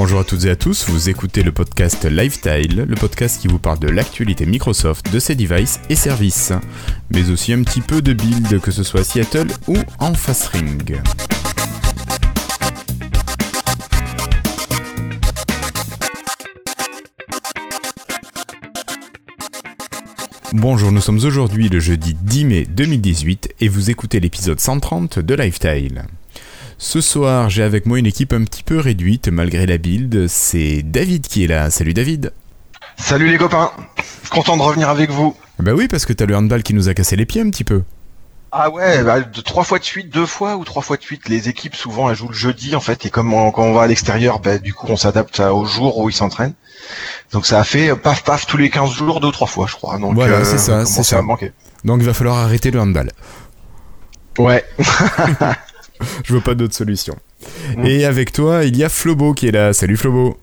Bonjour à toutes et à tous, vous écoutez le podcast Lifestyle, le podcast qui vous parle de l'actualité Microsoft, de ses devices et services, mais aussi un petit peu de build, que ce soit à Seattle ou en Fast Ring. Bonjour, nous sommes aujourd'hui le jeudi 10 mai 2018 et vous écoutez l'épisode 130 de Lifestyle. Ce soir, j'ai avec moi une équipe un petit peu réduite malgré la build. C'est David qui est là. Salut David. Salut les copains. Content de revenir avec vous. Bah oui, parce que t'as le handball qui nous a cassé les pieds un petit peu. Ah ouais, bah, de trois fois de suite, deux fois ou trois fois de suite. Les équipes souvent elles jouent le jeudi en fait, et comme quand on va à l'extérieur, bah, du coup on s'adapte au jour où ils s'entraînent. Donc ça a fait euh, paf paf tous les 15 jours, deux ou trois fois je crois. Donc voilà, c'est ça, c'est ça. Donc il va falloir arrêter le handball. Ouais. Je veux pas d'autre solution. Et avec toi, il y a Flobo qui est là. Salut Flobo.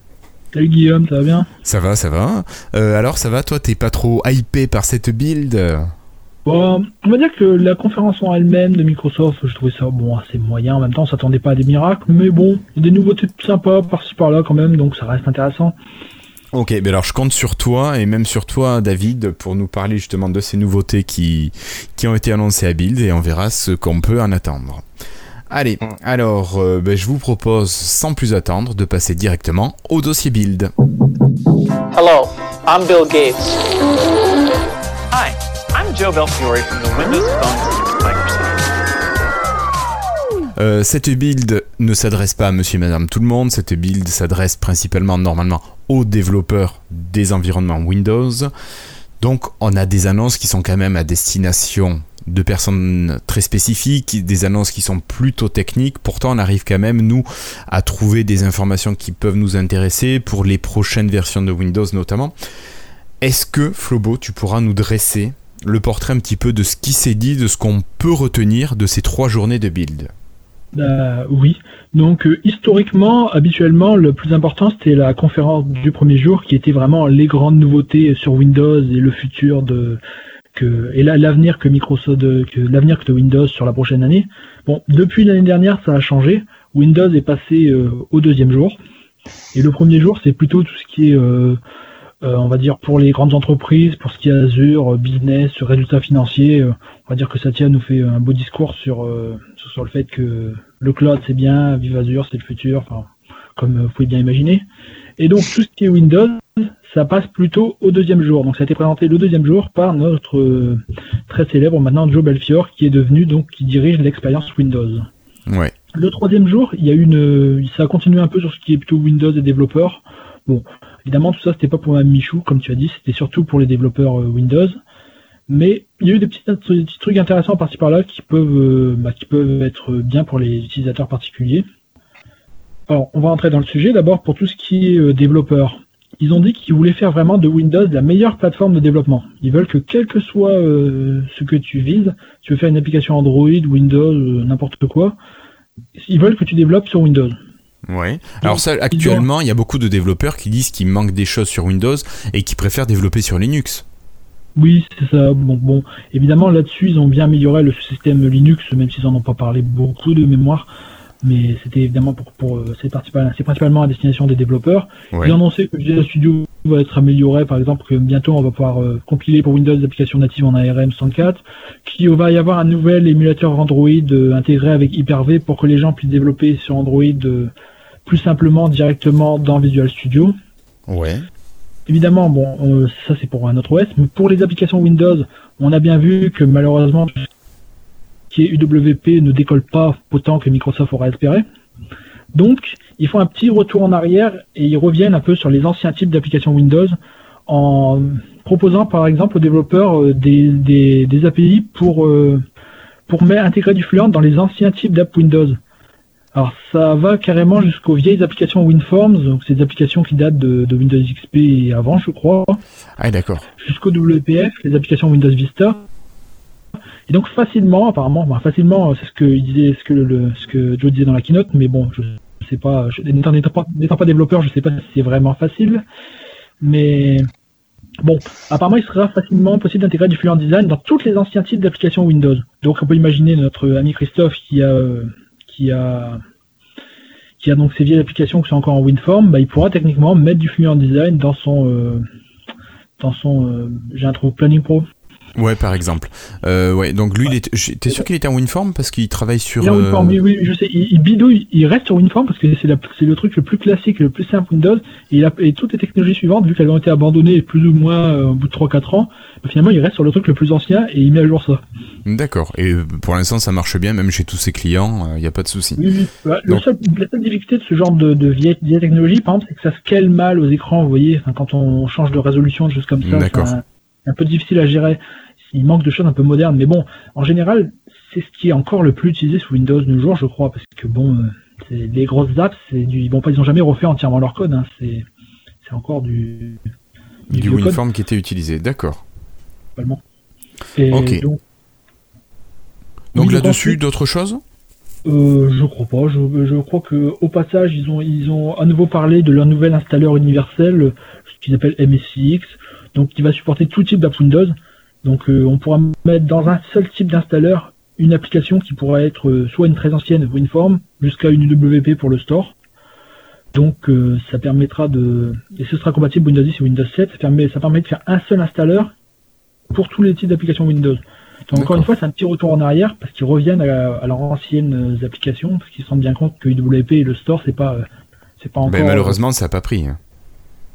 Salut Guillaume, ça va bien? Ça va, ça va. Euh, alors ça va, toi, t'es pas trop hypé par cette build? Bon, on va dire que la conférence en elle-même de Microsoft, je trouvais ça bon assez moyen. En même temps, on s'attendait pas à des miracles, mais bon, il y a des nouveautés sympas par-ci par-là quand même, donc ça reste intéressant. Ok, mais alors je compte sur toi et même sur toi, David, pour nous parler justement de ces nouveautés qui, qui ont été annoncées à Build et on verra ce qu'on peut en attendre. Allez, mm. alors euh, ben, je vous propose sans plus attendre de passer directement au dossier Build. Hello, I'm Bill Gates. Hi. Joe Belfiore from the Windows Phone Microsoft. Euh, cette build ne s'adresse pas à monsieur et madame tout le monde, cette build s'adresse principalement normalement aux développeurs des environnements Windows. Donc on a des annonces qui sont quand même à destination de personnes très spécifiques, des annonces qui sont plutôt techniques. Pourtant, on arrive quand même, nous, à trouver des informations qui peuvent nous intéresser pour les prochaines versions de Windows notamment. Est-ce que, Flobo, tu pourras nous dresser le portrait un petit peu de ce qui s'est dit, de ce qu'on peut retenir de ces trois journées de build? Euh, oui. Donc euh, historiquement, habituellement, le plus important c'était la conférence du premier jour, qui était vraiment les grandes nouveautés sur Windows et le futur de que et l'avenir que Microsoft, que l'avenir de Windows sur la prochaine année. Bon, depuis l'année dernière, ça a changé. Windows est passé euh, au deuxième jour, et le premier jour c'est plutôt tout ce qui est euh, on va dire pour les grandes entreprises, pour ce qui est Azure, euh, business, résultats financiers, euh, on va dire que Satya nous fait un beau discours sur sur le fait que le cloud c'est bien, Vive Azure c'est le futur, enfin comme vous pouvez bien imaginer. Et donc tout ce qui est Windows, ça passe plutôt au deuxième jour. Donc ça a été présenté le deuxième jour par notre très célèbre maintenant Joe Belfiore qui est devenu donc qui dirige l'expérience Windows. Ouais. Le troisième jour, il y a une, ça a continué un peu sur ce qui est plutôt Windows et développeurs. Bon, Évidemment, tout ça, c'était pas pour Mme Michou, comme tu as dit, c'était surtout pour les développeurs euh, Windows. Mais il y a eu des petits, trucs intéressants par-ci par-là qui peuvent, euh, bah, qui peuvent être bien pour les utilisateurs particuliers. Alors, on va entrer dans le sujet. D'abord, pour tout ce qui est euh, développeur, ils ont dit qu'ils voulaient faire vraiment de Windows la meilleure plateforme de développement. Ils veulent que quel que soit ce que tu vises, tu veux faire une application Android, Windows, n'importe quoi, ils veulent que tu développes sur Windows. Ouais. Alors ça, actuellement, il y a beaucoup de développeurs qui disent qu'il manque des choses sur Windows et qui préfèrent développer sur Linux. Oui, c'est ça. Bon, bon, évidemment, là-dessus, ils ont bien amélioré le système Linux, même s'ils n'en ont pas parlé beaucoup de mémoire. Mais c'était évidemment pour, pour euh, c'est principalement à destination des développeurs. Ils ont annoncé que Visual Studio va être amélioré, par exemple, que bientôt on va pouvoir euh, compiler pour Windows des applications natives en ARM 104, qu'il va y avoir un nouvel émulateur Android euh, intégré avec Hyper-V pour que les gens puissent développer sur Android plus simplement directement dans Visual Studio. Ouais. Évidemment, bon, ça c'est pour un autre OS, mais pour les applications Windows, on a bien vu que malheureusement, qui est UWP ne décolle pas autant que Microsoft aurait espéré. Donc, ils font un petit retour en arrière et ils reviennent un peu sur les anciens types d'applications Windows en proposant par exemple aux développeurs euh, des, des, API pour, euh, pour intégrer du Fluent dans les anciens types d'app Windows. Alors ça va carrément jusqu'aux vieilles applications WinForms, donc ces applications qui datent de, Windows XP et avant, je crois. Ah d'accord. Jusqu'au WPF, les applications Windows Vista. Et donc facilement, apparemment, facilement, c'est ce que disait, ce que le, ce que Joe disait dans la keynote, mais bon, je sais pas, n'étant pas, développeur, je sais pas si c'est vraiment facile, mais Bon, apparemment, il sera facilement possible d'intégrer du Fluent Design dans tous les anciens types d'applications Windows. Donc, on peut imaginer notre ami Christophe qui a qui a qui a donc ses vieilles applications qui sont encore en WinForm, bah, il pourra techniquement mettre du Fluent Design dans son euh, dans son euh, j'ai un trou Planning Pro. Ouais, par exemple. Euh, ouais, donc lui, j'- t'es sûr qu'il était en WinForm parce qu'il travaille sur. Il est en euh, WinForm, oui, oui, je sais. Il, il bidouille, il reste sur WinForm parce que c'est la- c'est le truc le plus classique, le plus simple Windows. Et, il a, et toutes les technologies suivantes, vu qu'elles ont été abandonnées plus ou moins euh, au bout de 3-4 ans, bah, finalement il reste sur le truc le plus ancien et il met à jour ça. D'accord. Et euh, pour l'instant, ça marche bien, même chez tous ses clients, il n'y a pas de souci. Oui, oui. Bah, le Donc- seul, la seule difficulté de ce genre de, de vieille, vieille technologie, par exemple, c'est que ça scale mal aux écrans, vous voyez, enfin, quand on change de résolution, des choses comme ça. D'accord. C'est un peu difficile à gérer. Il manque de choses un peu modernes. Mais bon, en général, c'est ce qui est encore le plus utilisé sous Windows de nos jours, je crois, parce que bon, euh, c'est les grosses apps, c'est du, vont pas, ils ont jamais refait entièrement leur code, hein, c'est, c'est encore du, Du code, WinForm qui était utilisé. D'accord. Ok. donc, Donc là-dessus, d'autres choses? Euh, je crois pas. Je, je crois que au passage, ils ont ils ont à nouveau parlé de leur nouvel installeur universel, ce qu'ils appellent MSCX, donc qui va supporter tout type d'app Windows. Donc euh, on pourra mettre dans un seul type d'installeur une application qui pourra être euh, soit une très ancienne WinForm jusqu'à une UWP pour le store. Donc euh, ça permettra de et ce sera compatible Windows 10 et Windows 7. Ça permet ça permet de faire un seul installeur pour tous les types d'applications Windows. Donc, encore une fois, c'est un petit retour en arrière parce qu'ils reviennent à, à leurs anciennes applications parce qu'ils se rendent bien compte que UWP et le store c'est pas c'est pas encore ben, Malheureusement, ça n'a pas pris. hein.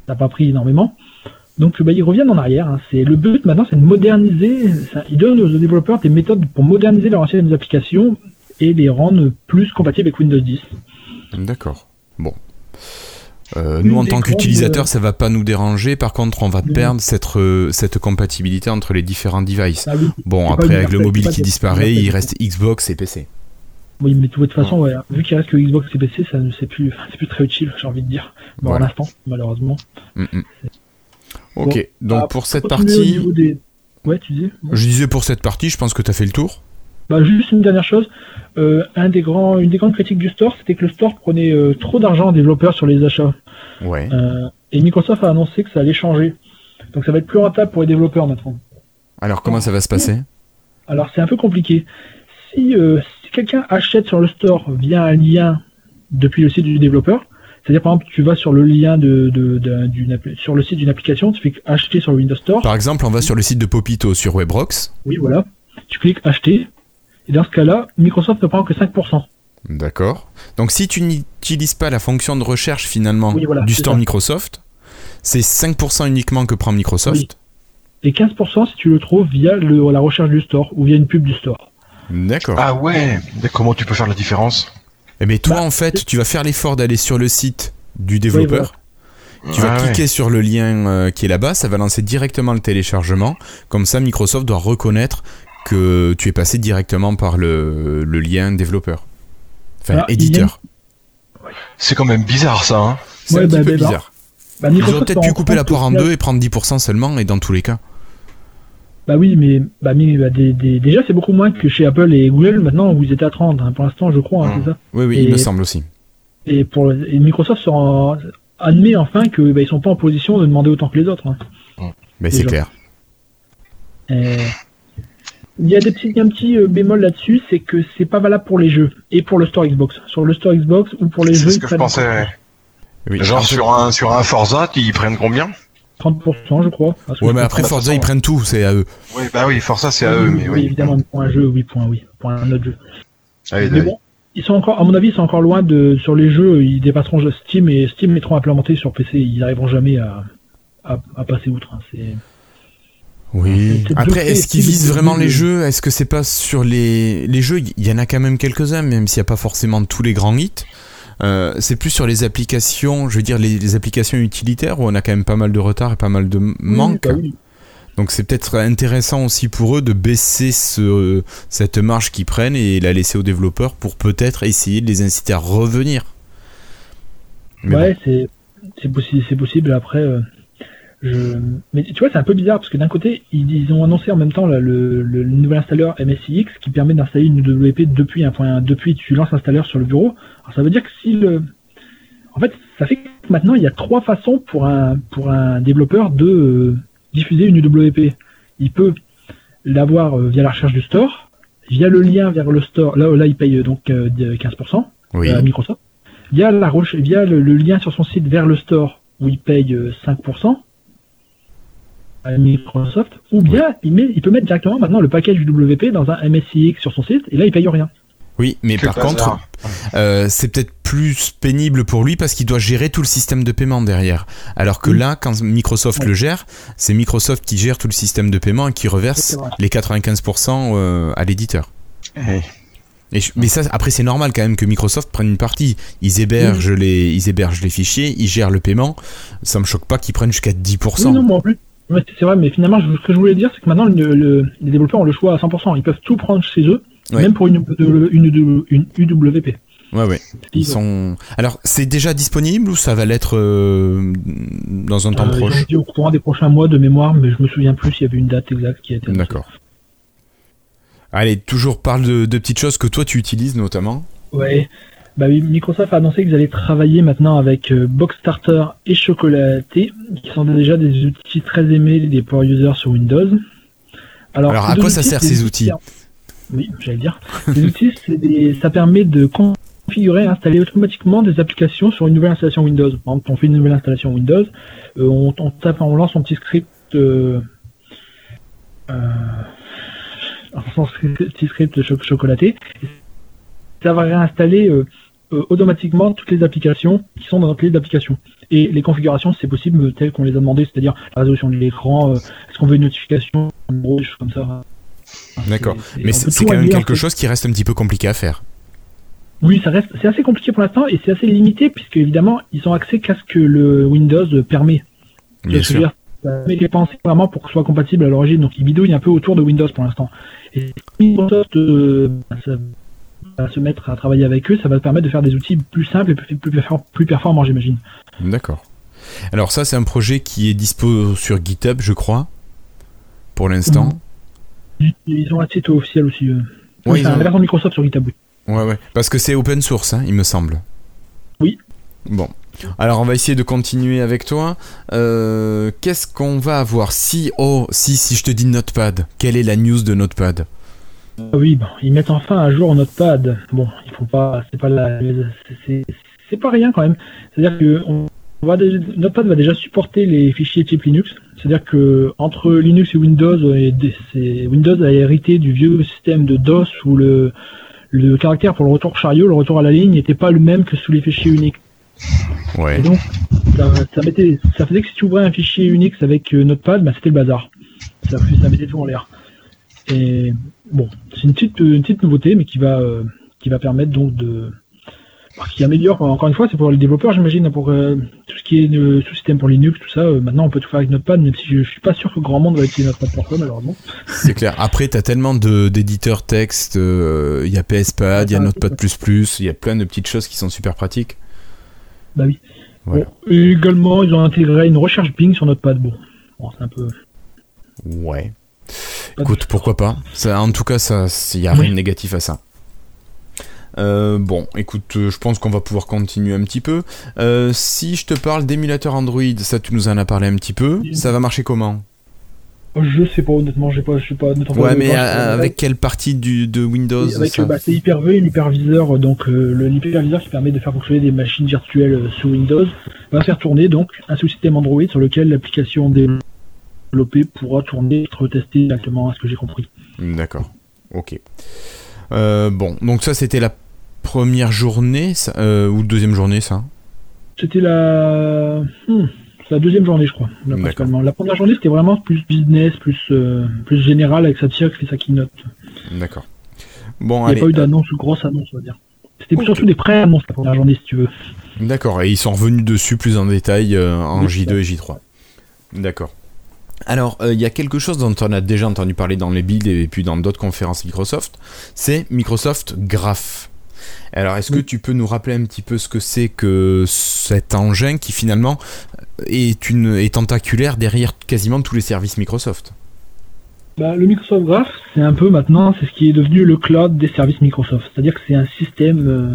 ça n'a pas pris énormément. Donc bah, ils reviennent en arrière. hein. C'est le but maintenant, c'est de moderniser. ça- ils donnent aux développeurs des méthodes pour moderniser leurs anciennes applications et les rendre plus compatibles avec Windows 10. D'accord. Bon. Euh, nous, en tant qu'utilisateurs, euh, ça va pas nous déranger. Par contre, on va Non. perdre cette, euh, cette compatibilité entre les différents devices. Ah oui, Bon, après, avec le mobile qui disparaît, il reste Xbox et PC. oui, mais de toute façon, ouais, vu qu'il reste que Xbox et PC, ça ne c'est plus, plus très utile, j'ai envie de dire. Bon, Voilà. à l'instant, malheureusement. Mm, mm. Ok, donc Ah, pour cette partie, niveau des- Ouais, tu disais. je disais pour cette partie, je pense que tu as fait le tour. Bah, juste une dernière chose. Euh, un des grands, une des grandes critiques du store, c'était que le store prenait euh, trop d'argent aux développeurs sur les achats. Ouais. Euh, et Microsoft a annoncé que ça allait changer. Donc ça va être plus rentable pour les développeurs maintenant. Alors, comment ça va se passer? Alors c'est un peu compliqué. Si, euh, si quelqu'un achète sur le store via un lien depuis le site du développeur, c'est-à-dire par exemple tu vas sur le lien de, de- de- d'une appli- sur le site d'une application, tu fais acheter sur le Windows Store. Par exemple, on va sur le site de Popito sur Webrox. Oui voilà. Tu cliques acheter. Et dans ce cas-là, Microsoft ne prend que 5%. D'accord. Donc, si tu n'utilises pas la fonction de recherche finalement Oui, voilà, du store ça. Microsoft, c'est 5% uniquement que prend Microsoft. Et 15% si tu le trouves via le- la recherche du store ou via une pub du store. D'accord. Ah ouais. Mais comment tu peux faire la différence? Eh bien, toi, Bah, en fait, tu vas faire l'effort d'aller sur le site du développeur. Tu vas Ah ouais. cliquer sur le lien euh, qui est là-bas, ça va lancer directement le téléchargement. Comme ça, Microsoft doit reconnaître que tu es passé directement par le, le lien développeur. Enfin, Ah, éditeur. C'est quand même bizarre ça. Hein. C'est Ouais, un petit bah, peu bah, bizarre. Bah, Ils auraient peut-être pu couper la poire en deux et prendre 10% seulement, et dans tous les cas. Bah oui, mais, bah, mais bah, des- des- déjà c'est beaucoup moins que chez Apple et Google maintenant ils étaient à 30 hein, pour l'instant, je crois, hein, Mm. c'est ça? Oui, oui, Et- il me semble aussi. Et pour et Microsoft se rend- admet enfin que bah, ils sont pas en position de demander autant que les autres. hein. Mais c'est clair. Et Il y a des petits, il y a un petit euh, bémol là-dessus, c'est que c'est pas valable pour les jeux et pour le store Xbox. Sur le store Xbox ou pour les jeux, C'est ce ils que je prennent pensais. Oui. Genre sur un sur un Forza, ils prennent combien? 30%, je crois. Ouais, mais après. Forza, ils prennent tout, c'est à eux. Oui, bah oui, Forza c'est à eux, mais oui. évidemment, pour un jeu, oui, pour un, oui, pour un autre jeu. Allez, Mais allez. bon, ils sont encore, à mon avis, ils sont encore loin de sur les jeux. Ils dépasseront Steam et Steam mettront implémenté sur PC. Ils n'arriveront jamais à, à, à passer outre. hein. C'est Oui. Après, est-ce qu'ils visent vraiment les jeux Est-ce que c'est pas sur les les jeux? Il y en a quand même quelques-uns, même s'il n'y a pas forcément tous les grands hits. Euh, c'est plus sur les applications, je veux dire les, les applications utilitaires où on a quand même pas mal de retard et pas mal de manques. Oui, bah oui. Donc c'est peut-être intéressant aussi pour eux de baisser ce, cette marge qu'ils prennent et la laisser aux développeurs pour peut-être essayer de les inciter à revenir. Mais ouais, c'est c'est possible. Après, euh, je... mais tu vois, c'est un peu bizarre parce que d'un côté, ils, ils ont annoncé en même temps là, le, le nouvel installeur MSIX qui permet d'installer une WP depuis un point, depuis tu lances l'installeur sur le bureau. Alors ça veut dire que si le, en fait, ça fait que maintenant il y a trois façons pour un pour un développeur de euh, diffuser une UWP. Il peut l'avoir euh, via la recherche du store, via le lien vers le store. Là, là, il paye euh, donc euh, 15% bon. oui. à Microsoft. via, la, via le, lien sur son site vers le store où il paye 5% à Microsoft, ou bien il, met, il peut mettre directement maintenant le package WP dans un MSIX sur son site et là il paye rien. Oui, mais par contre, euh, c'est peut-être plus pénible pour lui parce qu'il doit gérer tout le système de paiement derrière. Alors que là, quand Microsoft le gère, c'est Microsoft qui gère tout le système de paiement et qui reverse les 95% euh, à l'éditeur. mais ça, après, c'est normal quand même que Microsoft prenne une partie. Ils hébergent, les, ils hébergent les fichiers, ils gèrent le paiement. Ça me choque pas qu'ils prennent jusqu'à 10%. non, non, plus. c'est vrai, mais finalement, ce que je voulais dire, c'est que maintenant, les développeurs ont le choix à 100%. Ils peuvent tout prendre chez eux même pour une, une, une, UWP. Ouais, ouais. Ils sont. Alors, c'est déjà disponible ou ça va l'être euh, dans un temps euh, proche dit au courant des prochains mois de mémoire, mais je me souviens plus s'il y avait une date exacte qui a été. D'accord. Allez, toujours parle de, de, petites choses que toi tu utilises notamment. Ouais. Bah oui, Microsoft a annoncé qu'ils allaient travailler maintenant avec euh, Box Starter et Chocolaté, qui sont déjà des outils très aimés des power users sur Windows. Alors, Alors à quoi ça sert ces outils oui, j'allais dire. Les outils, ça permet de configurer et installer automatiquement des applications sur une nouvelle installation Windows. Par exemple, on fait une nouvelle installation Windows, euh, on, tape, on lance un petit script, euh, euh, petit script chocolaté. ça va réinstaller automatiquement toutes les applications qui sont dans notre liste d'applications. Et les configurations, c'est possible telles qu'on les a demandées, c'est-à-dire la résolution de l'écran, est-ce qu'on veut une notification, des choses comme ça. D'accord. Mais c'est quand même quelque chose qui reste un petit peu compliqué à faire. Oui, ça reste, c'est assez compliqué pour l'instant et c'est assez limité puisque évidemment ils ont accès qu'à ce que le Windows permet. Bien sûr. mais les pensées vraiment pour que ce soit compatible à l'origine, donc ils bidouillent un peu autour de Windows pour l'instant. Et Microsoft euh, va se mettre à travailler avec eux, ça va permettre de faire des outils plus simples et plus, plus, performants, j'imagine. D'accord. Alors ça, c'est un projet qui est dispo sur GitHub, je crois, pour l'instant. Mhm. Ils ont un site officiel aussi. Euh. Ont... Microsoft sur GitHub. Ouais, ouais. Parce que c'est open source, hein, il me semble. Oui. Bon. Alors on va essayer de continuer avec toi. Euh, qu'est-ce qu'on va avoir? Si oh si si je te dis Notepad, quelle est la news de Notepad? Ah Oui, bon, ils mettent enfin à jour Notepad. Bon, il faut pas, c'est pas la, c'est pas rien quand même. C'est-à-dire que on va Notepad va déjà supporter les fichiers type Linux. C'est-à-dire que entre Linux et Windows, et Windows a hérité du vieux système de DOS où le, le caractère pour le retour chariot, le retour à la ligne, n'était pas le même que sous les fichiers Unix. Ouais. Et donc, ça, ça, faisait que si tu ouvrais un fichier Unix avec euh, Notepad, bah, c'était le bazar. Ça, ça mettait tout en l'air. Et bon, c'est une petite, une petite nouveauté, mais qui va, euh, qui va permettre donc de, ce qui améliore, encore une fois, c'est pour les développeurs, j'imagine, pour euh, tout ce qui est euh, sous-système pour Linux, tout ça. Euh, maintenant, on peut tout faire avec Notepad, même si je, suis pas sûr que grand monde va utiliser Notepad pour ça, malheureusement. C'est clair. Après, tu as tellement d'éditeurs texte, il y a PSPad, il y a Notepad++, il y a plein de petites choses qui sont super pratiques. Bah oui. également, ils ont intégré une recherche Bing sur Notepad. Bon, bon c'est un peu. Ouais. Écoute, pourquoi pas. Ça, en tout cas, il n'y a rien de négatif à ça. Euh, bon, écoute, euh, je pense qu'on va pouvoir continuer un petit peu. Euh, si je te parle d'émulateur Android, ça tu nous en as parlé un petit peu. Ça va marcher comment je sais pas honnêtement, j'ai pas, je sais pas. Ouais, mais avec quelle partie du, de Windows bah, c'est Hyper-V, l'hyperviseur, donc le l'hyperviseur qui permet de faire fonctionner des machines virtuelles sous Windows, va faire tourner donc un sous-système Android sur lequel l'application développée pourra tourner, être testée directement, à ce que j'ai compris. D'accord. Ok. Bon, donc ça c'était la première journée euh, ou deuxième journée, ça C'était la... Hmm, la deuxième journée, je crois. La première journée, c'était vraiment plus business, plus, euh, plus général avec sa cirque et sa keynote. D'accord. Bon, Il n'y a pas eu d'annonce ou grosse annonce, on va dire. C'était surtout des pré-annonces la première journée, si tu veux. D'accord, et ils sont revenus dessus plus en détail euh, en J2 et J3. D'accord. Alors, il y a quelque chose dont on a déjà entendu parler dans les builds et puis dans d'autres conférences Microsoft, c'est Microsoft Graph. Alors, est-ce que tu peux nous rappeler un petit peu ce que c'est que cet engin qui finalement est, une, est tentaculaire derrière quasiment tous les services Microsoft? Bah, Le Microsoft Graph, c'est un peu maintenant, c'est ce qui est devenu le cloud des services Microsoft. C'est-à-dire que c'est un système, euh,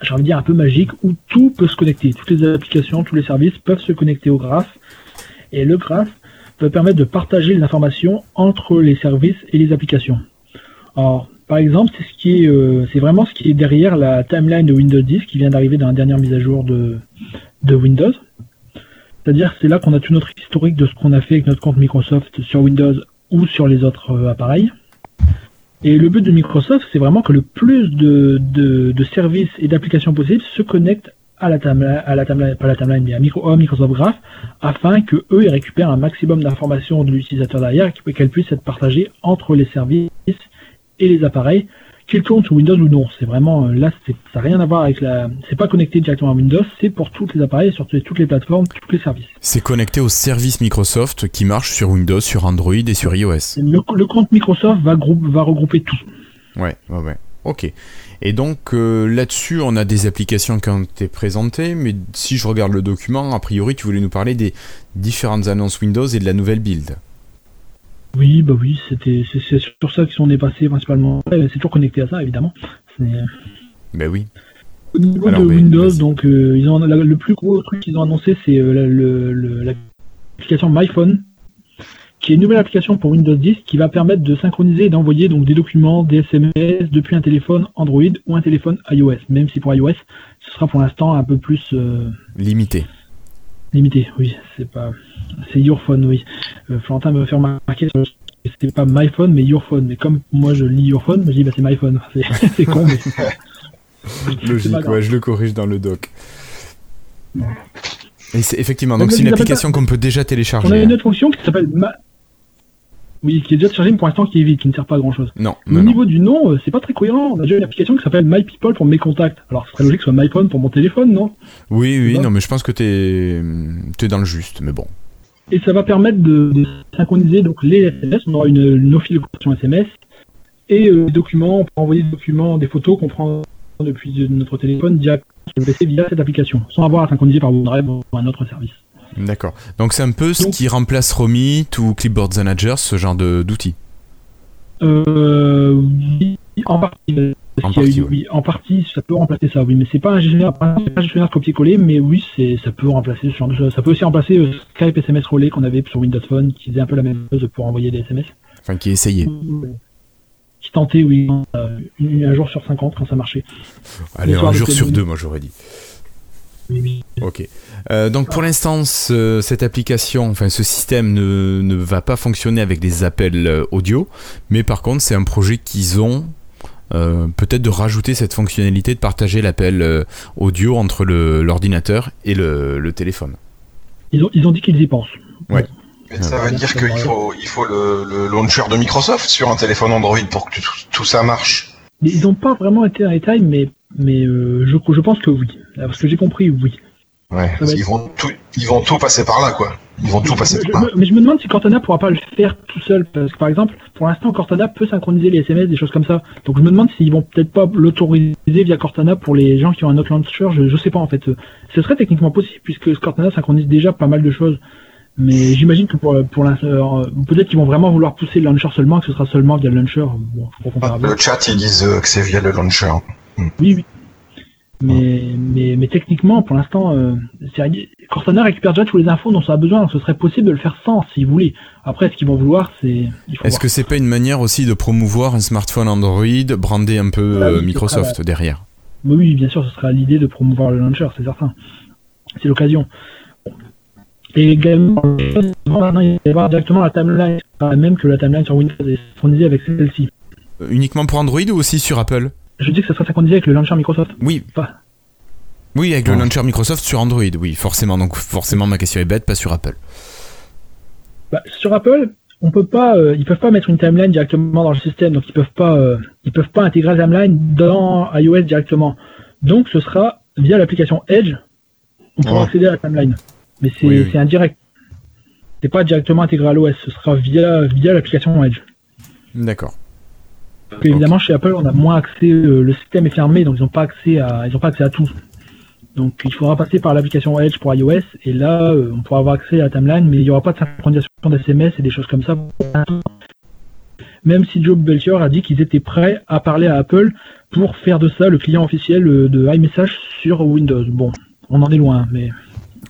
j'ai envie de dire, un peu magique où tout peut se connecter. Toutes les applications, tous les services peuvent se connecter au Graph. Et le Graph permettre de partager les informations entre les services et les applications. Alors, Par exemple, c'est ce qui est, euh, c'est vraiment ce qui est derrière la timeline de Windows 10 qui vient d'arriver dans la dernière mise à jour de, Windows. C'est-à-dire c'est là qu'on a tout notre historique de ce qu'on a fait avec notre compte Microsoft sur Windows ou sur les autres euh, appareils. Et le but de Microsoft, c'est vraiment que le plus de, de services et d'applications possibles se connectent à la timeline, à la timeline, pas la timeline, mais à Micro, Microsoft Graph, afin que eux ils récupèrent un maximum d'informations de l'utilisateur derrière et qu'elles puissent être partagées entre les services et les appareils, qu'ils tournent sur Windows ou non. C'est vraiment là, ça n'a rien à voir avec la. C'est pas connecté directement à Windows, c'est pour tous les appareils, sur toutes les plateformes, tous les services. C'est connecté aux services Microsoft qui marchent sur Windows, sur Android et sur iOS. Le, le compte Microsoft va, groupe, va regrouper tout. Ouais, ouais, ouais. Ok. Et donc euh, là-dessus, on a des applications qui ont été présentées, mais si je regarde le document, a priori, tu voulais nous parler des différentes annonces Windows et de la nouvelle build. Oui, bah oui, c'était c'est sur ça qu'ils sont dépassés principalement. C'est toujours connecté à ça, évidemment. Ben oui. Au niveau de Windows, donc euh, ils ont le plus gros truc qu'ils ont annoncé, c'est euh, l'application MyPhone, qui est une nouvelle application pour Windows 10 qui va permettre de synchroniser et d'envoyer donc des documents, des SMS depuis un téléphone Android ou un téléphone iOS. Même si pour iOS, ce sera pour l'instant un peu plus euh, limité. Limité, oui, c'est pas, c'est Your Phone, oui. Euh, Florentin me fait remarquer que c'était pas My Phone, mais Your Phone. Mais comme moi je lis Your Phone, je dis bah c'est My Phone. C'est con, mais. Logique, ouais, je le corrige dans le doc. Et c'est effectivement, donc c'est une application qu'on peut déjà télécharger. On a une autre fonction qui s'appelle oui, qui est déjà chargé, mais pour l'instant qui est vide, qui ne sert pas à grand chose. Non. Au niveau du nom, euh, c'est pas très cohérent. On a déjà une application qui s'appelle My People pour mes contacts. Alors, ce serait logique que ce soit MyPhone pour mon téléphone, non? Oui, oui, non, mais je pense que t'es es dans le juste, mais bon. Et ça va permettre de, synchroniser donc les SMS. On aura une, une version SMS et euh, des documents. On peut envoyer des documents, des photos qu'on prend depuis notre téléphone directement sur le PC via cette application, sans avoir à synchroniser par OneDrive ou un autre service. D'accord. Donc c'est un peu ce qui remplace Romit ou Clipboard Manager, ce genre d'outils euh, oui, en partie. En partie, oui. en partie, ça peut remplacer ça, oui, mais c'est pas un gestionnaire, pas un gestionnaire copier-coller, mais oui, c'est, ça peut remplacer ce genre de choses. Ça peut aussi remplacer euh, Skype SMS Relay qu'on avait sur Windows Phone, qui faisait un peu la même chose pour envoyer des SMS. Enfin, qui essayait. Qui tentait, oui, euh, un jour sur 50 quand ça marchait. Allez, un jour sur deux, moi j'aurais dit. Ok. Euh, donc pour l'instant, cette application, enfin ce système ne, va pas fonctionner avec des appels euh, audio, mais par contre c'est un projet qu'ils ont euh, peut-être de rajouter cette fonctionnalité de partager l'appel audio entre l'ordinateur et le, téléphone. Ils ont, ils ont dit qu'ils y pensent. Ouais. Ça veut dire qu'il faut, il faut le, launcher de Microsoft sur un téléphone Android pour que tout, ça marche. Ils n'ont pas vraiment été en détail, mais mais euh, je, je pense que oui. Parce que j'ai compris, oui. Ouais, ils, vont tout, ils vont tout passer par là, quoi. Ils vont tout passer par là. Mais je me demande si Cortana pourra pas le faire tout seul. Parce que, par exemple, pour l'instant, Cortana peut synchroniser les SMS, des choses comme ça. Donc, je me demande s'ils vont peut-être pas l'autoriser via Cortana pour les gens qui ont un autre launcher. Je, je sais pas, en fait. Ce serait techniquement possible, puisque Cortana synchronise déjà pas mal de choses. Mais j'imagine que pour, pour l'instant, peut-être qu'ils vont vraiment vouloir pousser le launcher seulement, que ce sera seulement via le launcher. Bon, le chat, ils disent euh, que c'est via le launcher. Oui, oui. Mais, mais, mais techniquement, pour l'instant, euh, Cortana récupère déjà tous les infos dont ça a besoin. Ce serait possible de le faire sans, s'ils voulaient. Après, ce qu'ils vont vouloir, c'est. Est-ce que c'est pas une manière aussi de promouvoir un smartphone Android, brander un peu ah euh, Microsoft derrière? Oui, bien sûr, ce sera l'idée de promouvoir le launcher, c'est certain. C'est l'occasion. Et également, il va y avoir directement la timeline, même que la timeline sur Windows est synchronisée avec celle-ci. Euh, uniquement pour Android ou aussi sur Apple? Je dis que ça sera synchronisé avec le launcher Microsoft. Oui. Oui, avec le launcher Microsoft sur Android, oui, forcément. Donc forcément, ma question est bête, pas sur Apple. Bah, sur Apple, on peut pas, euh, ils peuvent pas mettre une timeline directement dans le système, donc ils peuvent pas, euh, ils peuvent pas intégrer la timeline dans iOS directement. Donc ce sera via l'application Edge, on pourra accéder à la timeline. Mais c'est indirect. C'est pas directement intégré à l'OS, ce sera via via l'application Edge. D'accord évidemment, chez Apple, on a moins accès, euh, le système est fermé, donc ils n'ont pas accès à, ils ont pas accès à tout. Donc il faudra passer par l'application Edge pour iOS, et là, euh, on pourra avoir accès à la timeline, mais il n'y aura pas de synchronisation d'SMS et des choses comme ça. Même si Joe Belcher a dit qu'ils étaient prêts à parler à Apple pour faire de ça le client officiel euh, de iMessage sur Windows. Bon, on en est loin, mais.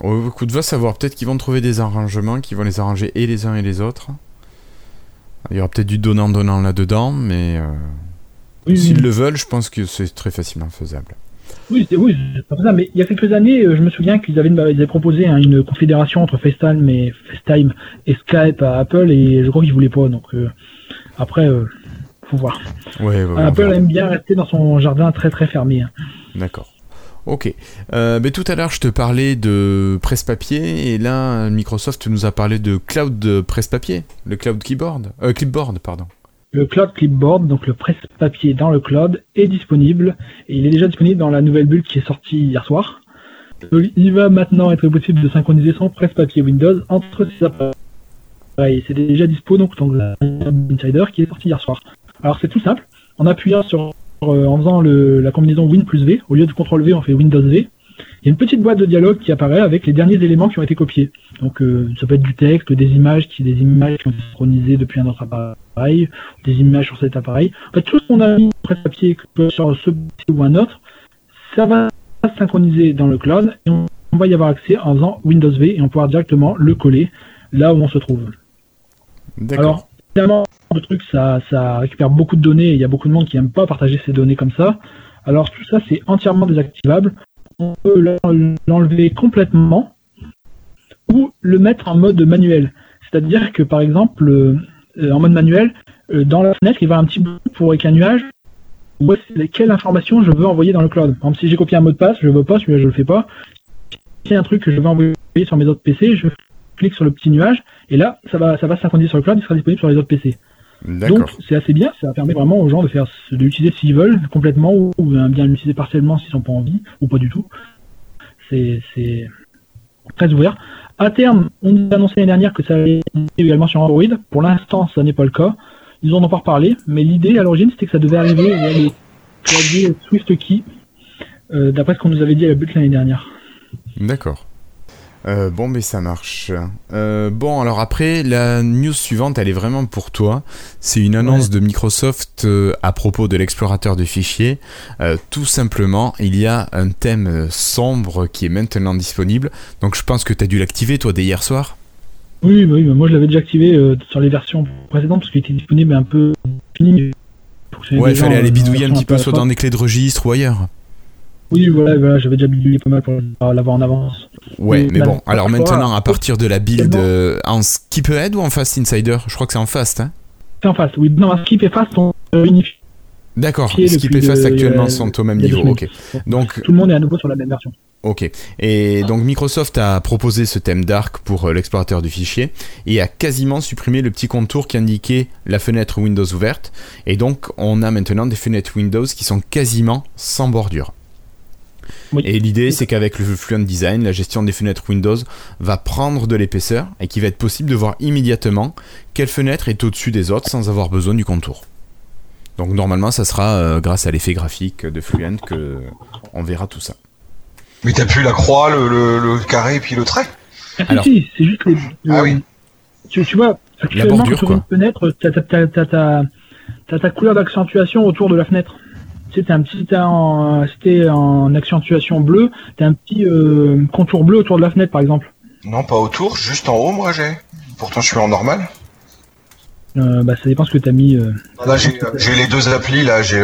Oh, écoute, va savoir, peut-être qu'ils vont trouver des arrangements qui vont les arranger et les uns et les autres. Il y aura peut-être du donnant-donnant là-dedans, mais. Euh, S'ils le veulent, je pense que c'est très facilement faisable. Oui, c'est oui, pas ça. Mais il y a quelques années, euh, je me souviens qu'ils avaient, avaient, proposé hein, une confédération entre FaceTime et FaceTime et Skype à Apple, et je crois qu'ils voulaient pas. Donc euh, après, euh, faut voir. Apple aime bien rester dans son jardin très très fermé. Hein. D'accord. Ok. Euh, mais tout à l'heure, je te parlais de presse-papier, et là, Microsoft nous a parlé de cloud presse-papier, le cloud keyboard, euh, clipboard, pardon. Le cloud clipboard, donc le presse-papier dans le cloud, est disponible, et il est déjà disponible dans la nouvelle bulle qui est sortie hier soir. Il va maintenant être possible de synchroniser son presse-papier Windows entre ses appareils. C'est déjà dispo donc dans Insider qui est sortie hier soir. Alors c'est tout simple. En appuyant sur en faisant la combinaison Win plus V, au lieu de CTRL V, on fait Windows V. Il y a une petite boîte de dialogue qui apparaît avec les derniers éléments qui ont été copiés. Donc euh, ça peut être du texte, des images, qui des images qui ont été synchronisées depuis un autre appareil, des images sur cet appareil. En fait, tout ce qu'on a mis presse papier sur ce ou un autre, ça va se synchroniser dans le cloud et on, va y avoir accès en faisant Windows V et on pourra directement le coller là où on se trouve. Alors, évidemment, le truc, ça, récupère beaucoup de données et il y a beaucoup de monde qui n'aime pas partager ces données comme ça. Alors tout ça, c'est entièrement désactivable. On peut l'enlever complètement ou le mettre en mode manuel. C'est-à-dire que par exemple, euh, en mode manuel, euh, dans la fenêtre, il va un petit bout pour avec un nuage quelle information je veux envoyer dans le cloud. Par exemple, si j'ai copié un mot de passe, je veux pas, celui-là je le fais pas. Si un truc que je veux envoyer sur mes autres PC, je clique sur le petit nuage et là, ça va, ça va synchroniser sur le cloud, il sera disponible sur les autres PC. Donc c'est assez bien, ça permet vraiment aux gens de faire de l'utiliser s'ils veulent complètement ou, bien l'utiliser partiellement s'ils n'ont pas envie ou pas du tout. C'est très ouvert. À terme, on nous a annoncé l'année dernière que ça allait également sur Android. Pour l'instant, ça n'est pas le cas. Ils en ont pas reparlé, mais l'idée à l'origine c'était que ça devait arriver via les claviers Swift Key, euh, d'après ce qu'on nous avait dit à la butte l'année dernière. D'accord. Euh, bon, mais ça marche. Euh, bon, alors après, la news suivante, elle est vraiment pour toi. C'est une annonce de Microsoft euh, à propos de l'explorateur de fichiers. tout simplement, il y a un thème sombre qui est maintenant disponible. Donc je pense que tu as dû l'activer, toi, dès hier soir Oui, oui moi je l'avais déjà activé sur les versions précédentes parce qu'il était disponible un peu fini. Ouais, il fallait aller bidouiller un petit peu, soit dans des clés de registre ou ailleurs. Oui, voilà, j'avais déjà bidouillé pas mal pour l'avoir en avance. Ouais, mais, bon, alors maintenant, à partir de la build euh, en skip ahead ou en fast insider? Je crois que c'est en fast, hein C'est en fast, oui. Non, skip et fast sont unifiés. D'accord, skip et fast actuellement sont au même niveau, ok. Donc, tout le monde est à nouveau sur la même version. Ok. Et donc Microsoft a proposé ce thème dark pour euh, l'explorateur du fichier et a quasiment supprimé le petit contour qui indiquait la fenêtre Windows ouverte. Et donc on a maintenant des fenêtres Windows qui sont quasiment sans bordure. Et l'idée, c'est qu'avec le Fluent Design, la gestion des fenêtres Windows va prendre de l'épaisseur et qu'il va être possible de voir immédiatement quelle fenêtre est au-dessus des autres sans avoir besoin du contour. Donc normalement, ça sera euh, grâce à l'effet graphique de Fluent que on verra tout ça. Mais t'as plus la croix, le, carré et puis le trait ah, Alors, si, c'est juste les, Ah oui. Tu, vois, la bordure, sur une fenêtre, t'as ta couleur d'accentuation autour de la fenêtre c'était un petit, c'était en, accentuation bleue, t'as un petit euh, contour bleu autour de la fenêtre, par exemple. Non, pas autour, juste en haut, moi j'ai. Pourtant, je suis en normal. Euh, bah, ça dépend ce que t'as mis. Euh. Là, j'ai les deux applis, là, j'ai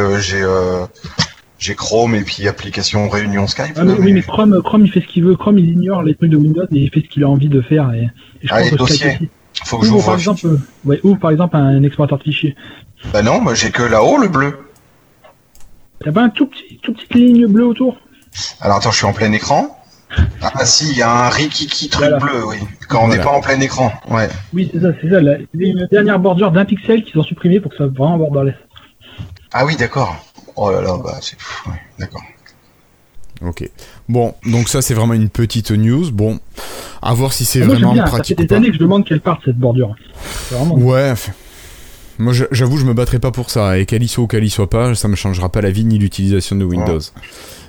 j'ai Chrome et puis application Réunion Skype. Ah, Oui, mais Chrome, Chrome, il fait ce qu'il veut. Chrome, il ignore les trucs de Windows et il fait ce qu'il a envie de faire. Et, je ah, les dossiers. Faut que je par exemple, ouais, ou par exemple un explorateur de fichiers. Bah non, moi j'ai que là-haut le bleu. T'as pas un tout petit, tout petite ligne bleue autour? Alors attends, je suis en plein écran. Ah si, il y a un rikiki truc bleu, oui. Quand on n'est pas en plein écran, ouais. Oui, c'est ça, c'est ça. La, une dernière bordure d'un pixel qu'ils ont supprimé pour que ça soit vraiment borderless. Ah oui, d'accord. Oh là là, bah c'est fou, d'accord. Ok. Bon, donc ça c'est vraiment une petite news. Bon, à voir si c'est ah, vraiment pratique. Ça fait des années que je demande qu'elle parte cette bordure. Vraiment... Ouais, moi, j'avoue, je me battrai pas pour ça. Et qu'elle y soit ou qu'elle y soit pas, ça me changera pas la vie ni l'utilisation de Windows.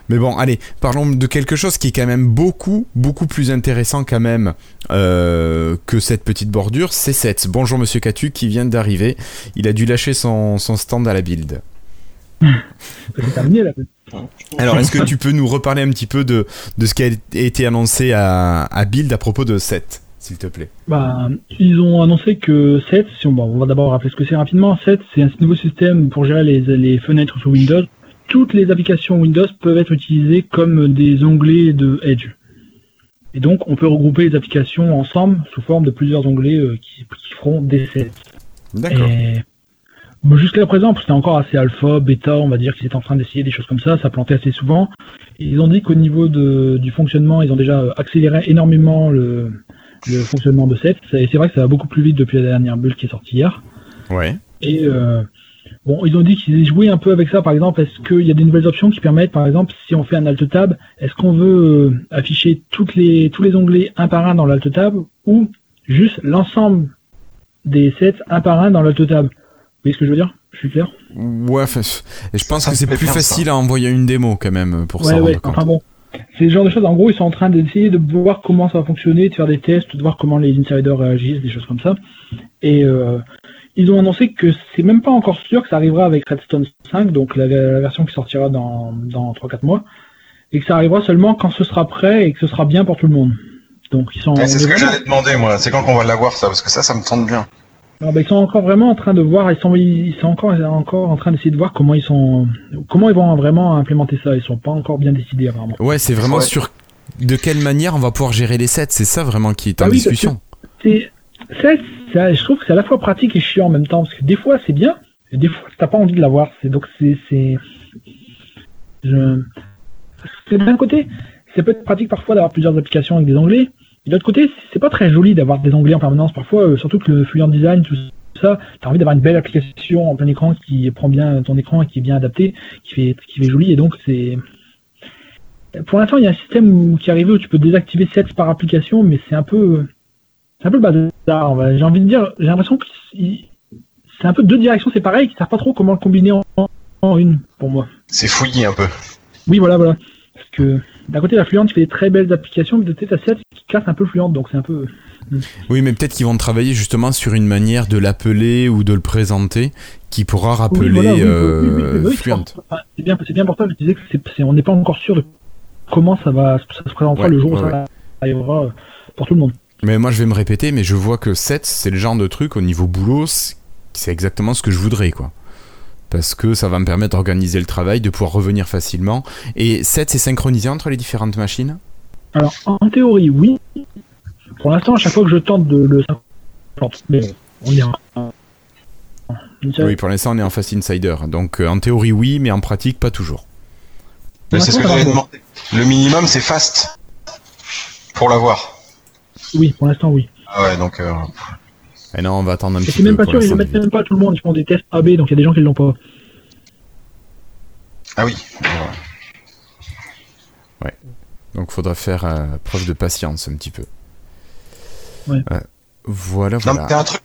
Mais bon, allez, parlons de quelque chose qui est quand même beaucoup, beaucoup plus intéressant quand même euh, que cette petite bordure. C'est Seth. Bonjour Monsieur Catu qui vient d'arriver. Il a dû lâcher son, stand à la build. Alors, est-ce que tu peux nous reparler un petit peu de, de ce qui a été annoncé à, à Build à propos de Seth s'il te plaît. Bah, ils ont annoncé que 7, si on, bon, on va d'abord rappeler ce que c'est rapidement, 7 c'est un nouveau système pour gérer les, les fenêtres sur Windows. Toutes les applications Windows peuvent être utilisées comme des onglets de Edge. Et donc on peut regrouper les applications ensemble sous forme de plusieurs onglets euh, qui, qui feront des sets. D'accord. Et bon, jusqu'à présent, c'était encore assez alpha, bêta, on va dire qu'ils étaient en train d'essayer des choses comme ça, ça plantait assez souvent. Et ils ont dit qu'au niveau de, du fonctionnement, ils ont déjà accéléré énormément le, le fonctionnement de set. Et c'est vrai que ça va beaucoup plus vite depuis la dernière bulle qui est sortie hier. Ouais. Et euh, bon, ils ont dit qu'ils jouaient un peu avec ça. Par exemple, est-ce qu'il y a des nouvelles options qui permettent, par exemple, si on fait un alt tab, est-ce qu'on veut euh, afficher toutes les tous les onglets un par un dans l'alt tab ou juste l'ensemble des sets un par un dans l'alt tab? Vous voyez ce que je veux dire? Je suis clair? Ouais, et je pense Ça que c'est plus facile à envoyer une démo quand même pour Ouais, s'en ouais. compte. Enfin bon, c'est le genre de choses. En gros, ils sont en train d'essayer de voir comment ça va fonctionner, de faire des tests, de voir comment les insiders réagissent, des choses comme ça. Et euh, ils ont annoncé que c'est même pas encore sûr que ça arrivera avec Redstone 5, donc la, la version qui sortira dans, dans 3-4 mois, et que ça arrivera seulement quand ce sera prêt et que ce sera bien pour tout le monde. Donc ils sont, c'est ce que j'allais demander, moi. C'est quand qu'on va l'avoir, ça Parce que ça, ça me tente bien. Alors, ben, ils sont encore vraiment en train de voir, ils sont, ils sont encore, encore en train d'essayer de voir comment ils sont, comment ils vont vraiment implémenter ça. Ils sont pas encore bien décidés apparemment. Ouais, c'est vraiment Ouais. sur de quelle manière on va pouvoir gérer les sets. C'est ça vraiment qui est en Ah oui, discussion. C'est, je trouve que c'est à la fois pratique et chiant en même temps, parce que des fois c'est bien, et des fois t'as pas envie de l'avoir. C'est donc c'est, c'est, je, c'est d'un côté, c'est peut être pratique parfois d'avoir plusieurs applications avec des onglets, et de l'autre côté, c'est pas très joli d'avoir des onglets en permanence parfois, euh, surtout que le fluent design, tout ça, t'as envie d'avoir une belle application en plein écran qui prend bien ton écran et qui est bien adapté, qui fait, qui fait joli, et donc c'est, pour l'instant, il y a un système où, qui est arrivé où tu peux désactiver sets par application, mais c'est un peu, c'est un peu le bazar. J'ai envie de dire, j'ai l'impression que c'est un peu deux directions, c'est pareil, qui savent pas trop comment le combiner en, en une, pour moi. C'est fouillis un peu. Oui, voilà, voilà. Parce que d'un côté, la Fluent fait des très belles applications, mais de côté, t'as qui casse un peu Fluent, donc c'est un peu. Oui, mais peut-être qu'ils vont travailler justement sur une manière de l'appeler ou de le présenter qui pourra rappeler euh, oui, oui, oui, oui, Fluent. enfin, c'est bien, c'est bien pour ça que je disais que c'est, c'est- on n'est pas encore sûr de comment ça va, ça se présentera Ouais, le jour où ouais, ça arrivera euh, pour tout le monde. Mais moi, je vais me répéter, mais je vois que 7, c'est le genre de truc au niveau boulot, c'est c'est exactement ce que je voudrais, quoi. Parce que ça va me permettre d'organiser le travail, de pouvoir revenir facilement. Et 7, c'est synchronisé entre les différentes machines? Alors, en théorie, oui. Pour l'instant, à chaque fois que je tente de le mais bon, on est en- Oui, pour l'instant, on est en Fast Insider. Donc, euh, en théorie, oui, mais en pratique, pas toujours. Mais c'est ce que j'avais demandé. Le minimum, c'est fast. Pour l'avoir. Oui, pour l'instant, oui. Ah ouais, donc. euh, Et non, on va attendre un Et petit c'est même peu. pas sûr, ils le mettent même pas à tout le monde, ils font des tests AB, donc il y a des gens qui l'ont pas. Ah oui. Donc, faudra faire euh, preuve de patience un petit peu. Ouais. Euh, voilà, Non, mais voilà. c'est un truc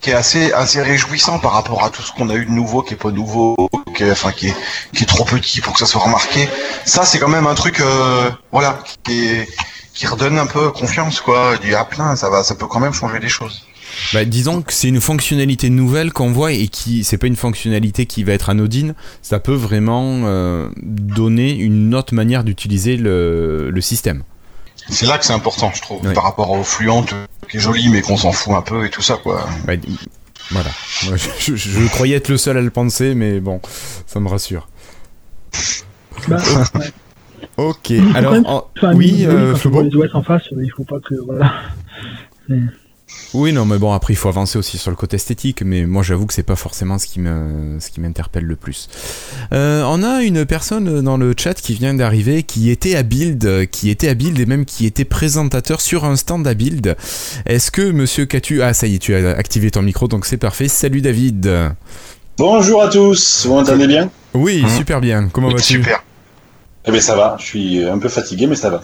qui est assez, assez réjouissant par rapport à tout ce qu'on a eu de nouveau, qui est pas nouveau, qui est, enfin, qui est, qui est trop petit pour que ça soit remarqué. Ça, c'est quand même un truc, euh, voilà, qui est, qui redonne un peu confiance, quoi. Du, ah, plein, ça va, ça peut quand même changer des choses. Bah, disons que c'est une fonctionnalité nouvelle qu'on voit et qui c'est pas une fonctionnalité qui va être anodine, ça peut vraiment euh, donner une autre manière d'utiliser le, le système. C'est là que c'est important, je trouve, Ouais. par rapport au fluent, qui est joli, mais qu'on s'en fout un peu et tout ça, quoi. Bah, voilà. Je, je- je croyais être le seul à le penser, mais bon, ça me rassure. Bah, ouais. Ok, alors en- oui, euh, quand Flobo vois les OS en face, il faut pas que. Voilà. Oui, non, mais bon, après, il faut avancer aussi sur le côté esthétique, mais moi, j'avoue que c'est pas forcément ce qui me, ce qui m'interpelle le plus. Euh, on a une personne dans le chat qui vient d'arriver, qui était à Build, qui était à Build et même qui était présentateur sur un stand à Build. Est-ce que Monsieur Catu, ah, ça y est, tu as activé ton micro, donc c'est parfait. Salut David. Bonjour à tous, vous m'entendez bien? Oui, Mhm. super bien. Comment vas-tu? Super. Eh bien ça va, je suis un peu fatigué mais ça va.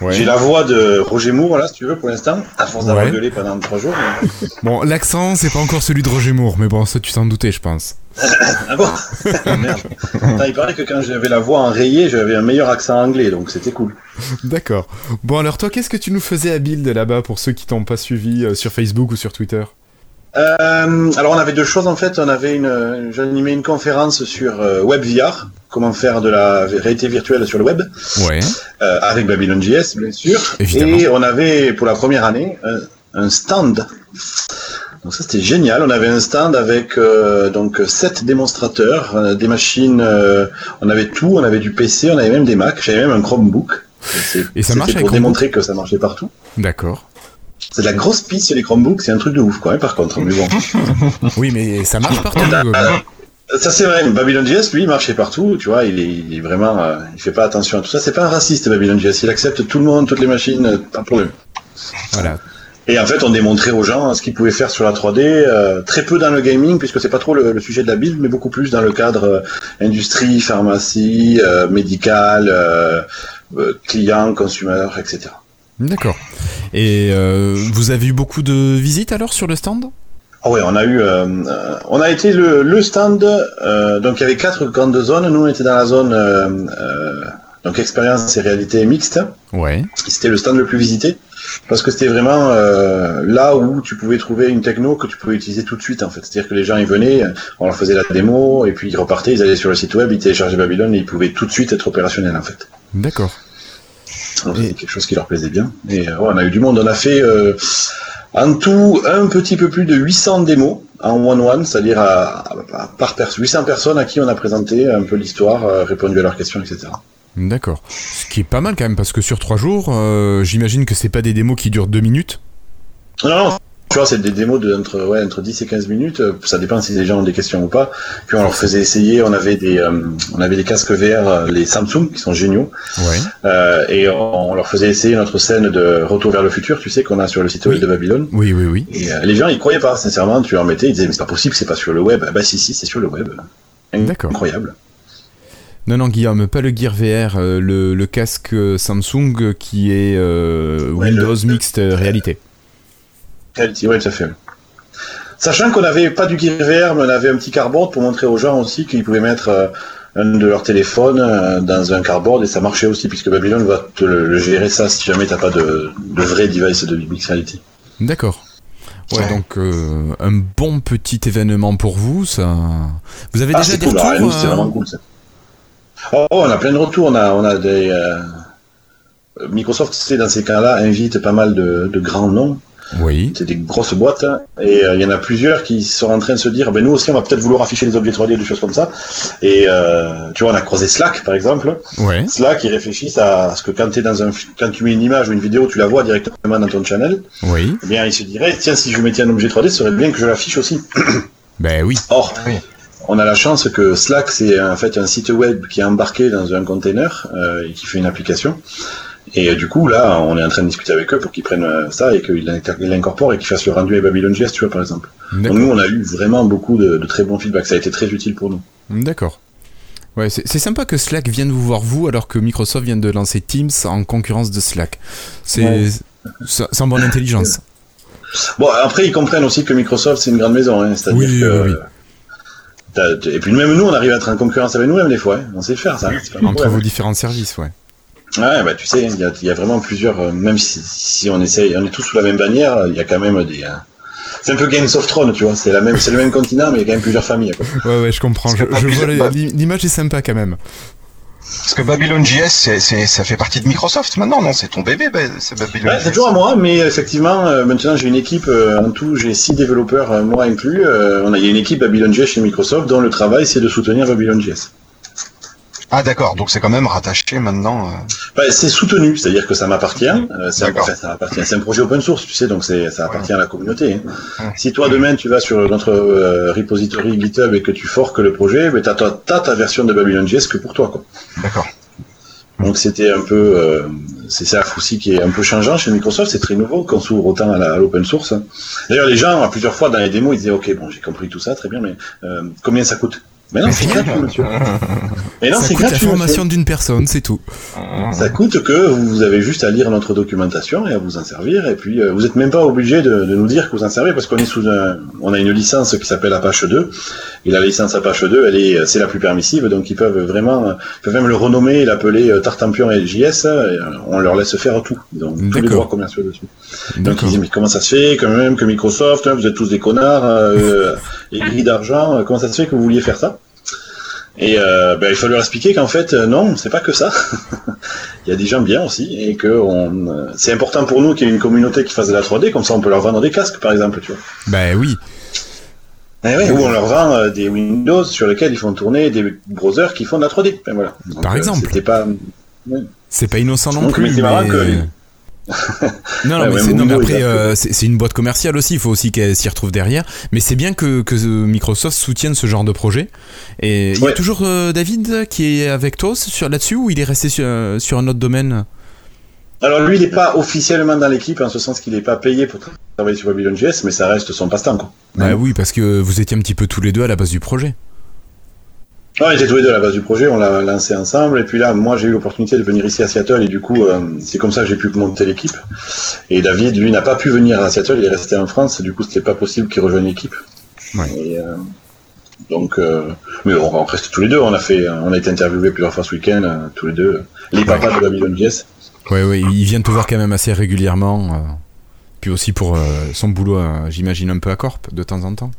Ouais. J'ai la voix de Roger Moore là si tu veux pour l'instant, à force d'avoir Ouais. gueulé pendant trois jours. mais- Bon, l'accent, c'est pas encore celui de Roger Moore, mais bon, ça, tu t'en doutais, je pense. Ah bon Merde. Il paraît que quand j'avais la voix enrayée, j'avais un meilleur accent anglais donc c'était cool. D'accord. Bon, alors toi, qu'est-ce que tu nous faisais à Build là-bas pour ceux qui t'ont pas suivi euh, sur Facebook ou sur Twitter? Euh, alors on avait deux choses en fait. On avait une, j'animais une conférence sur euh, WebVR, comment faire de la réalité virtuelle sur le web, Ouais. euh, avec Babylon.js bien sûr. Évidemment. Et on avait pour la première année un, stand. Donc ça c'était génial. On avait un stand avec donc sept démonstrateurs, des machines. on avait tout. On avait du PC, on avait même des Mac. J'avais même un Chromebook. Et ça avec pour démontrer que ça marchait partout. D'accord. C'est de la grosse piste sur les Chromebooks. C'est un truc de ouf quoi. hein, par contre, mais bon. Oui, mais ça marche partout. euh, Ça c'est vrai, Babylon.js lui il marchait partout, tu vois, il est, il est vraiment, euh, il fait pas attention à tout ça. C'est pas un raciste Babylon.js, il accepte tout le monde, toutes les machines, pas de problème. Voilà. Et en fait, on démontrait aux gens ce qu'ils pouvaient faire sur la 3D, euh, très peu dans le gaming puisque c'est pas trop le, le sujet de la build, mais beaucoup plus dans le cadre euh, industrie, pharmacie, médical, client, consumer, etc. D'accord. Et euh, vous avez eu beaucoup de visites alors sur le stand? Ah ouais, on a eu, euh, euh, on a été le, le stand. euh, donc il y avait quatre grandes zones. Nous on était dans la zone euh, donc expérience et réalité mixte. Ouais. C'était le stand le plus visité parce que c'était vraiment là où tu pouvais trouver une techno que tu pouvais utiliser tout de suite en fait. C'est-à-dire que les gens ils venaient, on leur faisait la démo et puis ils repartaient, ils allaient sur le site web, ils téléchargeaient Babylone et ils pouvaient tout de suite être opérationnels en fait. D'accord. Et- quelque chose qui leur plaisait bien. Et euh, on a eu du monde. On a fait euh, en tout un petit peu plus de 800 démos en one-one, c'est-à-dire à, à- par personne, 800 personnes à qui on a présenté un peu l'histoire, euh, répondu à leurs questions, etc. D'accord. Ce qui est pas mal quand même parce que sur trois jours, j'imagine que c'est pas des démos qui durent deux minutes. Non, non, tu vois, c'est des démos de entre, ouais, entre 10 et 15 minutes. euh, Ça dépend si les gens ont des questions ou pas. Puis on leur faisait essayer. On avait des, euh, on avait des casques VR, euh, les Samsung, qui sont géniaux. Ouais. Euh, et on, on leur faisait essayer notre scène de Retour vers le futur, tu sais, qu'on a sur le site web Oui. de Babylone. Oui, oui, oui. Et euh, les gens, ils croyaient pas, sincèrement. Tu leur mettais, ils disaient, mais c'est pas possible, c'est pas sur le web. Ah Bah si, si, c'est sur le web. D'accord. Incroyable. Non, non, Guillaume, pas le Gear VR, le, le casque Samsung qui est Ouais, Windows le- Mixed Réalité. Reality, ouais, tout à fait. Sachant qu'on n'avait pas du Gear VR, mais on avait un petit cardboard pour montrer aux gens aussi qu'ils pouvaient mettre euh, un de leurs téléphones euh, dans un cardboard et ça marchait aussi puisque Babylon va te le, le gérer ça si jamais t'as pas de, de vrai device de mixed reality. D'accord. Ouais, Ouais. donc euh, un bon petit événement pour vous, ça. Vous avez Ah, déjà c'est des cool, retours euh, vraiment cool ça. Oh, on a plein de retours, on a, on a des. Microsoft, c'est dans ces cas-là, invite pas mal de, de grands noms. Oui. C'est des grosses boîtes hein, et euh, il y en a plusieurs qui sont en train de se dire ben nous aussi on va peut-être vouloir afficher des objets 3D des choses comme ça et euh, tu vois on a croisé Slack par exemple Ouais. Slack ils réfléchissent à ce que quand, es dans un, quand tu mets une image ou une vidéo tu la vois directement dans ton channel Oui. eh bien ils se diraient tiens si je mettais un objet 3D ce serait bien que je l'affiche aussi Ben oui. or Oui. on a la chance que Slack c'est en fait un site web qui est embarqué dans un container euh, et qui fait une application et euh, du coup là on est en train de discuter avec eux pour qu'ils prennent euh, ça et qu'ils l'incorporent et qu'ils fassent le rendu avec Babylon.js tu vois par exemple donc nous, on a eu vraiment beaucoup de, de très bons feedbacks. Ça a été très utile pour nous. D'accord. Ouais, c'est sympa que Slack vienne vous voir vous alors que Microsoft vient de lancer Teams en concurrence de Slack. C'est en bonne intelligence. Bon, après, ils comprennent aussi que Microsoft, c'est une grande maison. Hein, C'est-à-dire Oui, que... oui, Et puis même nous, on arrive à être en concurrence avec nous-mêmes des fois. hein. On sait faire, ça. Entre vos différents services, ouais. Ouais, bah tu sais, il y a, il y a vraiment plusieurs... euh, Même si, si on essaye, on est tous sous la même bannière, il y a quand même des... euh, C'est un peu Games of Thrones, tu vois. C'est la même, c'est le même continent, mais il y a quand même plusieurs familles. Quoi. Ouais, ouais, je comprends. Je, je vois l'image est sympa quand même. Parce que Babylon.js, c'est, c'est, ça fait partie de Microsoft maintenant, non C'est ton bébé, bah, c'est Babylon. Ouais, c'est toujours à moi, mais effectivement, euh, maintenant j'ai une équipe, euh, en tout j'ai six développeurs, euh, moi inclus. Euh, on a, il y a une équipe Babylon.js chez Microsoft dont le travail c'est de soutenir Babylon.js. Ah d'accord, donc c'est quand même rattaché maintenant. euh, Bah, c'est soutenu, c'est-à-dire que ça m'appartient. Euh, c'est, un, ça m'appartient. C'est un projet open source, tu sais, donc c'est, ça appartient à la communauté. hein. Si toi demain tu vas sur notre euh, repository GitHub et que tu forques le projet, ben, t'as, ta version de Babylon.js que pour toi. Quoi. D'accord. Donc c'était un peu, euh, c'est ça aussi qui est un peu changeant chez Microsoft, c'est très nouveau qu'on s'ouvre autant à, l'open source. D'ailleurs les gens, à plusieurs fois dans les démos, ils disaient ok bon j'ai compris tout ça, très bien, mais combien ça coûte? Mais non, c'est gratuit, monsieur. Mais non, ça c'est coûte la gratuit. formation monsieur. d'une personne, c'est tout. Ça coûte que vous avez juste à lire notre documentation et à vous en servir. Et puis, euh, vous n'êtes même pas obligé de, de nous dire que vous en servez parce qu'on est sous un, on a une licence qui s'appelle Apache 2. Et la licence Apache 2, elle est, c'est la plus permissive. Donc, ils peuvent vraiment, ils peuvent même le renommer et l'appeler euh, Tartampion et JS. et, euh, on leur laisse faire tout. Donc, tous les droits commerciaux dessus. Donc, ils disent, mais comment ça se fait, quand même, que Microsoft, hein, vous êtes tous des connards, euh, et gris d'argent, comment ça se fait que vous vouliez faire ça? Et euh, ben, il faut leur expliquer qu'en fait, euh, non, c'est pas que ça. il y a des gens bien aussi, et que on, euh, c'est important pour nous qu'il y ait une communauté qui fasse de la 3D, comme ça on peut leur vendre des casques, par exemple, tu vois. Ben oui. Eh ouais, ou on leur vend euh, des Windows sur lesquels ils font tourner des browsers qui font de la 3D. Ben, voilà. Donc, Par euh, exemple. C'était pas. C'est pas innocent non Donc, plus. mais c'est marrant que non, non, Ouais, mais, ouais, non, après, euh, c'est une boîte commerciale aussi, il faut aussi qu'elle s'y retrouve derrière. Mais c'est bien que, que Microsoft soutienne ce genre de projet. Et il y a Ouais. toujours euh, David qui est avec toi sur- là-dessus ou il est resté sur, euh, sur un autre domaine? Alors lui, il n'est pas officiellement dans l'équipe, en ce sens qu'il n'est pas payé pour travailler sur Babylon.js, mais ça reste son passe-temps. quoi. Bah oui, parce que vous étiez un petit peu tous les deux à la base du projet. Ouais, on était tous les deux à la base du projet, on l'a lancé ensemble, et puis là, moi j'ai eu l'opportunité de venir ici à Seattle, et du coup, euh, c'est comme ça que j'ai pu monter l'équipe. Et David, lui, n'a pas pu venir à Seattle, il est resté en France, du coup, c'était pas possible qu'il rejoigne l'équipe. Ouais. Et, euh, donc, euh, mais on, on reste tous les deux, on a fait, on a été interviewés plusieurs fois ce week-end, tous les deux, les papas de Babylon.js. Ouais, ouais, il vient te voir quand même assez régulièrement. puis aussi pour son boulot, j'imagine un peu à Corp, de temps en temps.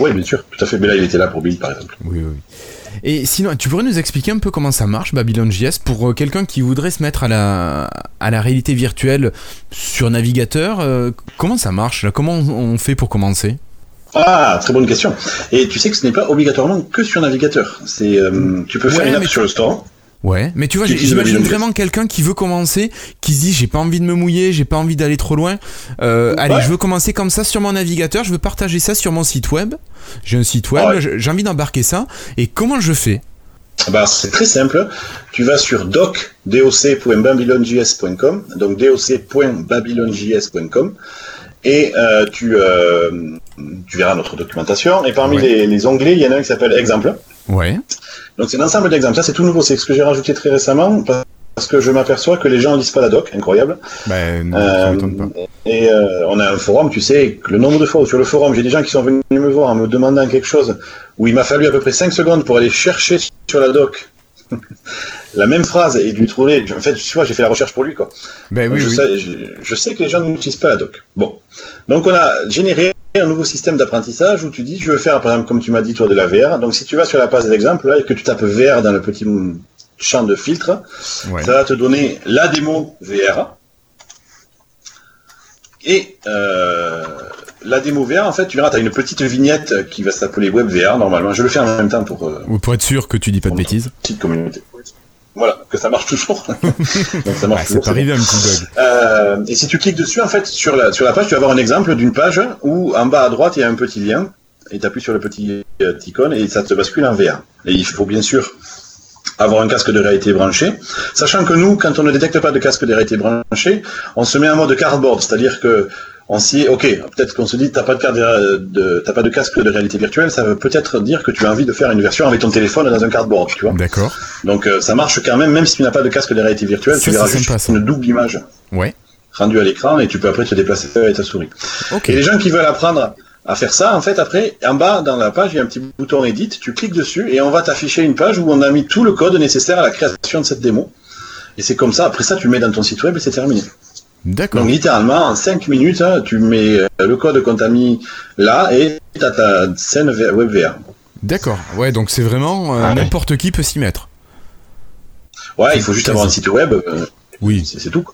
Oui, bien sûr, tout à fait, mais là, il était là pour Bill, par exemple. Oui, oui. Et sinon, tu pourrais nous expliquer un peu comment ça marche, Babylon.js, pour euh, quelqu'un qui voudrait se mettre à la, à la réalité virtuelle sur navigateur euh, Comment ça marche là? Comment on fait pour commencer? Ah, très bonne question. Et tu sais que ce n'est pas obligatoirement que sur navigateur. C'est, euh, tu peux faire Ouais, une app sur le store. Ouais, mais tu vois, j'imagine vraiment quelqu'un qui veut commencer, qui se dit j'ai pas envie de me mouiller, j'ai pas envie d'aller trop loin. Euh, Allez, Ouais. je veux commencer comme ça sur mon navigateur, je veux partager ça sur mon site web. J'ai un site web, Ouais. j'ai j'ai envie d'embarquer ça. Et comment je fais? Bah, c'est très simple. Tu vas sur doc, doc.babylonjs.com, donc doc.babylonjs.com, et euh, tu, euh, tu verras notre documentation. Et parmi Ouais. les, les onglets, il y en a un qui s'appelle Exemple. Ouais. Donc c'est un ensemble d'exemples. Ça, c'est tout nouveau. C'est ce que j'ai rajouté très récemment parce que je m'aperçois que les gens lisent pas la doc. Incroyable. Ben, non, Euh, ça pas. et euh, on a un forum, tu sais, le nombre de fois où sur le forum, j'ai des gens qui sont venus me voir en me demandant quelque chose où il m'a fallu à peu près 5 secondes pour aller chercher sur la doc la même phrase et lui trouver. En fait, tu vois, j'ai fait la recherche pour lui, quoi. Ben oui, je, oui. Sais, je, je sais que les gens n'utilisent pas la doc. Bon. Donc, on a généré un nouveau système d'apprentissage où tu dis, je veux faire, par exemple, comme tu m'as dit, toi, de la VR. Donc, si tu vas sur la page d'exemple, là, et que tu tapes VR dans le petit champ de filtre, Ouais. ça va te donner la démo VR. Et euh, la démo VR, en fait, tu verras, tu as une petite vignette qui va s'appeler Web VR, normalement. Je le fais en même temps pour euh, Ou pour être sûr que tu dis pas de bêtises. petite communauté. Voilà, que ça marche toujours. Donc ça marche Ouais, toujours. arrivé un petit bug. Euh, et si tu cliques dessus, en fait, sur la, sur la page, tu vas avoir un exemple d'une page où en bas à droite, il y a un petit lien, et tu appuies sur le petit euh, icône, et ça te bascule en VR. Et il faut bien sûr avoir un casque de réalité branché, sachant que nous, quand on ne détecte pas de casque de réalité branché, on se met en mode cardboard, c'est-à-dire que on s'y est, ok, peut-être qu'on se dit, t'as pas de, carte de, de- t'as pas de casque de réalité virtuelle, ça veut peut-être dire que tu as envie de faire une version avec ton téléphone dans un cardboard, tu vois. D'accord. Donc euh, ça marche quand même, même si tu n'as pas de casque de réalité virtuelle, Ça, tu verras juste sympa, une double image Ouais. rendue à l'écran et tu peux après te déplacer avec ta souris. Ok. Et les gens qui veulent apprendre à faire ça, en fait, après, en bas dans la page, il y a un petit bouton Edit, tu cliques dessus et on va t'afficher une page où on a mis tout le code nécessaire à la création de cette démo. Et c'est comme ça, après ça, tu mets dans ton site web et c'est terminé. D'accord. Donc littéralement, en 5 minutes, hein, tu mets euh, le code qu'on t'a mis là et tu as ta scène V- web VR. D'accord. Ouais, donc c'est vraiment euh, Ah ouais. n'importe qui peut s'y mettre. Ouais, il faut juste avoir un site web, euh, Oui. c'est tout.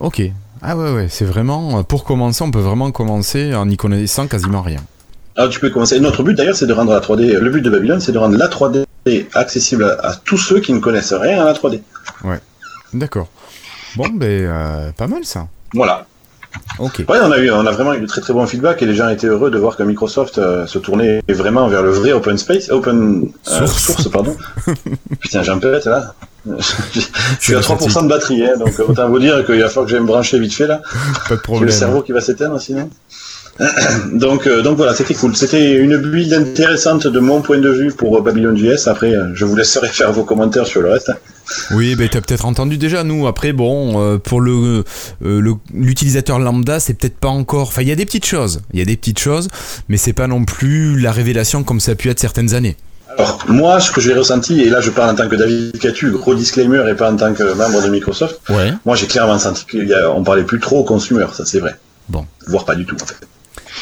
Ok. Ah ouais, ouais, c'est vraiment. Pour commencer, on peut vraiment commencer en n'y connaissant quasiment rien. Alors tu peux commencer. Notre but d'ailleurs, c'est de rendre la 3D. Le but de Babylone, c'est de rendre la 3D accessible à, à tous ceux qui ne connaissent rien à la 3D. D'accord. Bon, ben, euh, pas mal ça. Voilà. Ok. Ouais, on a eu, on a vraiment eu de très très bons feedbacks et les gens étaient heureux de voir que Microsoft euh, se tournait vraiment vers le vrai open space, open euh, Source. source. pardon. Putain, j'en pète là. Je suis à la 3% de batterie, hein, donc autant vous dire qu'il va falloir que j'aille me brancher vite fait là. Pas de J'ai le problème. cerveau qui va s'éteindre sinon. donc, euh, donc voilà, c'était cool. C'était une build intéressante de mon point de vue pour Babylon JS. Après, euh, je vous laisserai faire vos commentaires sur le reste. Oui, ben t'as peut-être entendu déjà. Nous, après, bon, euh, pour le l'utilisateur lambda, c'est peut-être pas encore. Enfin, il y a des petites choses. Il y a des petites choses, mais c'est pas non plus la révélation comme ça a pu être certaines années. Alors, moi, ce que j'ai ressenti, et là je parle en tant que David Catu, gros disclaimer, et pas en tant que membre de Microsoft, Ouais. moi j'ai clairement senti qu'on parlait plus trop aux consumers, ça c'est vrai. Bon. Voire pas du tout en fait.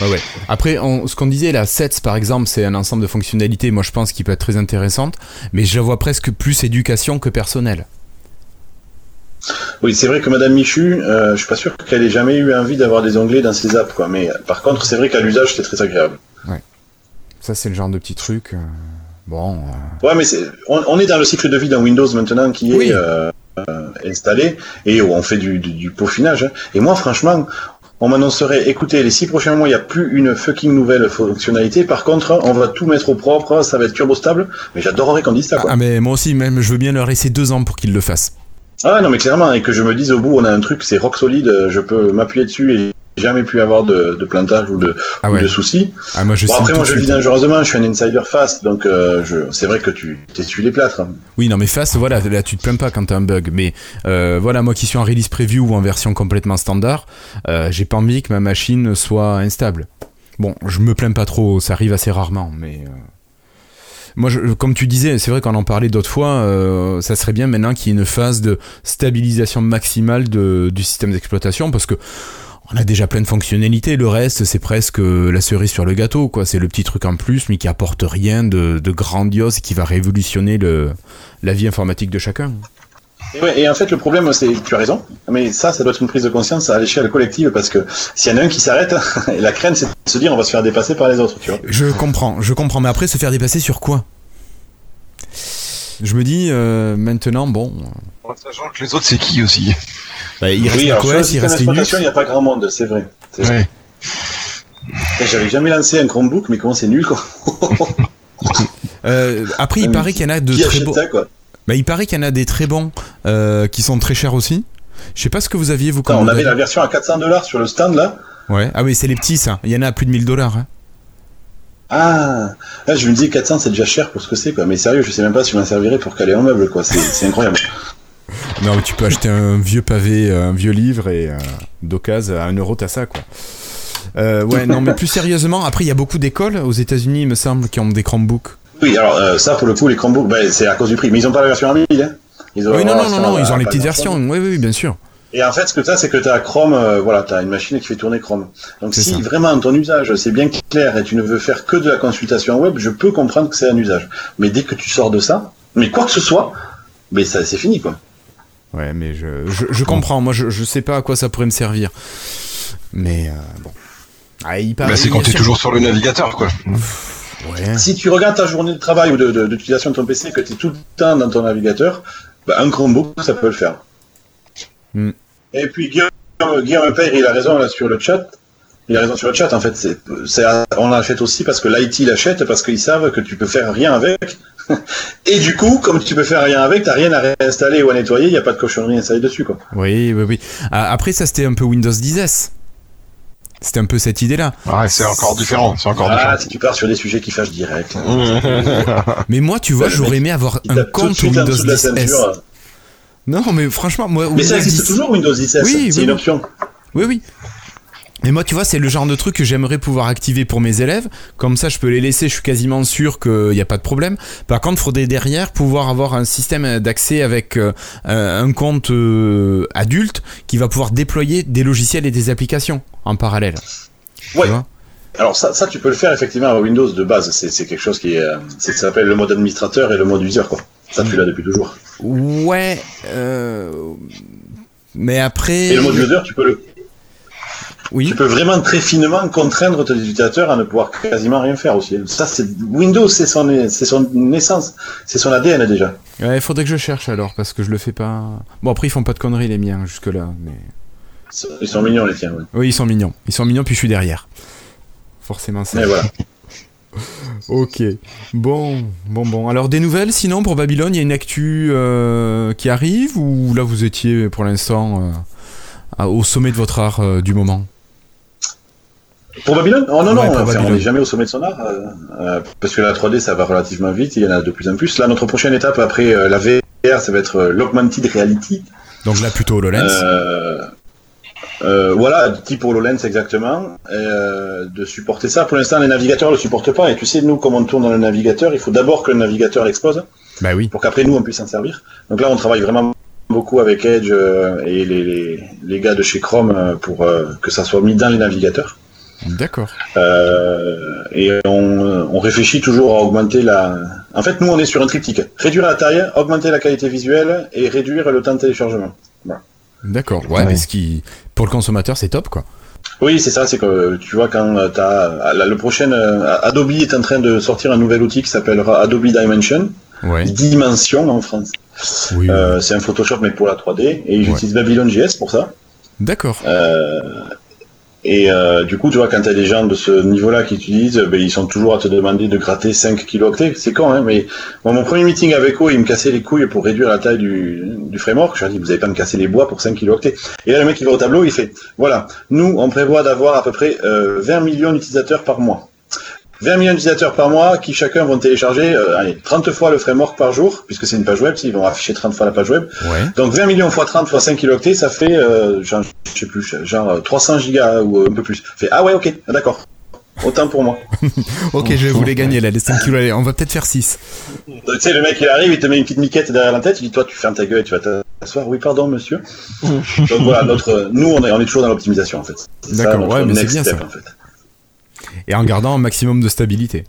Ouais, ouais. Après, on- ce qu'on disait, la SETS par exemple, c'est un ensemble de fonctionnalités, moi je pense, qui peut être très intéressante, mais je la vois presque plus éducation que personnel. Oui, c'est vrai que Madame Michu, euh, je suis pas sûr qu'elle ait jamais eu envie d'avoir des onglets dans ses apps, quoi. Mais euh, par contre, c'est vrai qu'à l'usage, c'est très agréable. Ça, c'est le genre de petit truc. euh, Bon. euh, Ouais, mais on, on est dans le cycle de vie d'un Windows maintenant qui est Oui. installé et on fait du, du, du peaufinage. hein. Et moi, franchement, on m'annoncerait, écoutez, les six prochains mois, il n'y a plus une fucking nouvelle fonctionnalité. Par contre, on va tout mettre au propre, ça va être turbo stable. Mais j'adorerais qu'on dise ça, quoi. Ah, mais moi aussi, même, je veux bien leur laisser deux ans pour qu'ils le fassent. Ah non, mais clairement, et que je me dise au bout, on a un truc, c'est rock solide, je peux m'appuyer dessus et jamais plus avoir de, de plantage ou de, Ah ou ouais. de soucis. Ah, moi je Bon, après, moi, je suite. dangereusement, je suis un insider fast, donc euh, c'est vrai que tu t'essuies les plâtres. Oui, non, mais face, voilà, là tu te plains pas quand t'as un bug. Mais euh, voilà, moi qui suis en release preview ou en version complètement standard, euh, j'ai pas envie que ma machine soit instable. Bon, je me plains pas trop, ça arrive assez rarement, mais. Moi, je- comme tu disais, c'est vrai qu'on en parlait d'autres fois, euh, ça serait bien maintenant qu'il y ait une phase de stabilisation maximale de- du système d'exploitation parce que on a déjà plein de fonctionnalités. Le reste, c'est presque la cerise sur le gâteau, quoi. C'est le petit truc en plus, mais qui apporte rien de, de grandiose et qui va révolutionner le, la vie informatique de chacun. Et, ouais, et en fait, le problème, c'est, tu as raison, mais ça, ça doit être une prise de conscience à l'échelle collective, parce que s'il y en a un qui s'arrête, la crainte, c'est de se dire, on va se faire dépasser par les autres, tu vois. Je comprends, je comprends. Mais après, se faire dépasser sur quoi? Je me dis, euh, maintenant, bon. En sachant que les autres, c'est qui aussi bah, il reste oui, alors, macOS, il reste Linux. il n'y a pas grand monde, c'est vrai. Ouais. J'avais jamais lancé un Chromebook, mais comment c'est nul, quoi. Euh, après, il paraît qu'il y en a de qui très bons. ça, quoi Bah, il paraît qu'il y en a des très bons euh, qui sont très chers aussi. Je sais pas ce que vous aviez, vous, comme on avait la version à 400 dollars sur le stand, là. Ouais. Ah oui, c'est les petits, ça. Il y en a à plus de 1000 dollars. Hein. Ah, là, je me disais 400, c'est déjà cher pour ce que c'est, quoi. Mais sérieux, je sais même pas si je m'en servirais pour caler un meuble, quoi. C'est incroyable. Non, mais tu peux acheter un vieux pavé, un vieux livre et euh, d'occasion à 1 euro, t'as ça, quoi. Euh, ouais, non, mais plus sérieusement, après, il y a beaucoup d'écoles aux États-Unis, il me semble, qui ont des Chromebooks. Oui, alors euh, ça, pour le coup, les Chromebooks, ben, c'est à cause du prix. Mais ils ont pas la version Android, hein. Ils ont Oui, non, non, non, non, ils euh, ont les petites versions. Oui, oui, bien sûr. Et en fait, ce que tu as, c'est que tu as Chrome, euh, voilà, tu as une machine qui fait tourner Chrome. Donc si ça. vraiment ton usage, c'est bien clair et tu ne veux faire que de la consultation web, je peux comprendre que c'est un usage. Mais dès que tu sors de ça, mais quoi que ce soit, mais ça c'est fini quoi. Ouais, mais je, je, je comprends. Moi, je, je sais pas à quoi ça pourrait me servir. Mais euh, bon. Ah, il paraît- Bah, c'est quand t'es toujours sur le navigateur, quoi. Ouais. Si tu regardes ta journée de travail ou de- de- d'utilisation de, ton PC, que tu es tout le temps dans ton navigateur, bah, un Chromebook, ça peut le faire. Hmm. Et puis Guillaume, Guillaume Père, il a raison là sur le chat. Il a raison sur le chat, en fait. c'est c'est- on l'achète aussi parce que l'IT l'achète parce qu'ils savent que tu peux faire rien avec. Et du coup, comme tu peux faire rien avec, t'as rien à réinstaller ou à nettoyer, il n'y a pas de cochonnerie installée dessus, quoi. Oui, oui, oui. Ah, Après, ça, c'était un peu Windows 10S. C'était un peu cette idée-là. Ouais, c'est encore différent. C'est encore Ah, si tu pars sur des sujets qui fâchent direct. différent. Mais moi, tu vois, j'aurais aimé avoir un compte Windows dessous de la 10S. Non, mais franchement, moi, Mais ça existe 10 toujours Windows 10 Oui, oui, c'est une option. Oui, oui. Mais moi, tu vois, c'est le genre de truc que j'aimerais pouvoir activer pour mes élèves. Comme ça, je peux les laisser, je suis quasiment sûr qu'il n'y a pas de problème. Par contre, il faudrait derrière pouvoir avoir un système d'accès avec euh, un un compte euh, adulte qui va pouvoir déployer des logiciels et des applications en parallèle. Tu Ouais. vois Alors ça, ça, tu peux le faire effectivement à Windows de base. C'est quelque chose qui est, euh, c'est ça s'appelle le mode administrateur et le mode user quoi. Ça tu l'as depuis toujours. Ouais. euh, Mais après. Et le mode user, tu peux le, Oui. tu peux vraiment très finement contraindre tes utilisateurs à ne pouvoir quasiment rien faire aussi. Ça c'est Windows, c'est son, c'est son essence, c'est son ADN déjà. Ouais, il faudrait que je cherche alors parce que je le fais pas. Bon, après, ils font pas de conneries les miens jusque-là. Mais... Ils sont mignons les tiens. Ouais. Oui, ils sont mignons. Ils sont mignons, puis je suis derrière. Forcément, ça. Mais voilà. Ok. Bon, bon, bon. Alors, des nouvelles sinon pour Babylone Il y a une actu euh, qui arrive ou là vous étiez pour l'instant euh, au sommet de votre art euh, du moment? Pour Babylone? Oh non, Ouais, non, on n'est jamais au sommet de son art, parce que la 3D, ça va relativement vite, il y en a de plus en plus. Là, notre prochaine étape après la VR, ça va être l'augmented reality. Donc là, plutôt HoloLens. Euh, voilà, type HoloLens exactement, et, euh, de supporter ça. Pour l'instant, les navigateurs ne le supportent pas, et tu sais, nous, comme on tourne dans le navigateur, il faut d'abord que le navigateur explose, Bah oui. pour qu'après nous, on puisse s'en servir. Donc là, on travaille vraiment beaucoup avec Edge euh, et les, les, les gars de chez Chrome euh, pour que ça soit mis dans les navigateurs. D'accord. Euh, et on, on réfléchit toujours à augmenter la. En fait, nous, on est sur un triptyque réduire la taille, augmenter la qualité visuelle et réduire le temps de téléchargement. D'accord. Ouais, Ouais. mais ce qui, pour le consommateur, c'est top, quoi. Oui, c'est ça. C'est que tu vois quand euh, t'as la- le prochain euh, Adobe est en train de sortir un nouvel outil qui s'appellera Adobe Dimension, Ouais. Dimension en France. Oui. Euh, c'est un Photoshop mais pour la 3D et ils Ouais. utilisent Babylon JS pour ça. D'accord. Euh, et euh, du coup, tu vois, quand tu as des gens de ce niveau-là qui utilisent, ben, ils sont toujours à te demander de gratter 5 kilooctets. C'est con, hein, mais moi, mon premier meeting avec eux, ils me cassaient les couilles pour réduire la taille du, du framework. Je leur ai dit, vous n'allez pas me casser les bois pour 5 kilooctets. Et là, le mec, il va au tableau, il fait, voilà, nous, on prévoit d'avoir à peu près euh, 20 millions d'utilisateurs par mois. 20 millions d'utilisateurs par mois qui chacun vont télécharger euh, allez, 30 fois le framework par jour, puisque c'est une page web, ils vont afficher 30 fois la page web. Ouais. Donc 20 millions fois 30 fois 5 kilooctets, ça fait, euh, genre, je sais plus, genre euh, 300 gigas ou un peu plus. Fait, ah ouais, ok, ah, d'accord. Autant pour moi. Ok, je voulais gagner là, les 5 kilos. Allez, on va peut-être faire 6. Donc, tu sais, le mec, il arrive, il te met une petite miquette derrière la tête, il dit, toi, tu fermes ta gueule et tu vas t'asseoir. Oui, pardon, monsieur. Donc voilà, notre, nous, on est, on est toujours dans l'optimisation, en fait. D'accord, ouais, mais c'est next bien step, ça. En fait. Et en gardant un maximum de stabilité.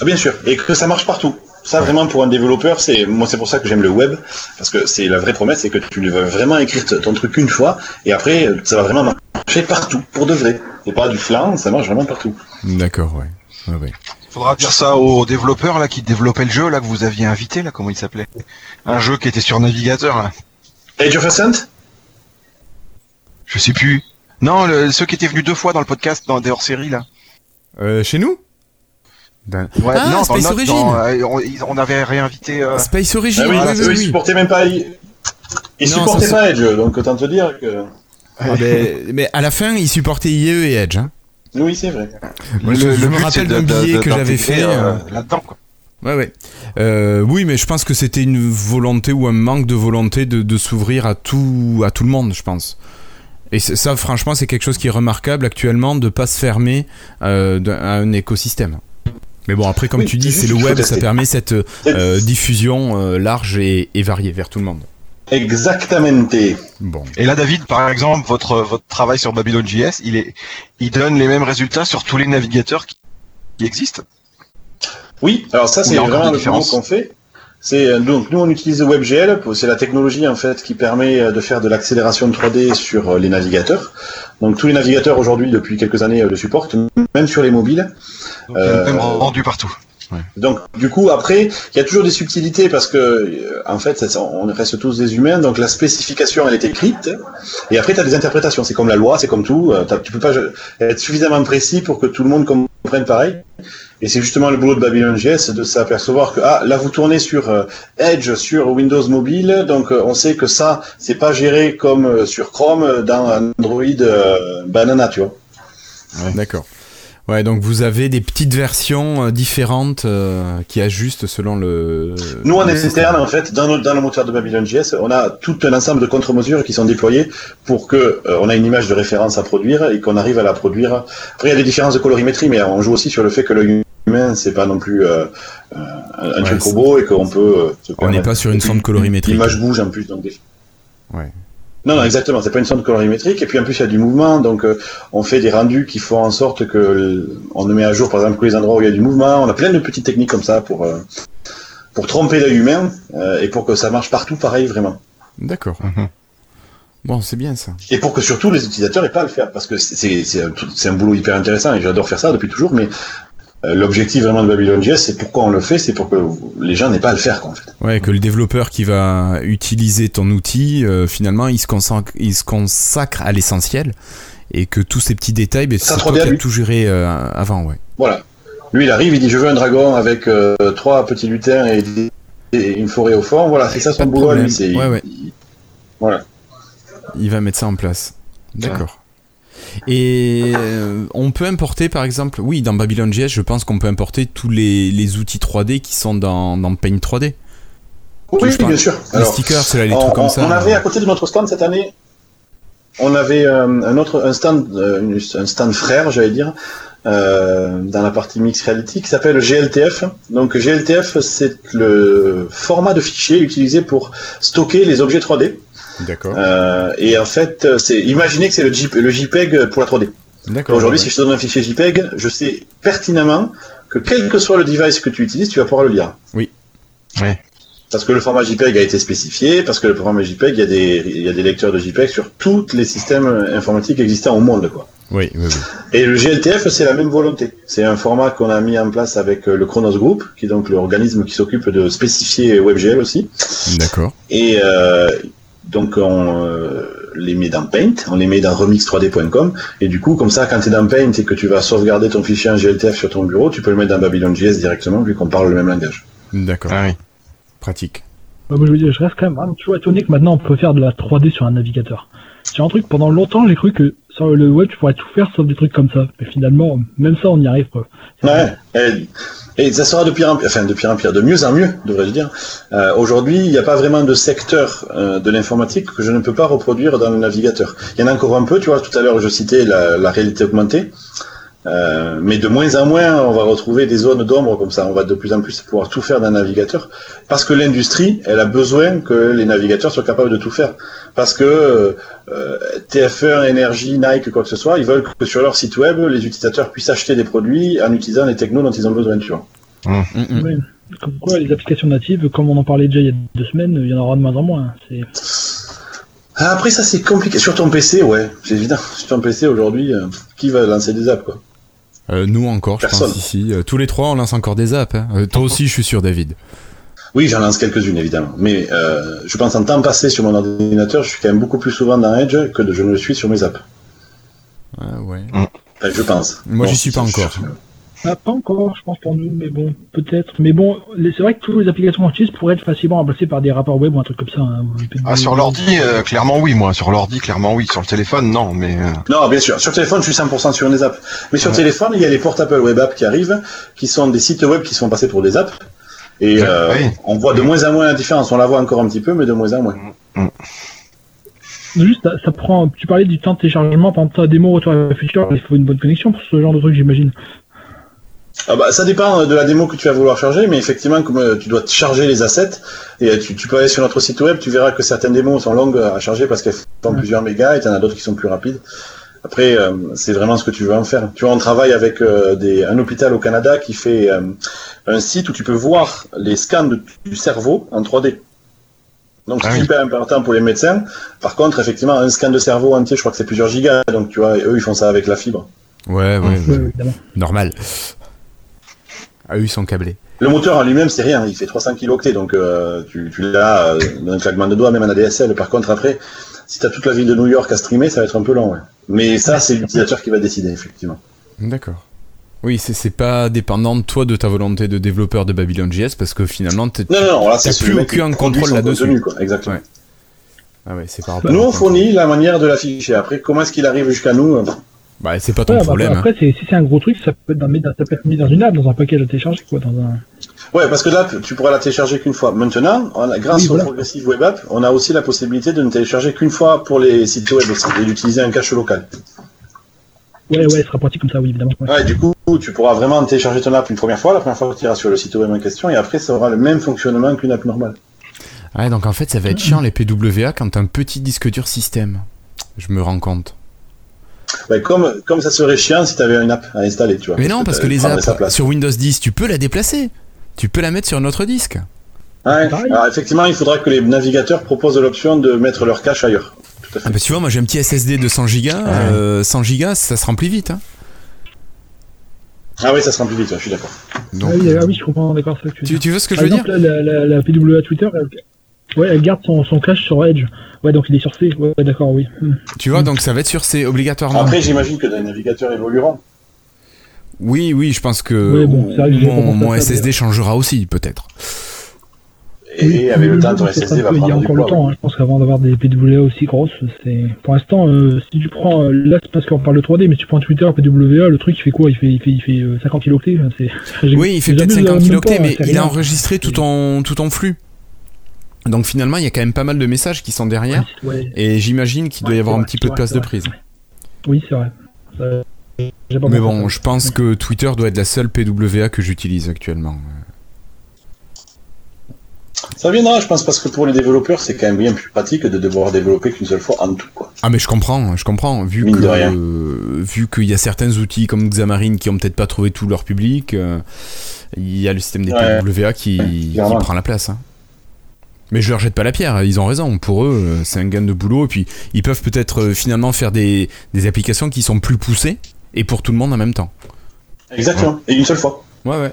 Ah, bien sûr, et que ça marche partout. Ça, vraiment, pour un développeur, c'est moi, c'est pour ça que j'aime le web, parce que c'est la vraie promesse, c'est que tu vas vraiment écrire ton truc une fois, et après, ça va vraiment marcher partout, pour de vrai. Et pas du flan, ça marche vraiment partout. D'accord, ouais. Ouais, ouais. Faudra dire ça aux développeurs là qui développaient le jeu là que vous aviez invité là, comment il s'appelait? Un jeu qui était sur navigateur là. Age of Ascent? Je sais plus. Non, le- ceux qui étaient venus deux fois dans le podcast dans des hors-série là. Euh, chez nous D'un- Ouais, Ah, non, dans Space nôtre, Origin. dans, euh, on, avait réinvité. euh, Space Origin, Ah oui, supportaient même pas. Ils, ils Non, supportaient pas Edge, donc autant te dire que. Ah, ben, mais à la fin, ils supportaient IE et Edge. Hein. Oui, c'est vrai. Moi, je- je me but, rappelle d'un de- billet de- que j'avais fait, euh, là-dedans quoi. Ouais, ouais. Euh, oui, mais je pense que c'était une volonté ou un manque de volonté de, de s'ouvrir à tout, à tout le monde, je pense. Et ça, franchement, c'est quelque chose qui est remarquable actuellement de pas se fermer euh, d'un- à un écosystème. Mais bon, après, comme Oui, tu dis, c'est le web, ça permet cette euh, diffusion euh, large et, et variée vers tout le monde. Exactamente. Bon. Et là, David, par exemple, votre votre travail sur Babylon JS, il est, il donne les mêmes résultats sur tous les navigateurs qui, qui existent? Oui, alors ça, c'est vraiment le qu'on fait. C'est euh, donc nous on utilise WebGL, c'est la technologie en fait qui permet euh, de faire de l'accélération de 3D sur euh, les navigateurs. Donc tous les navigateurs aujourd'hui depuis quelques années le supportent, même sur les mobiles. Donc, Euh, même rendu partout. Donc du coup après il y a toujours des subtilités parce que en fait on reste tous des humains donc la spécification elle est écrite et après tu as des interprétations c'est comme la loi c'est comme tout tu peux pas être suffisamment précis pour que tout le monde comprenne pareil et c'est justement le boulot de Babylon JS de s'apercevoir que ah là vous tournez sur euh, Edge sur Windows mobile donc euh, on sait que ça c'est pas géré comme euh, sur Chrome dans Android euh, Banana tu vois D'accord. Ouais, donc vous avez des petites versions euh, différentes euh, qui ajustent selon le. Nous, en le système. interne, en fait, dans, notre- dans le moteur de Babylon JS, on a tout un ensemble de contre-mesures qui sont déployées pour que euh, on a une image de référence à produire et qu'on arrive à la produire. Après, il y a des différences de colorimétrie, mais on joue aussi sur le fait que l'œil humain, c'est pas non plus euh, euh, un Ouais, truc robot et qu'on peut. euh, On n'est pas sur une sonde colorimétrique. L'image bouge en plus, donc. des- Ouais. Non, non, exactement. C'est pas une sonde colorimétrique. Et puis en plus, il y a du mouvement, donc euh, on fait des rendus qui font en sorte que le- on ne met à jour, par exemple, que les endroits où il y a du mouvement. On a plein de petites techniques comme ça pour euh, pour tromper l'œil humain euh, et pour que ça marche partout pareil vraiment. D'accord. Bon, c'est bien ça. Et pour que surtout les utilisateurs aient pas à le faire, parce que c'est un, un boulot hyper intéressant et j'adore faire ça depuis toujours. Mais l'objectif vraiment de Babylon JS, c'est pourquoi on le fait, c'est pour que les gens n'aient pas à le faire, quoi, en fait. Ouais, que le développeur qui va utiliser ton outil, euh, finalement, il se consacre, il se consacre à l'essentiel et que tous ces petits détails, ben, Ça, c'est trop toi qui as tout géré euh, avant, ouais. Voilà. Lui, il arrive, il dit je veux un dragon avec euh, trois petits lutins et, des- et une forêt au fond. Voilà, c'est ça son boulot lui. Ouais, ouais. il- voilà. Il va mettre ça en place. D'accord. Et euh, on peut importer, par exemple, oui, dans Babylon.js, je pense qu'on peut importer tous les, les outils 3D qui sont dans, dans Paint 3D. Oui, bien sûr. Les Alors, stickers, là, les on, trucs comme on- ça. on avait à côté de notre stand cette année, on avait euh, un autre un stand, euh, un stand frère, j'allais dire, euh, dans la partie mix reality qui s'appelle GLTF. Donc GLTF, c'est le format de fichier utilisé pour stocker les objets 3D. D'accord. Euh, et en fait, c'est imaginez que c'est le, JPEG pour la 3D. D'accord. Aujourd'hui, ouais. si je te donne un fichier JPEG, je sais pertinemment que quel que soit le device que tu utilises, tu vas pouvoir le lire. Oui. Ouais. Parce que le format JPEG a été spécifié, parce que le format JPEG, il y a des, il y a des lecteurs de JPEG sur tous les systèmes informatiques existants au monde, quoi. Oui, oui, oui. Et le GLTF, c'est la même volonté. C'est un format qu'on a mis en place avec euh, le Chronos Group, qui est donc l'organisme qui s'occupe de spécifier WebGL aussi. D'accord. Et euh, donc on euh, les met dans Paint, on les met dans remix3d.com, et du coup, comme ça, quand tu es dans Paint et que tu vas sauvegarder ton fichier en GLTF sur ton bureau, tu peux le mettre dans Babylon.js directement, vu qu'on parle le même langage. D'accord. Ah oui. Pratique. Bah, moi, je, veux dire, je reste quand même vraiment toujours étonné que maintenant on peut faire de la 3D sur un navigateur. C'est un truc, pendant longtemps, j'ai cru que sur le web, tu pourrais tout faire sauf des trucs comme ça. Mais finalement, même ça, on y arrive, quoi. Ouais. Et, ça sera de pire en pire, enfin de pire en pire, de mieux en mieux, devrais-je dire. Euh, Aujourd'hui, il n'y a pas vraiment de secteur euh, de l'informatique que je ne peux pas reproduire dans le navigateur. Il y en a encore un peu, tu vois, tout à l'heure je citais la réalité augmentée. Euh, mais de moins en moins, on va retrouver des zones d'ombre comme ça. On va de plus en plus pouvoir tout faire d'un navigateur, parce que l'industrie, elle a besoin que les navigateurs soient capables de tout faire. Parce que euh, TF1, Énergie, Nike, quoi que ce soit, ils veulent que sur leur site web, les utilisateurs puissent acheter des produits en utilisant les technos dont ils ont besoin, tu vois. Mm, mm. Ouais. Comme quoi, les applications natives, comme on en parlait déjà il y a deux semaines, il y en aura de moins en moins. C'est Ah, Après, ça c'est compliqué. Sur ton PC, ouais, c'est évident. Sur ton PC aujourd'hui, euh, qui va lancer des apps, quoi? Euh, nous encore, je Personne. pense ici. Euh, tous les trois, on lance encore des apps. hein. Euh, toi aussi, je suis sûr, David. Oui, j'en lance quelques-unes, évidemment. Mais euh, je pense en temps passé sur mon ordinateur, je suis quand même beaucoup plus souvent dans Edge que je ne le suis sur mes apps. Ah, ouais. Enfin, je pense. Moi, Bon, j'y suis pas je- encore. je- Ah, pas encore, je pense, pour nous, mais bon, peut-être. Mais bon, les- c'est vrai que toutes les applications qu'on utilise pourraient être facilement remplacées par des rapports web ou un truc comme ça. hein, Ah, sur l'ordi, euh, clairement oui, moi. Sur l'ordi, clairement oui. Sur le téléphone, non, mais. euh, Non, bien sûr. Sur téléphone, je suis 100% sur les apps. Mais sur Ouais. téléphone, il y a les portables web apps qui arrivent, qui sont des sites web qui sont passés pour des apps. Et Ouais, euh, oui. on voit de moins en moins la différence. On la voit encore un petit peu, mais de moins en moins. Juste, ça, ça prend. Tu parlais du temps de téléchargement, exemple, ta démo Retour à la future, il faut une bonne connexion pour ce genre de truc, j'imagine. Ah bah, ça dépend de la démo que tu vas vouloir charger, mais effectivement, comme euh, tu dois te charger les assets, et euh, tu, tu peux aller sur notre site web, tu verras que certaines démos sont longues à charger parce qu'elles font Ouais. plusieurs mégas, et tu en as d'autres qui sont plus rapides. Après, euh, c'est vraiment ce que tu veux en faire. Tu vois, on travaille avec euh, des, un hôpital au Canada qui fait euh, un site où tu peux voir les scans de- du cerveau en 3D. Donc Ah c'est oui. super important pour les médecins. Par contre, effectivement, un scan de cerveau entier, je crois que c'est plusieurs gigas. Donc tu vois, eux, ils font ça avec la fibre. Ouais, ouais, Ouais, ouais. évidemment. Normal. Ah, eux, ils sont câblés. Le moteur en lui-même, c'est rien, il fait 300 kilooctets, donc euh, tu, tu l'as euh, d'un claquement de doigts, même en ADSL. Par contre, après, si tu as toute la ville de New York à streamer, ça va être un peu long. Ouais. Mais ça, c'est l'utilisateur qui va décider, effectivement. D'accord. Oui, c'est pas dépendant de toi, de ta volonté de développeur de Babylon.js, parce que finalement, T'as celui plus aucun contrôle là-dessus. Exactement. Ouais. Ah ouais, c'est par rapport Nous, on fournit la manière de l'afficher. Après, comment est-ce qu'il arrive jusqu'à nous euh, Bah, c'est pas ton Ouais, bah, problème. hein. après, c'est- si c'est un gros truc, ça peut, être dans, mis dans- ça peut être mis dans une app, dans un package à télécharger, quoi. Dans un... Ouais, parce que là, tu pourras la télécharger qu'une fois. Maintenant, on a- grâce Oui, au. Progressive Web App, on a aussi la possibilité de ne télécharger qu'une fois pour les sites web aussi, et d'utiliser un cache local. Ouais, ouais, ce sera pratique comme ça, oui, évidemment. ouais. Ouais, du coup, tu pourras vraiment télécharger ton app une première fois, la première fois que tu iras sur le site web en question, et après, ça aura le même fonctionnement qu'une app normale. Ouais, donc en fait, ça va être chiant les PWA quand un petit disque dur système. Je me rends compte. Ouais, comme, comme ça serait chiant si tu avais une app à installer, tu vois. Mais non, parce que elle les apps place. sur Windows 10, tu peux la déplacer. Tu peux la mettre sur un autre disque. Ouais. Alors, effectivement, il faudra que les navigateurs proposent l'option de mettre leur cache ailleurs. Tout à fait. Ah bah tu vois, moi j'ai un petit SSD de 100 Go. euh, 100 Go, ça se remplit vite. Hein. Ah oui, ça se remplit vite, ouais, je suis d'accord. Donc, ah, oui, ah oui, je comprends, d'accord, tu veux tu, vois ce que je veux dire la, la, la PWA Twitter, elle, ouais, elle garde son, son cache sur Edge. Ouais, donc il est sur C. Ouais, d'accord, oui. Hmm. Tu vois, donc ça va être sur C obligatoirement. Après, j'imagine que les navigateurs évolueront. Oui, oui, je pense que bon, vrai mon, ça, SSD changera aussi, peut-être. Et avec le temps, ton SSD va Il y a prendre du encore le poids. temps. hein. Je pense qu'avant d'avoir des PWA aussi grosses, c'est pour l'instant, euh, si tu prends euh, là, c'est parce qu'on parle de 3D, mais si tu prends Twitter PWA, le truc il fait quoi? Il fait, il fait, il fait euh, 50 kilooctets. hein, C'est. Oui, il fait peut-être 50 euh, même kilooctets, mais c'est il a enregistré tout en, tout en flux. Donc finalement, il y a quand même pas mal de messages qui sont derrière. Ouais. Et j'imagine qu'il doit y avoir un petit peu de place de prise. Oui, c'est vrai. Euh, Mais bon, je pense que Twitter doit être la seule PWA que j'utilise actuellement. Ça viendra, je pense, parce que pour les développeurs, c'est quand même bien plus pratique de devoir développer qu'une seule fois en tout. Quoi. Ah mais je comprends, je comprends. Vu Mine que de rien. euh, vu qu'il y a certains outils comme Xamarin qui ont peut-être pas trouvé tout leur public, euh, il y a le système des Ouais. PWA qui, prend la place. hein. Mais je leur jette pas la pierre, ils ont raison. Pour eux, euh, c'est un gain de boulot et puis ils peuvent peut-être euh, finalement faire des, des applications qui sont plus poussées et pour tout le monde en même temps. Exactement, et une seule fois. Ouais ouais.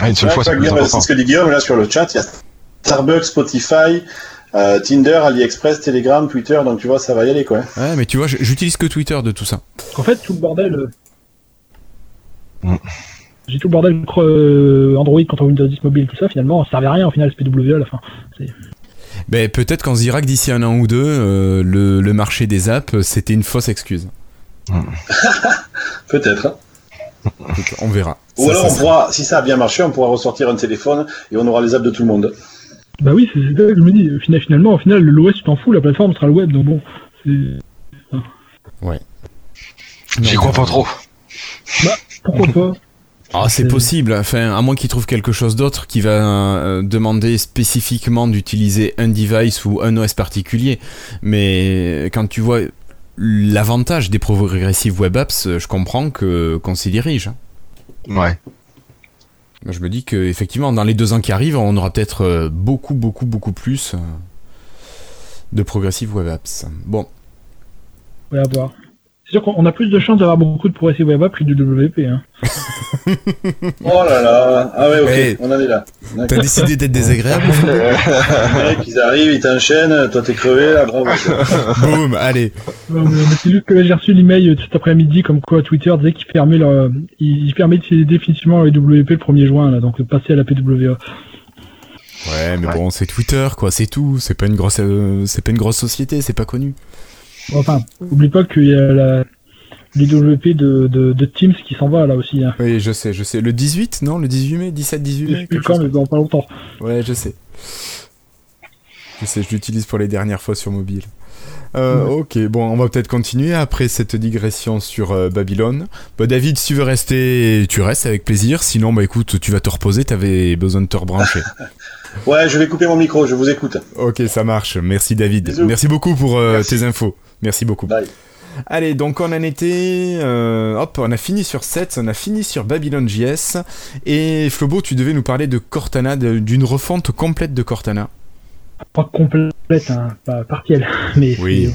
Ah, une seule Ouais, fois, tu c'est. C'est ce que dit Guillaume là sur le chat. Il y a Starbucks, Spotify, euh, Tinder, AliExpress, Telegram, Twitter. Donc tu vois, ça va y aller quoi. Ouais, mais tu vois, j'utilise que Twitter de tout ça. En fait, tout le bordel. euh, Mm. J'ai tout le bordel euh, Android contre Windows 10 mobile, tout ça, finalement, ça servait à rien au final, ce PWA à la fin. Ben, peut-être qu'on se dira que d'ici un an ou deux, euh, le, le marché des apps, euh, c'était une fausse excuse. Peut-être. hein. On verra. Ou Ça, alors ça on pourra, si ça a bien marché, on pourra ressortir un téléphone et on aura les apps de tout le monde. Bah oui, c'est ça que je me dis. Finalement, au final, l'OS, tu t'en fous, la plateforme sera le web, donc bon. c'est- J'y crois pas trop. Pourquoi pas Ah, c'est C'est- possible. Enfin, à moins qu'ils trouvent quelque chose d'autre qui va euh, demander spécifiquement d'utiliser un device ou un OS particulier. Mais quand tu vois l'avantage des progressives web apps, euh, je comprends que qu'on s'y dirige. hein. Ouais. Moi, Je me dis que effectivement, dans les deux ans qui arrivent, on aura peut-être euh, beaucoup, beaucoup, beaucoup plus de progressive web apps. Bon, Ouais, à voir. C'est sûr qu'on a plus de chances d'avoir beaucoup de progressive web app que du WP. Hein. Oh là là. Ah ouais, ok, Hey. on en est là. t'as décidé d'être désagréable Les mecs, ils arrivent, ils t'enchaînent, toi t'es crevé là, bravo. Boum, allez. Ouais, mais- mais c'est juste que j'ai reçu l'email euh, tout après-midi comme quoi Twitter disait qu'il fermait leur, il, il permet de définitivement les WP le 1er juin, là, donc de passer à la PWA. Ouais, mais Ouais. bon, c'est Twitter, quoi, c'est tout. C'est pas une grosse, euh, c'est pas une grosse société, c'est pas connu. Enfin, oublie pas qu'il y a la, les WP de, de, de Teams qui s'en va là aussi. Hein. Oui, je sais, je sais. Le 18, non? Le 18 mai? 17, 18 Je mai? Sais plus quelque quand, chose mais dans pas longtemps. Ouais, je sais. Je sais, je l'utilise pour les dernières fois sur mobile. Euh, Ok, bon, on va peut-être continuer après cette digression sur euh, Babylone. Bah, David, si tu veux rester, tu restes avec plaisir. Sinon, bah écoute, tu vas te reposer, t'avais besoin de te rebrancher. Ouais, je vais couper mon micro, je vous écoute. ok, ça marche. Merci David. Bisous. Merci beaucoup pour euh, Merci. tes infos. Merci beaucoup. Bye. Allez, donc on en était... euh, hop, on a fini sur 7, on a fini sur Babylon JS. Et Flobo, tu devais nous parler de Cortana, de- d'une refonte complète de Cortana. Pas complète, hein, pas partielle. Mais Oui.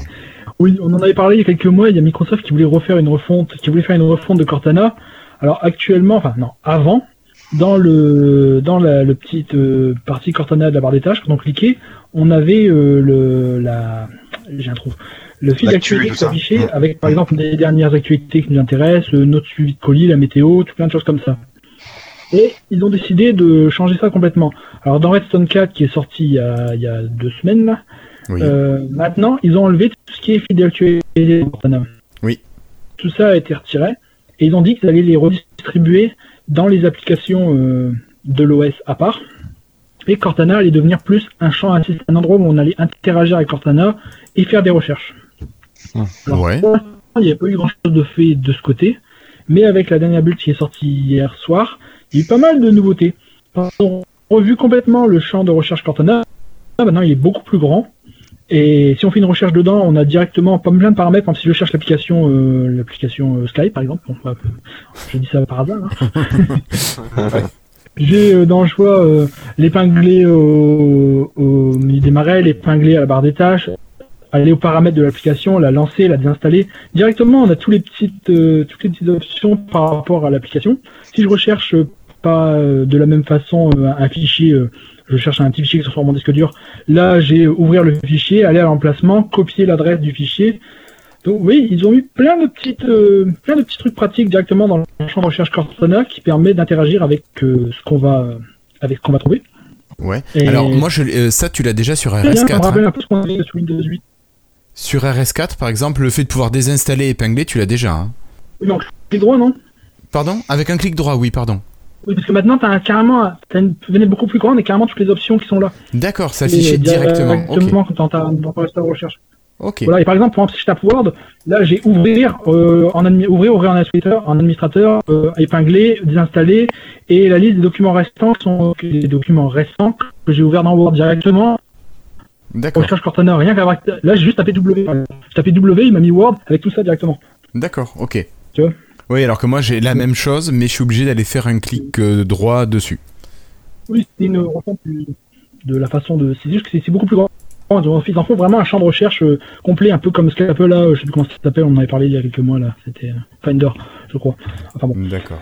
oui, on en avait parlé il y a quelques mois. Il y a Microsoft qui voulait refaire une refonte, qui voulait faire une refonte de Cortana. Alors actuellement, enfin non, avant, dans le dans la le petite euh, partie Cortana de la barre des tâches, quand on cliquait, on avait euh, le la j'ai un trou. Le fil d'actualité s'affichait Mm. avec par exemple les dernières actualités qui nous intéressent, euh, notre suivi de colis, la météo, tout plein de choses comme ça. Et ils ont décidé de changer ça complètement. Alors dans Redstone 4 qui est sorti il y a, il y a deux semaines là, Oui. euh, maintenant, ils ont enlevé tout ce qui est fil d'actualité de Cortana. Oui. Tout ça a été retiré et ils ont dit qu'ils allaient les redistribuer dans les applications euh, de l'OS à part. Et Cortana allait devenir plus un champ, un endroit où on allait interagir avec Cortana et faire des recherches. Alors, Ouais. Il n'y a pas eu grand chose de fait de ce côté, mais avec la dernière build qui est sortie hier soir, il y a eu pas mal de nouveautés. Ils ont revu complètement le champ de recherche Cortana. Maintenant, il est beaucoup plus grand. Et si on fait une recherche dedans, on a directement pas plein de paramètres. Comme si je cherche l'application, euh, l'application euh, Skype par exemple. Bon, bah, je dis ça par hasard. hein. J'ai euh, dans le choix l'épingler au, au milieu des marais, l'épingler à la barre des tâches, aller aux paramètres de l'application, la lancer, la désinstaller. Directement, on a tous les petites, euh, toutes les petites options par rapport à l'application. Si je recherche euh, pas euh, de la même façon un fichier, je cherche un petit fichier qui soit sur mon disque dur. Là, j'ai ouvrir le fichier, aller à l'emplacement, copier l'adresse du fichier. Donc oui, ils ont eu plein de petites, plein de petits trucs pratiques directement dans le champ de recherche Cortana qui permet d'interagir avec ce qu'on va, avec ce qu'on va trouver. Ouais. Et- Alors moi, je, euh, ça, tu l'as déjà sur Ça me RS4. rappelle hein. un peu ce qu'on avait sur Windows 8. Sur RS4, par exemple, le fait de pouvoir désinstaller et épingler, tu l'as déjà. hein. Oui, donc, les droits, non? Pardon? Avec un clic droit, oui, pardon. Oui, parce que maintenant, t'as un- carrément, t'as une fenêtre beaucoup plus grande et carrément toutes les options qui sont là. D'accord, ça Et affiché directement. Directement quand dans de recherche. Ok. Voilà, et par exemple, si je tape Word, là, j'ai ouvrir, euh, en ouvrir, ouvrir en administrateur, en administrateur, euh, épingler, désinstaller, et la liste des documents restants sont les documents récents que j'ai ouverts dans Word directement. D'accord. Recherche Cortana, rien qu'à Là, j'ai juste tapé W. J'ai tapé W, il m'a mis Word avec tout ça directement. D'accord, ok. Tu vois? Oui, alors que moi j'ai la même chose, mais je suis obligé d'aller faire un clic euh, droit dessus. Oui, c'est une refonte de la façon de. C'est juste que c'est beaucoup plus grand. Ils en font vraiment un champ de recherche euh, complet, un peu comme ce qu'Apple là, je sais plus comment ça s'appelle, on en avait parlé il y a quelques mois là, c'était euh, Finder, je crois. Enfin bon. D'accord.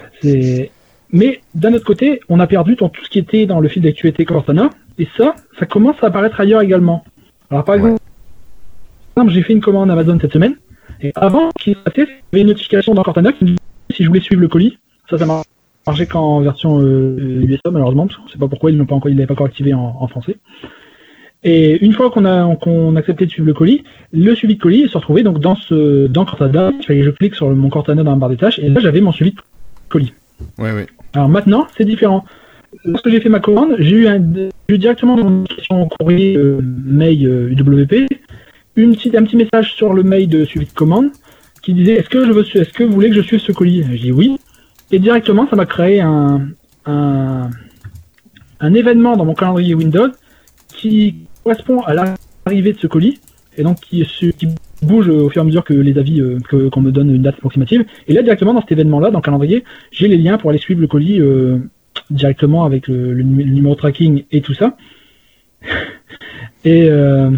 Mais d'un autre côté, on a perdu dans tout ce qui était dans le fil d'actualité Cortana, et ça, ça commence à apparaître ailleurs également. Alors par Ouais. exemple, j'ai fait une commande Amazon cette semaine, et avant qu'il il y avait une notification dans Cortana qui me disait si je voulais suivre le colis. Ça, ça m'a marché qu'en version euh, USA malheureusement, parce qu'on sait pas pourquoi ils l'ont pas encore, ils l'avaient pas encore activé en, en français. Et une fois qu'on a qu'on accepté de suivre le colis, le suivi de colis se retrouvait donc dans ce dans Cortana. Il fallait que je clique sur mon Cortana dans la barre des tâches, et là j'avais mon suivi de colis. Ouais, ouais. Alors maintenant, c'est différent. Lorsque j'ai fait ma commande, j'ai eu, un, eu mon courrier euh, mail euh, UWP petite, un petit message sur le mail de suivi de commande qui disait est-ce que je que vous voulez que je suive ce colis? J'ai dit oui. Et directement, ça m'a créé un, événement dans mon calendrier Windows qui correspond à l'arrivée de ce colis et donc qui, bouge au fur et à mesure que les avis euh, qu'on me donne une date approximative. Et là, directement dans cet événement-là, dans le calendrier, j'ai les liens pour aller suivre le colis euh, directement avec le, le numé- le numéro tracking et tout ça. et euh,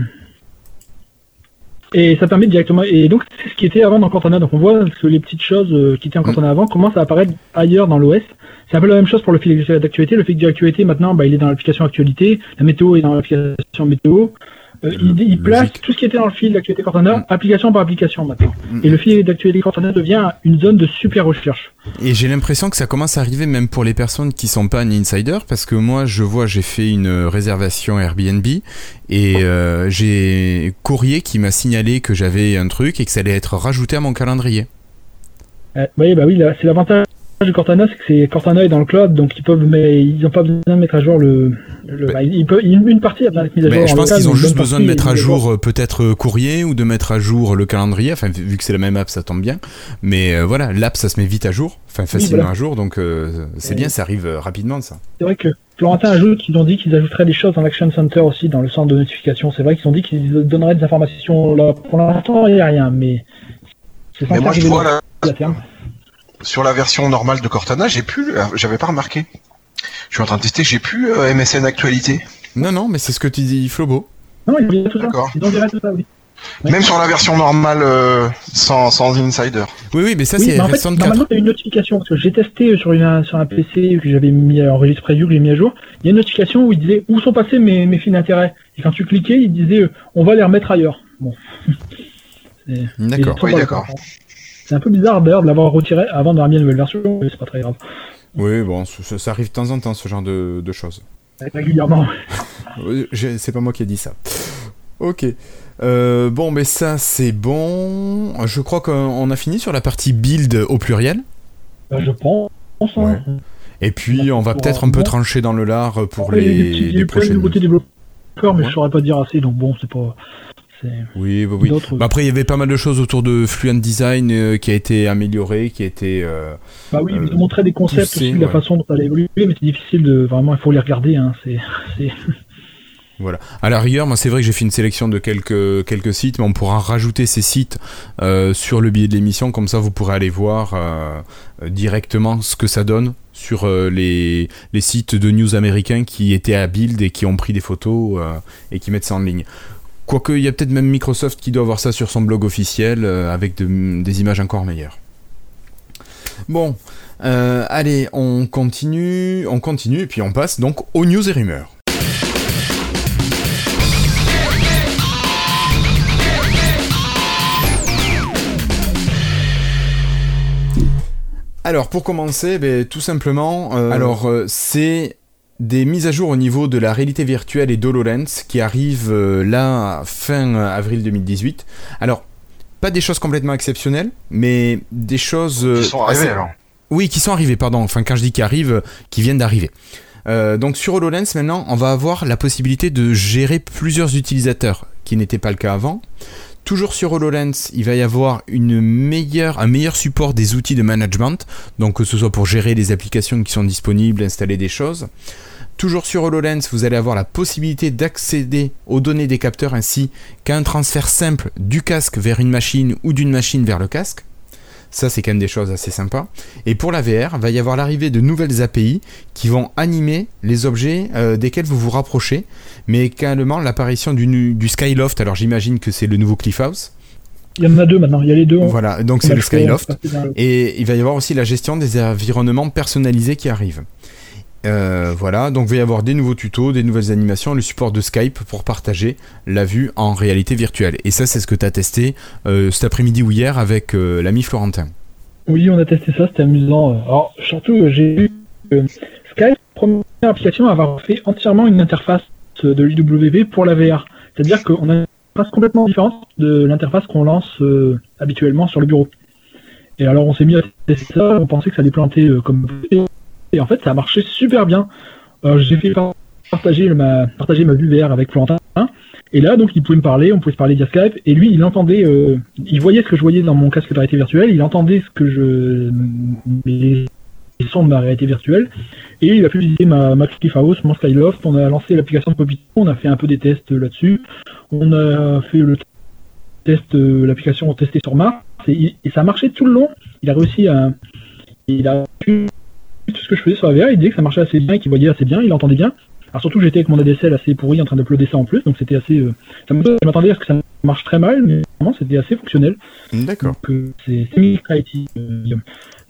et ça permet directement. Et donc c'est ce qui était avant dans Cortana. Donc on voit que les petites choses euh, qui étaient en Cortana avant commencent à apparaître ailleurs dans l'OS. C'est un peu la même chose pour le fil d'actualité. Le fil d'actualité maintenant, bah, il est dans l'application actualité. La météo est dans l'application météo. Euh, il, il place Logique. tout ce qui était dans le fil d'actualité Cortana, Mm. application par application maintenant. Mm. Et le fil d'actualité Cortana devient une zone de super recherche. Et j'ai l'impression que ça commence à arriver même pour les personnes qui sont pas un insider, parce que moi, je vois, j'ai fait une réservation Airbnb et euh, j'ai courrier qui m'a signalé que j'avais un truc et que ça allait être rajouté à mon calendrier. Euh, oui, bah oui, c'est l'avantage de Cortana, c'est que c'est Cortana est dans le cloud, donc ils peuvent, mais ils ont pas besoin de mettre à jour le. le- bah, ils peuvent, une, une partie a besoin d'être mise à jour. Mais je pense qu'ils ont juste besoin de mettre à mise jour euh, peut-être euh, courrier ou de mettre à jour le calendrier. Enfin, vu que c'est la même app, ça tombe bien. Mais euh, voilà, l'app, ça se met vite à jour, enfin facilement voilà. à jour, donc euh, c'est bien, ça arrive rapidement ça. C'est vrai que Florentin ajoute qu'ils ont dit qu'ils ajouteraient des choses dans l'Action Center aussi, dans le centre de notification. C'est vrai qu'ils ont dit qu'ils donneraient des informations là. Pour l'instant, il n'y a rien, mais. C'est Mais moi, je vois là, la. Sur la version normale de Cortana, j'ai plus, euh, j'avais pas remarqué. Je suis en train de tester, j'ai plus euh, MSN actualité. Non, non, mais c'est ce que tu dis, Flobo. Non, ils ont viré tout ça. D'accord. Viré tout ça, oui. Ouais. Même sur la version normale euh, sans, sans insider. Oui, oui, mais ça, Oui, c'est RS64. normalement, il y a une notification, parce que j'ai testé sur, une, sur un PC que j'avais mis en release preview, que j'ai mis à jour. Il y a une notification où il disait où sont passés mes, mes fils d'intérêt. Et quand tu cliquais, il disait on va les remettre ailleurs. Bon. D'accord. Oui, d'accord. C'est un peu bizarre d'ailleurs de l'avoir retiré avant d'avoir mis une nouvelle version, mais c'est pas très grave. Oui, bon, ça, ça arrive de temps en temps, ce genre de, de choses. Régulièrement. C'est pas moi qui ai dit ça. Ok. Euh, bon, mais ça, c'est bon. Je crois qu'on a fini sur la partie build au pluriel. Bah, je pense. hein. Ouais. Et puis, on va peut-être un peu trancher dans le lard pour Après, il y a des les, petits- il y a prochaines. nouveautés développeurs, mais Ouais. je saurais pas dire assez, donc bon, c'est pas. Oui, bah oui. Bah après, il y avait pas mal de choses autour de Fluent Design euh, qui a été amélioré, qui a été. euh, Bah oui, euh, ils ont montré des concepts aussi de la ouais. façon dont ça allait évoluer, mais c'est difficile de. Vraiment, il faut les regarder, hein. C'est. Voilà. À la rigueur, moi, c'est vrai que j'ai fait une sélection de quelques, quelques sites, mais on pourra rajouter ces sites euh, sur le billet de l'émission. Comme ça, vous pourrez aller voir euh, directement ce que ça donne sur euh, les, les sites de news américains qui étaient à Build et qui ont pris des photos et qui mettent ça en ligne. Quoique, il y a peut-être même Microsoft qui doit avoir ça sur son blog officiel euh, avec de- des images encore meilleures. Bon, euh, allez, on continue, on continue et puis on passe donc aux news et rumeurs. Alors pour commencer, ben, tout simplement, euh, alors euh, c'est des mises à jour au niveau de la réalité virtuelle et d'HoloLens qui arrivent euh, là fin avril 2018. Alors, pas des choses complètement exceptionnelles, mais des choses... Qui sont arrivées alors Oui, qui sont arrivées, pardon. Enfin, quand je dis qui arrivent, qui viennent d'arriver. donc sur HoloLens, maintenant, on va avoir la possibilité de gérer plusieurs utilisateurs, qui n'était pas le cas avant. Toujours sur HoloLens, il va y avoir un meilleur support des outils de management, donc que ce soit pour gérer les applications qui sont disponibles, installer des choses. Toujours sur HoloLens, vous allez avoir la possibilité d'accéder aux données des capteurs ainsi qu'à un transfert simple du casque vers une machine ou d'une machine vers le casque. Ça, c'est quand même des choses assez sympas. Et pour la VR, va y avoir l'arrivée de nouvelles API qui vont animer les objets euh, desquels vous vous rapprochez, mais également l'apparition du, du Skyloft. Alors, j'imagine que c'est le nouveau Cliffhouse. Il y en a deux maintenant, il y a les deux. Voilà, donc c'est le Skyloft. Et il va y avoir aussi la gestion des environnements personnalisés qui arrivent. Euh, voilà, donc il va y avoir des nouveaux tutos, des nouvelles animations, le support de Skype pour partager la vue en réalité virtuelle. Et ça, c'est ce que tu as testé euh, cet après-midi ou hier avec euh, l'ami Florentin. Oui, on a testé ça, c'était amusant. Alors, surtout, j'ai vu Skype, première application, à avoir fait entièrement une interface de l'IWV pour la VR. C'est-à-dire qu'on a une interface complètement différente de l'interface qu'on lance habituellement sur le bureau. Et alors, on s'est mis à tester ça, on pensait que ça allait planter comme et en fait, ça a marché super bien. j'ai fait partager ma, vue VR avec Florentin. Et là, donc, il pouvait me parler, on pouvait se parler via Skype. Et lui, il entendait, euh, il voyait ce que je voyais dans mon casque de réalité virtuelle. Il entendait ce que je, les sons de ma réalité virtuelle. Et il a pu visiter ma, ma House, mon Skyloft. On a lancé l'application de Popito. On a fait un peu des tests là-dessus. On a fait le test, euh, l'application testée sur Mars. Et, ça a marché tout le long. Il a réussi à, il a tout ce que je faisais sur la VR, il disait que ça marchait assez bien, qu'il voyait assez bien, il entendait bien. Alors surtout j'étais avec mon ADSL assez pourri en train d'uploader ça en plus, donc c'était assez... Euh, ça m'attendait à ce que ça marche très mal, mais vraiment c'était assez fonctionnel. D'accord. Euh, c'est. Euh,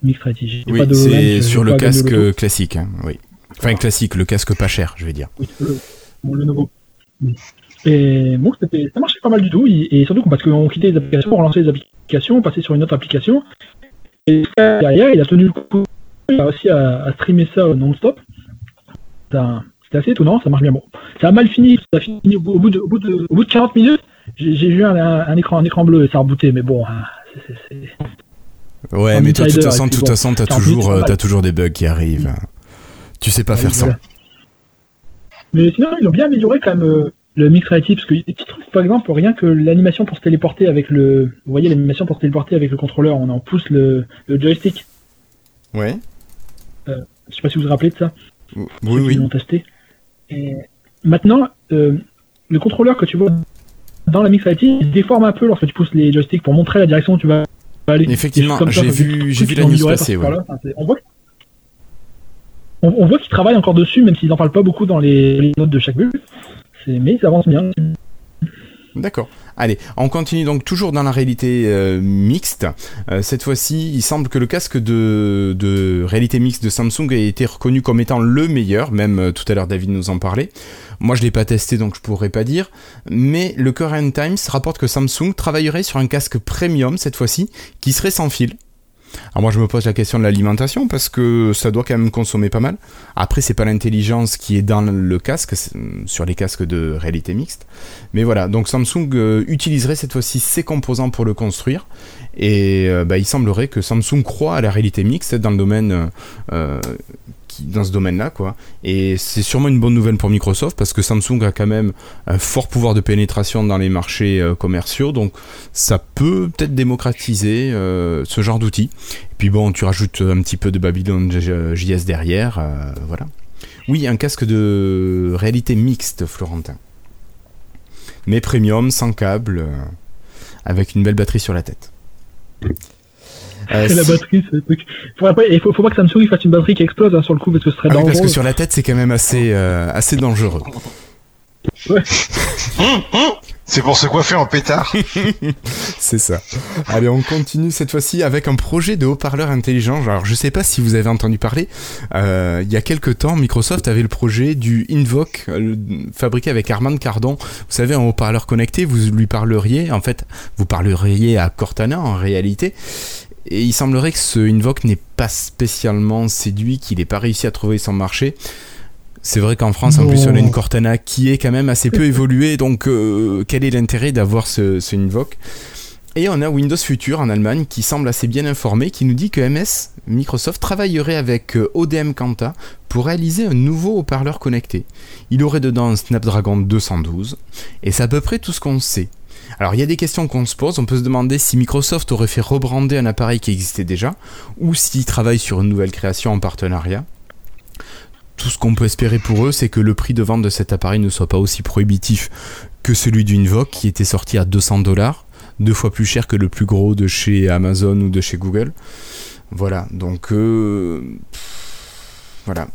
Mixed Reality. Oui, c'est sur le casque classique, hein, oui. Enfin classique, le casque pas cher, je vais dire. Oui, le, le nouveau. Et bon, ça marchait pas mal du tout, et, surtout parce qu'on quittait les applications, on relançait les applications, on passait sur une autre application, et derrière, il a tenu le coup il a réussi à, streamer ça non-stop. C'était assez étonnant, ça marche bien. Bon, ça a mal fini, ça a fini au bout, de, au bout, de, au bout de 40 minutes. J'ai vu un, écran, un écran bleu et ça a rebooté, mais bon, hein, c'est. Ouais, mais toi, de toute façon, de toute façon, t'as toujours, euh, as toujours des bugs qui arrivent. Tu sais pas faire ça. Mais sinon, ils ont bien amélioré quand même euh, le mix reality parce que par exemple, rien que l'animation pour se téléporter avec le, vous voyez l'animation pour se téléporter avec le contrôleur, on en pousse le, le joystick. Ouais. Euh, je sais pas si vous vous rappelez de ça. Oui, oui. Ils testé. Et maintenant, euh, le contrôleur que tu vois dans la Mix il déforme un peu lorsque tu pousses les joysticks pour montrer la direction où tu vas aller. Effectivement, j'ai vu, j'ai vu la news passer. Ouais. on voit, on, voit qu'ils travaillent encore dessus, même s'ils n'en parlent pas beaucoup dans les, notes de chaque bulle. Mais ça avance bien. D'accord. Allez, on continue donc toujours dans la réalité euh, mixte. Euh, cette fois-ci, il semble que le casque de, réalité mixte de Samsung a été reconnu comme étant le meilleur, même euh, tout à l'heure David nous en parlait. Moi je l'ai pas testé donc je pourrais pas dire, mais le Current Times rapporte que Samsung travaillerait sur un casque premium cette fois-ci qui serait sans fil. Alors moi je me pose la question de l'alimentation parce que ça doit quand même consommer pas mal. Après c'est pas l'intelligence qui est dans le casque, sur les casques de réalité mixte. Mais voilà, donc Samsung euh, utiliserait cette fois-ci ses composants pour le construire. Et euh, bah, il semblerait que Samsung croit à la réalité mixte dans le domaine euh, dans ce domaine-là, quoi. Et c'est sûrement une bonne nouvelle pour Microsoft parce que Samsung a quand même un fort pouvoir de pénétration dans les marchés euh, commerciaux, donc ça peut peut-être démocratiser euh, ce genre d'outils. Et puis bon, tu rajoutes un petit peu de Babylon JS derrière, euh, voilà. Oui, un casque de réalité mixte, Florentin. Mais premium, sans câble, avec une belle batterie sur la tête. Euh, la batterie, c'est le truc. il faut, faut, pas que Samsung fasse une batterie qui explose hein, sur le coup parce que ce serait ah dangereux. parce que sur la tête, c'est quand même assez, euh, assez dangereux. Ouais. C'est pour se coiffer en pétard. c'est ça. Allez, on continue cette fois-ci avec un projet de haut-parleur intelligent. Alors, je sais pas si vous avez entendu parler. Euh, il y a quelques temps, Microsoft avait le projet du Invoke, fabriqué avec Armand Cardon. Vous savez, un haut-parleur connecté, vous lui parleriez, en fait, vous parleriez à Cortana en réalité. Et il semblerait que ce Invoke n'est pas spécialement séduit, qu'il n'ait pas réussi à trouver son marché. C'est vrai qu'en France, en plus, on a une Cortana qui est quand même assez peu évoluée, donc euh, quel est l'intérêt d'avoir ce, ce Invoke? Et on a Windows Future en Allemagne qui semble assez bien informé, qui nous dit que MS, Microsoft, travaillerait avec euh, ODM Kanta pour réaliser un nouveau haut-parleur connecté. Il aurait dedans un Snapdragon 212, et c'est à peu près tout ce qu'on sait. Alors il y a des questions qu'on se pose, on peut se demander si Microsoft aurait fait rebrander un appareil qui existait déjà, ou s'il travaille sur une nouvelle création en partenariat. Tout ce qu'on peut espérer pour eux, c'est que le prix de vente de cet appareil ne soit pas aussi prohibitif que celui d'une Vogue qui était sorti à 200 dollars deux fois plus cher que le plus gros de chez Amazon ou de chez Google. Voilà, donc euh, voilà.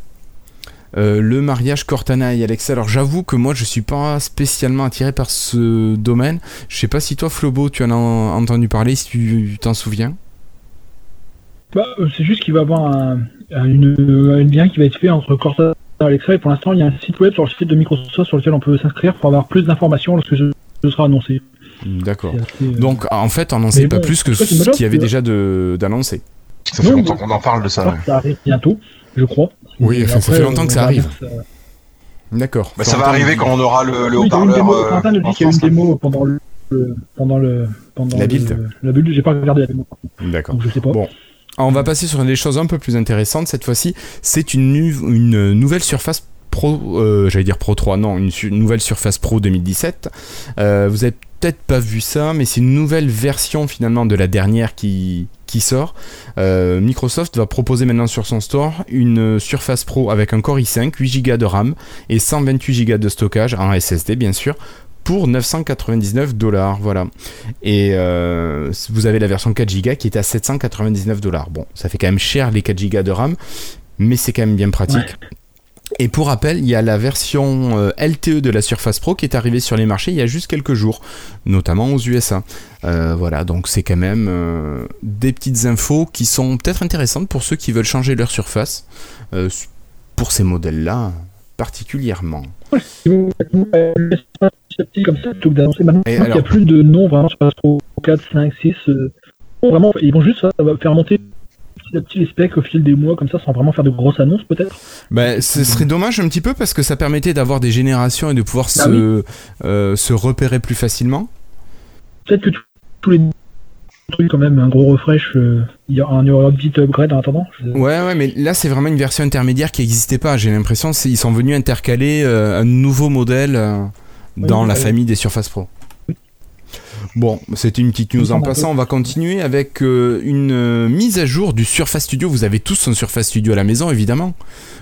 Euh, le mariage Cortana et Alexa. Alors j'avoue que moi je suis pas spécialement attiré par ce domaine. Je sais pas si toi Flobo tu en as entendu parler, si tu t'en souviens. Bah, euh, c'est juste qu'il va y avoir un, lien qui va être fait entre Cortana et Alexa et pour l'instant il y a un site web sur le site de Microsoft sur lequel on peut s'inscrire pour avoir plus d'informations lorsque ce sera annoncé. D'accord. Euh, Donc en fait, on n'en sait pas plus que ce qu'il y avait déjà d'annoncé. Ça fait longtemps qu'on en parle de ça. Ça arrive bientôt, je crois. Oui, ça fait longtemps que ça arrive. D'accord. Bah, ça va arriver quand on aura le, le haut-parleur. Quentin nous dit qu'il y a une démo pendant le pendant le pendant la build. la build, j'ai pas regardé la démo. D'accord. Je sais pas. Bon. On va passer sur des choses un peu plus intéressantes cette fois-ci. C'est une, une nouvelle surface Pro, euh, j'allais dire Pro 3, non, une, nouvelle Surface Pro 2017. Euh, vous avez peut-être pas vu ça, mais c'est une nouvelle version finalement de la dernière qui, sort. Euh, Microsoft va proposer maintenant sur son store une Surface Pro avec un Core i5, 8 Go de RAM et 128 Go de stockage en SSD bien sûr pour 999 dollars, voilà. Et vous avez la version 4 Go qui est à 799 dollars. Bon, ça fait quand même cher les 4 Go de RAM, mais c'est quand même bien pratique. Et pour rappel, il y a la version euh, LTE de la Surface Pro qui est arrivée sur les marchés il y a juste quelques jours, notamment aux USA. Euh, voilà, donc c'est quand même euh, des petites infos qui sont peut-être intéressantes pour ceux qui veulent changer leur surface, pour ces modèles-là particulièrement. d'annoncer maintenant, il n'y a plus de noms vraiment Surface Pro 4, 5, 6. vraiment, ils vont juste faire monter petit à petit les specs au fil des mois, comme ça, sans vraiment faire de grosses annonces peut-être bah, Ce serait dommage un petit peu parce que ça permettait d'avoir des générations et de pouvoir bah se, euh, se repérer plus facilement. Peut-être que tous les trucs quand même un gros refresh, euh, il y aura un petit upgrade en attendant. Ouais, ouais, mais là c'est vraiment une version intermédiaire qui n'existait pas. J'ai l'impression qu'ils sont venus intercaler euh, un nouveau modèle dans la famille des Surface Pro. Bon, c'était une petite news en passant. On va continuer avec euh, une euh, mise à jour du Surface Studio. Vous avez tous un Surface Studio à la maison, évidemment.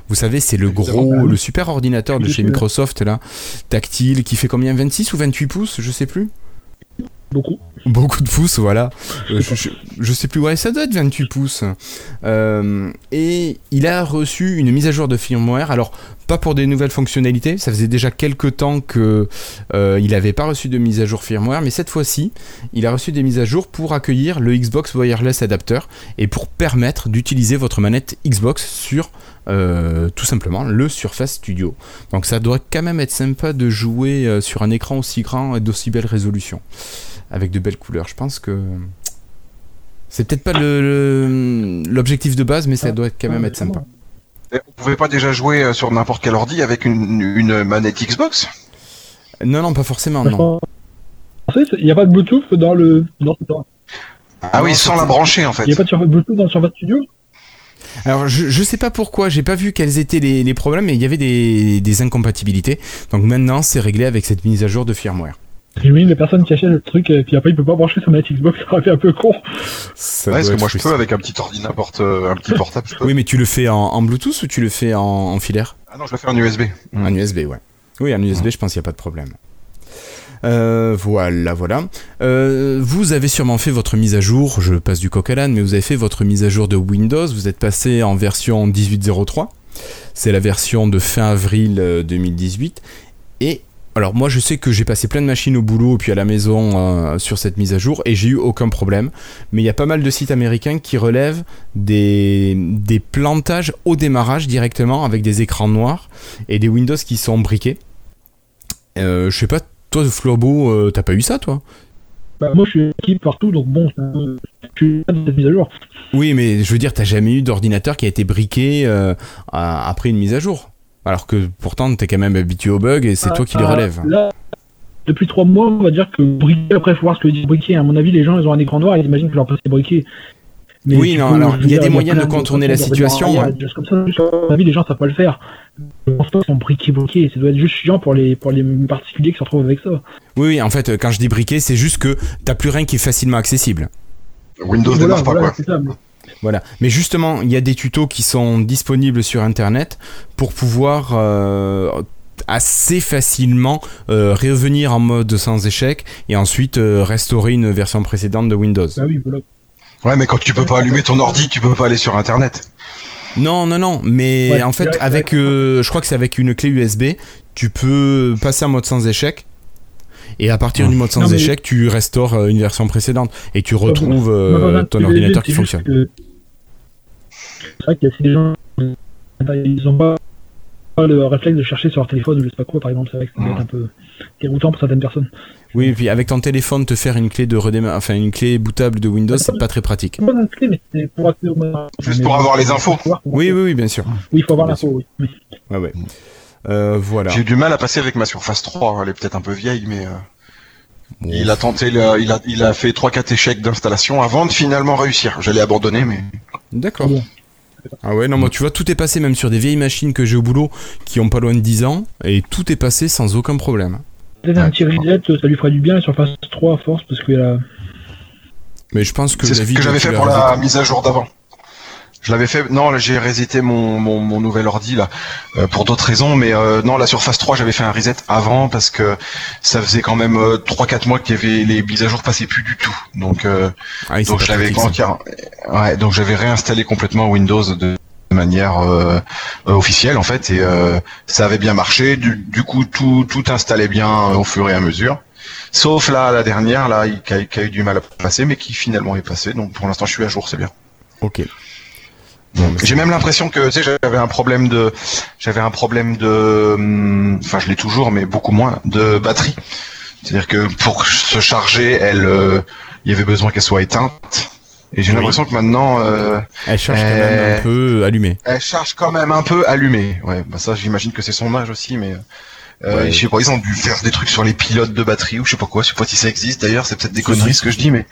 Vous savez, c'est le gros, le super ordinateur de chez Microsoft, là, tactile, qui fait combien? 26 ou 28 pouces? Je sais plus. Beaucoup. Beaucoup de pouces, voilà. Euh, je, sais plus, ouais, ça doit être 28 pouces. Euh, et il a reçu une mise à jour de firmware. Alors, pas pour des nouvelles fonctionnalités, ça faisait déjà quelques temps que euh, il n'avait pas reçu de mise à jour firmware, mais cette fois-ci, il a reçu des mises à jour pour accueillir le Xbox Wireless Adapter et pour permettre d'utiliser votre manette Xbox sur tout simplement le Surface Studio. Donc ça doit quand même être sympa de jouer sur un écran aussi grand et d'aussi belle résolution avec de belles couleurs. Je pense que c'est peut-être pas l'objectif de base, mais ça doit quand même être sympa. Vous pouvez pas déjà jouer euh, sur n'importe quel ordi avec une, manette Xbox? Non, non, pas forcément, non. Il n'y a pas de Bluetooth dans le. ah oui, sans la brancher en fait. Il n'y a pas de Bluetooth dans Surface Studio? Alors je, je sais pas pourquoi, j'ai pas vu quels étaient les, problèmes, mais il y avait des, des incompatibilités. Donc maintenant c'est réglé avec cette mise à jour de firmware. J'imagine les personnes qui achètent le truc et puis après il peut pas brancher son manette Xbox, ça aurait fait un peu con. Ça ouais, est-ce que moi je peux avec un petit ordi n'importe, euh, un petit portable. Oui, mais tu le fais en, Bluetooth ou tu le fais en, filaire? Ah non, je le fais en USB. En USB, ouais. Oui, en USB, je pense qu'il n'y a pas de problème. Euh, voilà, voilà. Euh, vous avez sûrement fait votre mise à jour, je passe du coq à l'âne, mais vous avez fait votre mise à jour de Windows, vous êtes passé en version 18.03, c'est la version de fin avril 2018, et alors moi je sais que j'ai passé plein de machines au boulot et puis à la maison euh, sur cette mise à jour et j'ai eu aucun problème. Mais il y a pas mal de sites américains qui relèvent des, des plantages au démarrage directement avec des écrans noirs et des Windows qui sont briqués. Euh, je sais pas, toi Flobo, euh, t'as pas eu ça toi? Bah, moi je suis équipe partout donc bon, je suis cette mise à jour. Oui mais je veux dire, t'as jamais eu d'ordinateur qui a été briqué après une mise à jour? Alors que pourtant, t'es quand même habitué aux bugs et c'est toi qui les Euh, relèves. Là, depuis trois mois, on va dire que briquet, après, faut voir ce que dit briquet. À mon avis, les gens, ils ont un écran noir, ils imaginent que leur PC est briqué. Mais Oui, tu non, alors, il y a des moyens de contourner la situation, ouais. choses comme ça, juste, à mon avis, les gens savent pas le faire. Je pense pas qu'ils sont briqués, briqués. Ça doit être juste chiant pour les, pour les particuliers qui se retrouvent avec ça. Oui, oui, en fait, quand je dis briquet, c'est juste que t'as plus rien qui est facilement accessible. Windows Voilà, démarre pas voilà, quoi. c'est ça. mais- Voilà. Mais justement, il y a des tutos qui sont disponibles sur Internet pour pouvoir euh, assez facilement euh, revenir en mode sans échec et ensuite euh, restaurer une version précédente de Windows. Bah oui, voilà. Ouais, mais quand tu peux pas allumer ton ordi, tu peux pas aller sur Internet. Non, non, non, mais Ouais, en fait, direct, avec, euh, je crois que c'est avec une clé USB, tu peux passer en mode sans échec. Et à partir Ouais. du mode sans Non, mais- échec, tu restaures une version précédente et tu retrouves euh, ton ordinateur qui fonctionne. que- C'est vrai qu'il y a des gens, ils ont pas pas le réflexe de chercher sur leur téléphone ou je sais pas quoi, par exemple. C'est vrai que ça doit être un peu déroutant pour certaines personnes. Oui, et puis avec ton téléphone, te faire une clé de redémarrage, enfin une clé bootable de Windows, c'est pas très pratique. C'est pas une clé, mais c'est pour accéder au mode- Juste pour avoir les infos. Oui, oui, oui, bien sûr. Oui, il faut avoir l'info, oui. oui. Ouais, ouais. Euh, voilà. J'ai eu du mal à passer avec ma Surface 3. Elle est peut-être un peu vieille, mais euh, Bon. il a tenté, le- il a, il a fait trois quatre échecs d'installation avant de finalement réussir. J'allais abandonner, mais D'accord. Bon. Ah ouais, non, moi tu vois, tout est passé même sur des vieilles machines que j'ai au boulot qui ont pas loin de 10 ans et tout est passé sans aucun problème. Peut-être un petit reset, ça lui ferait du bien sur phase 3 à force, parce que la... Mais je pense que c'est ce que j'avais fait pour la mise à jour d'avant. Je l'avais fait. Non, là, j'ai reseté mon, mon, mon nouvel ordi là euh, pour d'autres raisons, mais euh, non, la Surface 3, j'avais fait un reset avant parce que ça faisait quand même euh, 3-4 mois qu'il y avait les mises à jour passaient plus du tout. Donc euh, Ah, donc je l'avais ouais, donc j'avais réinstallé complètement Windows de manière euh, euh, officielle en fait et euh, ça avait bien marché. Du, du coup, tout tout installait bien au fur et à mesure. Sauf là, la dernière, là, qui a, qui a eu du mal à passer, mais qui finalement est passé. Donc pour l'instant, je suis à jour, c'est bien. Ok. J'ai même l'impression que, tu sais, j'avais un problème de, j'avais un problème de, hum, enfin, je l'ai toujours, mais beaucoup moins, de batterie. C'est-à-dire que pour se charger, elle, euh, il y avait besoin qu'elle soit éteinte. Et j'ai Oui. l'impression que maintenant, euh, Elle charge quand même un peu allumée. elle charge quand même un peu allumée. Ouais, bah ça, j'imagine que c'est son âge aussi, mais. Euh, Ouais. Je sais pas, ils ont dû faire des trucs sur les pilotes de batterie ou je sais pas quoi. Je sais pas si ça existe d'ailleurs. C'est peut-être des conneries ce que je dis, mais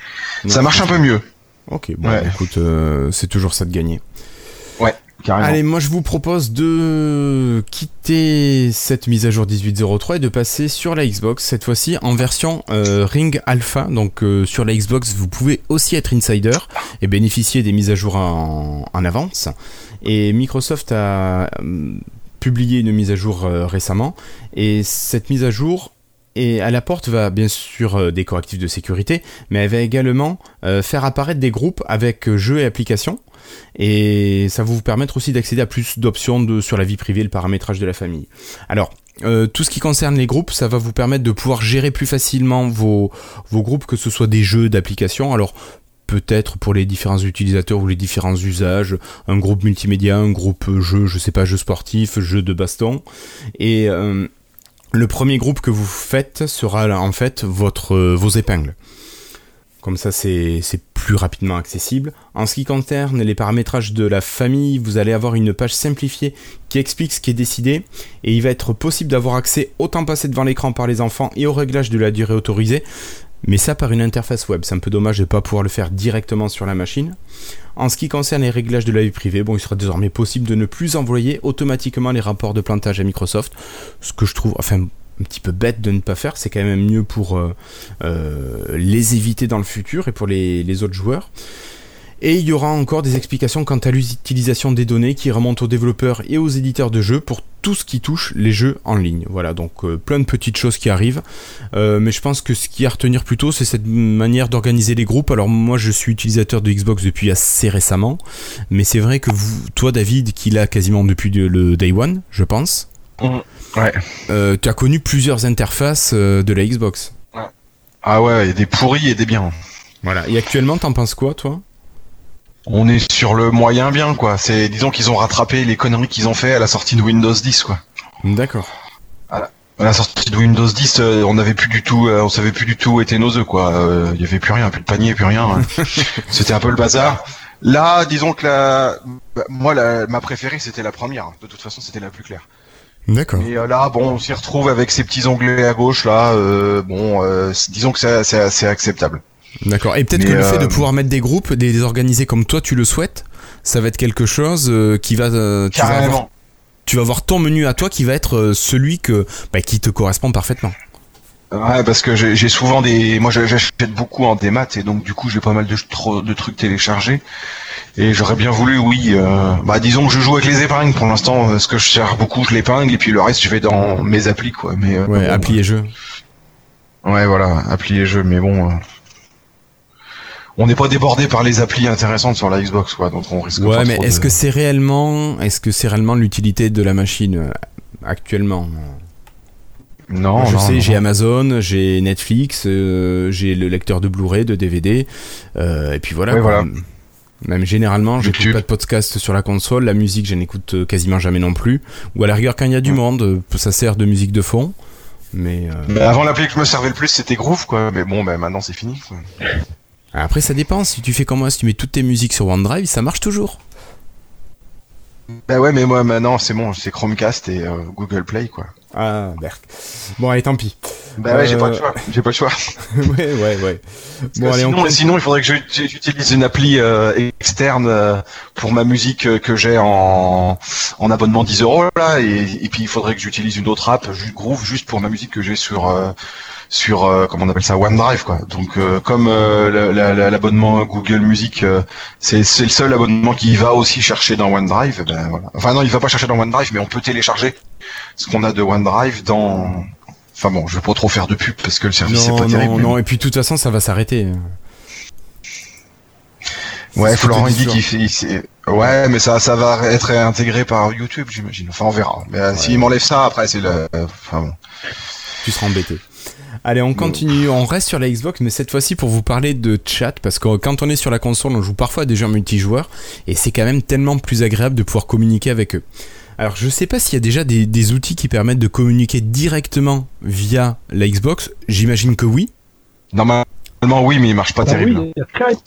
Non. ça marche un peu mieux. Ok, bon, Ouais. écoute, euh, c'est toujours ça de gagner. Allez, moi je vous propose de quitter cette mise à jour 18.03 et de passer sur la Xbox, cette fois-ci en version euh, Ring Alpha. Donc euh, sur la Xbox, vous pouvez aussi être insider et bénéficier des mises à jour en, avance. Et Microsoft a euh, publié une mise à jour récemment et cette mise à jour et à la porte va bien sûr euh, des correctifs de sécurité, mais elle va également euh, faire apparaître des groupes avec euh, jeux et applications. Et ça va vous permettre aussi d'accéder à plus d'options sur la vie privée le paramétrage de la famille. Alors, euh, tout ce qui concerne les groupes, ça va vous permettre de pouvoir gérer plus facilement vos, vos groupes, que ce soit des jeux, d'applications. Alors, peut-être pour les différents utilisateurs ou les différents usages, un groupe multimédia, un groupe jeu, je sais pas, jeu sportif, jeu de baston. Et euh, le premier groupe que vous faites sera en fait votre, euh, vos épingles. Comme ça, c'est c'est plus rapidement accessible. En ce qui concerne les paramétrages de la famille, vous allez avoir une page simplifiée qui explique ce qui est décidé. Et il va être possible d'avoir accès au temps passé devant l'écran par les enfants et au réglage de la durée autorisée. Mais ça par une interface web. C'est un peu dommage de ne pas pouvoir le faire directement sur la machine. En ce qui concerne les réglages de la vie privée, bon, il sera désormais possible de ne plus envoyer automatiquement les rapports de plantage à Microsoft. Ce que je trouve, enfin, un petit peu bête de ne pas faire. C'est quand même mieux pour euh, euh, les éviter dans le futur et pour les, les autres joueurs. Et il y aura encore des explications quant à l'utilisation des données qui remontent aux développeurs et aux éditeurs de jeux pour tout ce qui touche les jeux en ligne. Voilà, donc euh, plein de petites choses qui arrivent. Euh, mais je pense que ce qui est à retenir plutôt, c'est cette manière d'organiser les groupes. Alors moi, je suis utilisateur de Xbox depuis assez récemment. Mais c'est vrai que vous, toi, David, qui l'a quasiment depuis le Day One, je pense. Ouais. Euh, tu as connu plusieurs interfaces de la Xbox. Ah ouais, il y a des pourris et des biens. Voilà. Et actuellement, t'en penses quoi, toi? On est sur le moyen bien, quoi. C'est, disons qu'ils ont rattrapé les conneries qu'ils ont fait à la sortie de Windows 10, quoi. D'accord. À la sortie de Windows 10, euh, on n'avait plus du tout, euh, on savait plus du tout où étaient nos œufs, quoi. Euh, Il y avait plus rien, plus de panier, plus rien. hein. c'était un peu le bazar. Là, disons que la, bah, moi, la, ma préférée, c'était la première. De toute façon, c'était la plus claire. D'accord. Et là, bon, on s'y retrouve avec ces petits onglets à gauche là. euh, bon, euh, disons que c'est c'est assez acceptable. D'accord. Et peut-être que le fait de euh, pouvoir mettre des groupes, des, des organisés comme toi, tu le souhaites, ça va être quelque chose euh, qui va. euh, tu, vas avoir, tu vas avoir ton menu à toi qui va être euh, celui que, bah, qui te correspond parfaitement. Ouais, parce que j'ai souvent des, moi j'achète beaucoup en démat et donc du coup j'ai pas mal de, trop- de trucs téléchargés et j'aurais bien voulu, oui, euh, bah disons que je joue avec les épingles pour l'instant, euh, ce que je sers beaucoup je l'épingle et puis le reste je vais dans mes applis quoi. Mais euh, Ouais, bon, appli et jeu. Ouais, voilà, appli et jeux, mais bon. euh, On n'est pas débordé par les applis intéressantes sur la Xbox, quoi, donc on risque Ouais, pas mais est-ce de- que c'est réellement, est-ce que c'est réellement l'utilité de la machine euh, actuellement? Non, Je non, sais, j'ai. Amazon, j'ai Netflix, euh, j'ai le lecteur de Blu-ray, de DVD, euh, et puis voilà. Quoi. voilà. Même généralement, j'écoute pas de podcast sur la console, la musique, je n'écoute quasiment jamais non plus. Ou à la rigueur, quand il y a du monde, ça sert de musique de fond. Mais euh, Mais avant l'appli que je me servais le plus, c'était Groove, quoi. Mais bon, ben maintenant c'est fini. quoi. Après, ça dépend. Si tu fais comme moi, si tu mets toutes tes musiques sur OneDrive, ça marche toujours. Bah ouais, mais moi maintenant c'est bon, c'est Chromecast et euh, Google Play, quoi. Ah, Berk. Bon, allez, tant pis. Bah ouais, j'ai Euh, pas le choix. J'ai pas le choix. ouais, ouais, ouais. Bon, allez, on sinon, sinon, il faudrait que j'utilise une appli euh, externe euh, pour ma musique euh, que j'ai en, en abonnement 10 euros là, et, et puis il faudrait que j'utilise une autre app, juste Groove, juste pour ma musique que j'ai sur euh, sur euh, comment on appelle ça OneDrive quoi. Donc euh, comme euh, la- la- la- l'abonnement Google Music, euh, c'est c'est le seul abonnement qui va aussi chercher dans OneDrive. Ben voilà. Enfin non, il va pas chercher dans OneDrive, mais on peut télécharger ce qu'on a de OneDrive dans. Enfin bon, je vais pas trop faire de pub parce que le service est Non, pas terrible. non, mais- non. Et puis, de toute façon, ça va s'arrêter. Ouais, Florent il dit qu'il Ouais, mais ça, ça va être intégré par YouTube, j'imagine. Enfin, on verra. Mais euh, s'il m'enlève ça, après, c'est le. Enfin bon. tu seras embêté. Allez, on continue, on reste sur la Xbox, mais cette fois-ci pour vous parler de chat, parce que quand on est sur la console, on joue parfois à des jeux multijoueurs, et c'est quand même tellement plus agréable de pouvoir communiquer avec eux. Alors, je sais pas s'il y a déjà des, des outils qui permettent de communiquer directement via la Xbox, j'imagine que oui. Normalement, oui, mais il marche pas Bah terrible. oui, il y a Skype.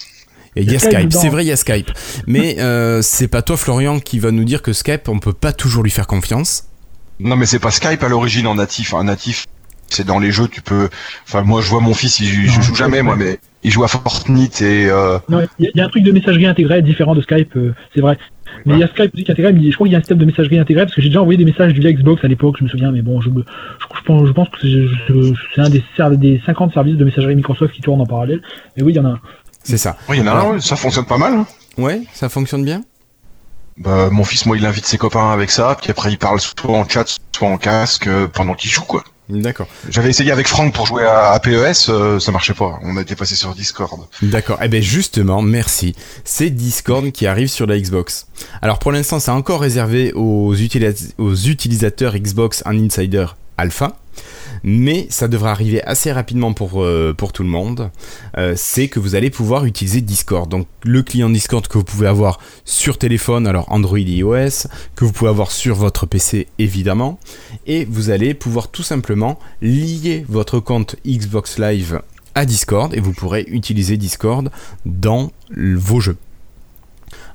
Et il y a Skype Skype, dedans. c'est vrai, il y a Skype. Mais euh, c'est pas toi, Florian, qui va nous dire que Skype, on peut pas toujours lui faire confiance. Non, mais c'est pas Skype à l'origine en natif. Un natif, c'est dans les jeux, tu peux. Enfin, moi, je vois mon fils, il, je Non, joue jamais, moi, mais il joue à Fortnite et. Euh... Non, il y, a- il y a un truc de messagerie intégrée différent de Skype, euh, c'est vrai. Mais il y a Skype aussi qui est intégré, mais je crois qu'il y a un système de messagerie intégré parce que j'ai déjà envoyé des messages via Xbox à l'époque, je me souviens, mais bon, je, me- je, je pense, je pense que c'est un des, des 50 services de messagerie Microsoft qui tournent en parallèle. Et oui, il y en a un. C'est ça. Oui, il y en a un, ouais, ça fonctionne pas mal. hein. Ouais, ça fonctionne bien Bah, mon fils, moi, il invite ses copains avec ça, puis après, il parle soit en chat, soit en casque euh, pendant qu'il joue, quoi. D'accord. J'avais essayé avec Franck pour jouer à, à PES, euh, ça marchait pas. On a été passé sur Discord. D'accord. Eh bien justement, merci. C'est Discord qui arrive sur la Xbox. Alors pour l'instant, c'est encore réservé aux, utilis- aux utilisateurs Xbox en Insider Alpha. Mais ça devrait arriver assez rapidement pour, euh, tout le monde. Euh, c'est que vous allez pouvoir utiliser Discord. Donc le client Discord que vous pouvez avoir sur téléphone, alors Android et iOS, que vous pouvez avoir sur votre PC évidemment. Et vous allez pouvoir tout simplement lier votre compte Xbox Live à Discord et vous pourrez utiliser Discord dans vos jeux.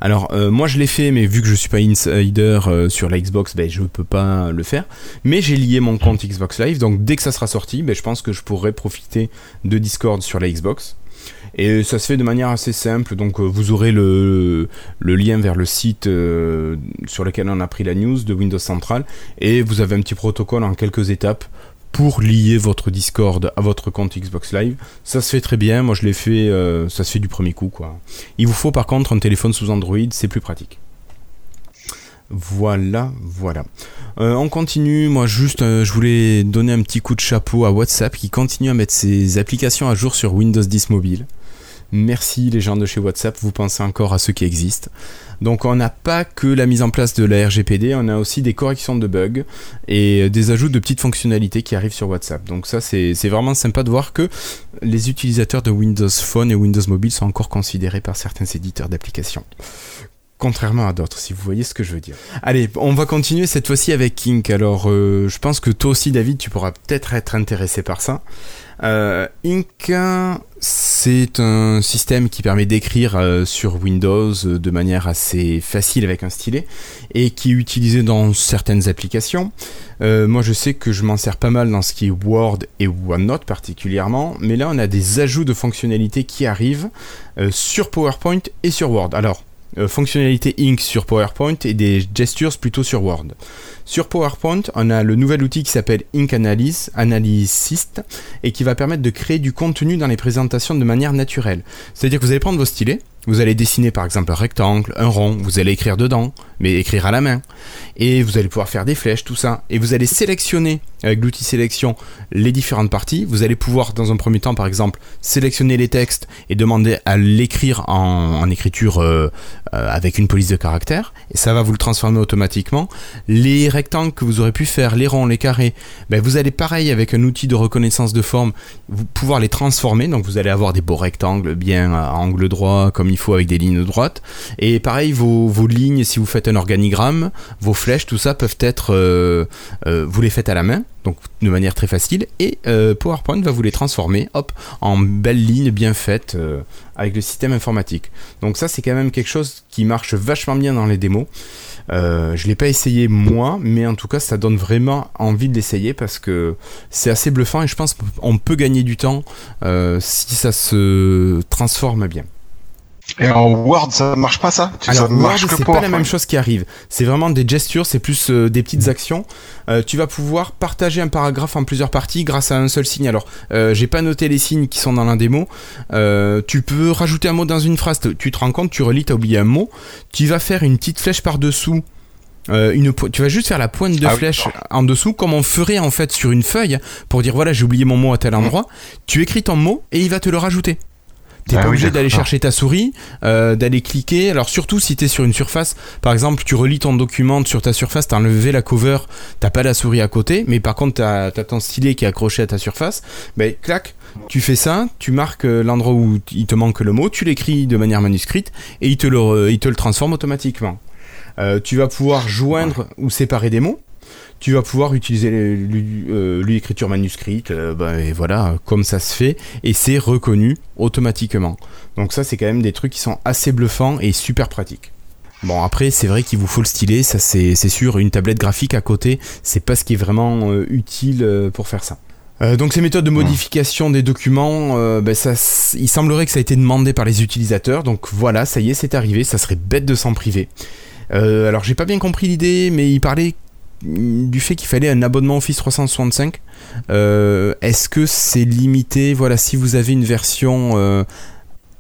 Alors euh, moi je l'ai fait mais vu que je suis pas insider euh, sur la Xbox ben, je peux pas le faire. Mais j'ai lié mon compte Xbox Live donc dès que ça sera sorti ben, je pense que je pourrai profiter de Discord sur la Xbox. Et ça se fait de manière assez simple. Donc euh, vous aurez le, le lien vers le site euh, sur lequel on a pris la news de Windows Central. Et vous avez un petit protocole en quelques étapes pour lier votre Discord à votre compte Xbox Live. Ça se fait très bien, moi je l'ai fait, euh, ça se fait du premier coup quoi. Il vous faut par contre un téléphone sous Android, c'est plus pratique. Voilà, voilà. Euh, on continue, moi juste, euh, je voulais donner un petit coup de chapeau à WhatsApp qui continue à mettre ses applications à jour sur Windows 10 Mobile. Merci les gens de chez WhatsApp, vous pensez encore à ceux qui existent. Donc on n'a pas que la mise en place de la RGPD, on a aussi des corrections de bugs et des ajouts de petites fonctionnalités qui arrivent sur WhatsApp. Donc ça c'est c'est vraiment sympa de voir que les utilisateurs de Windows Phone et Windows Mobile sont encore considérés par certains éditeurs d'applications. Contrairement à d'autres, si vous voyez ce que je veux dire. Allez, on va continuer cette fois-ci avec Ink. Alors, euh, je pense que toi aussi, David, tu pourras peut-être être intéressé par ça. Euh, Ink, c'est un système qui permet d'écrire euh, sur Windows de manière assez facile avec un stylet et qui est utilisé dans certaines applications. moi, je sais que je m'en sers pas mal dans ce qui est Word et OneNote particulièrement, mais là, on a des ajouts de fonctionnalités qui arrivent sur PowerPoint et sur Word. Alors, euh, fonctionnalité Ink sur PowerPoint et des gestures plutôt sur Word. Sur PowerPoint, on a le nouvel outil qui s'appelle Ink Analysis, Analysist, et qui va permettre de créer du contenu dans les présentations de manière naturelle. C'est-à-dire que vous allez prendre vos stylets, vous allez dessiner par exemple un rectangle, un rond, vous allez écrire dedans, mais écrire à la main. Et vous allez pouvoir faire des flèches, tout ça. Et vous allez sélectionner avec l'outil sélection les différentes parties. Vous allez pouvoir dans un premier temps par exemple sélectionner les textes et demander à l'écrire en, écriture euh, euh, avec une police de caractère. Et ça va vous le transformer automatiquement. Les rectangles que vous aurez pu faire, les ronds, les carrés, ben vous allez pareil avec un outil de reconnaissance de forme vous pouvoir les transformer. Donc vous allez avoir des beaux rectangles bien à angle droit comme il faut avec des lignes droites. Et pareil, vos, vos lignes, si vous faites un organigramme, vos flèches, tout ça peuvent être, euh, vous les faites à la main, donc de manière très facile, et euh, PowerPoint va vous les transformer, en belles lignes bien faites avec le système informatique. Donc ça, c'est quand même quelque chose qui marche vachement bien dans les démos. Euh, je l'ai pas essayé moi, mais en tout cas, ça donne vraiment envie de l'essayer parce que c'est assez bluffant et je pense qu'on peut gagner du temps si ça se transforme bien. Et en Word, ça marche pas ça? Alors Word, c'est pas la même chose qui arrive. C'est vraiment des gestures, c'est plus euh, des petites actions. Euh, tu vas pouvoir partager un paragraphe en plusieurs parties grâce à un seul signe. Alors, euh, j'ai pas noté les signes qui sont dans l'un des mots. tu peux rajouter un mot dans une phrase. Tu te rends compte, tu relis, t'as oublié un mot. Tu vas faire une petite flèche par dessous. une tu vas juste faire la pointe de ah flèche en dessous comme on ferait en fait sur une feuille pour dire voilà j'ai oublié mon mot à tel endroit. Tu écris ton mot et il va te le rajouter. T'es ah pas obligé d'aller chercher ta souris, euh, d'aller cliquer. Alors surtout si t'es sur une surface, par exemple, tu relis ton document sur ta surface, t'as enlevé la cover, t'as pas la souris à côté, mais par contre t'as as ton stylet qui est accroché à ta surface. Ben clac, tu fais ça, tu marques euh, l'endroit où il te manque le mot, tu l'écris de manière manuscrite et il te le, il te le transforme automatiquement. Euh, tu vas pouvoir joindre ou séparer des mots tu vas pouvoir utiliser euh, l'écriture manuscrite, euh, bah, et voilà, comme ça se fait, et c'est reconnu automatiquement. Donc ça, c'est quand même des trucs qui sont assez bluffants et super pratiques. Bon après c'est vrai qu'il vous faut le stylet, ça c'est sûr, une tablette graphique à côté, c'est pas ce qui est vraiment euh, utile pour faire ça. donc ces méthodes de modification des documents, ben, il semblerait que ça a été demandé par les utilisateurs, donc voilà, ça y est, c'est arrivé, ça serait bête de s'en priver. alors j'ai pas bien compris l'idée, mais il parlait du fait qu'il fallait un abonnement Office 365. Euh, est-ce que c'est limité? Voilà, si vous avez une version euh,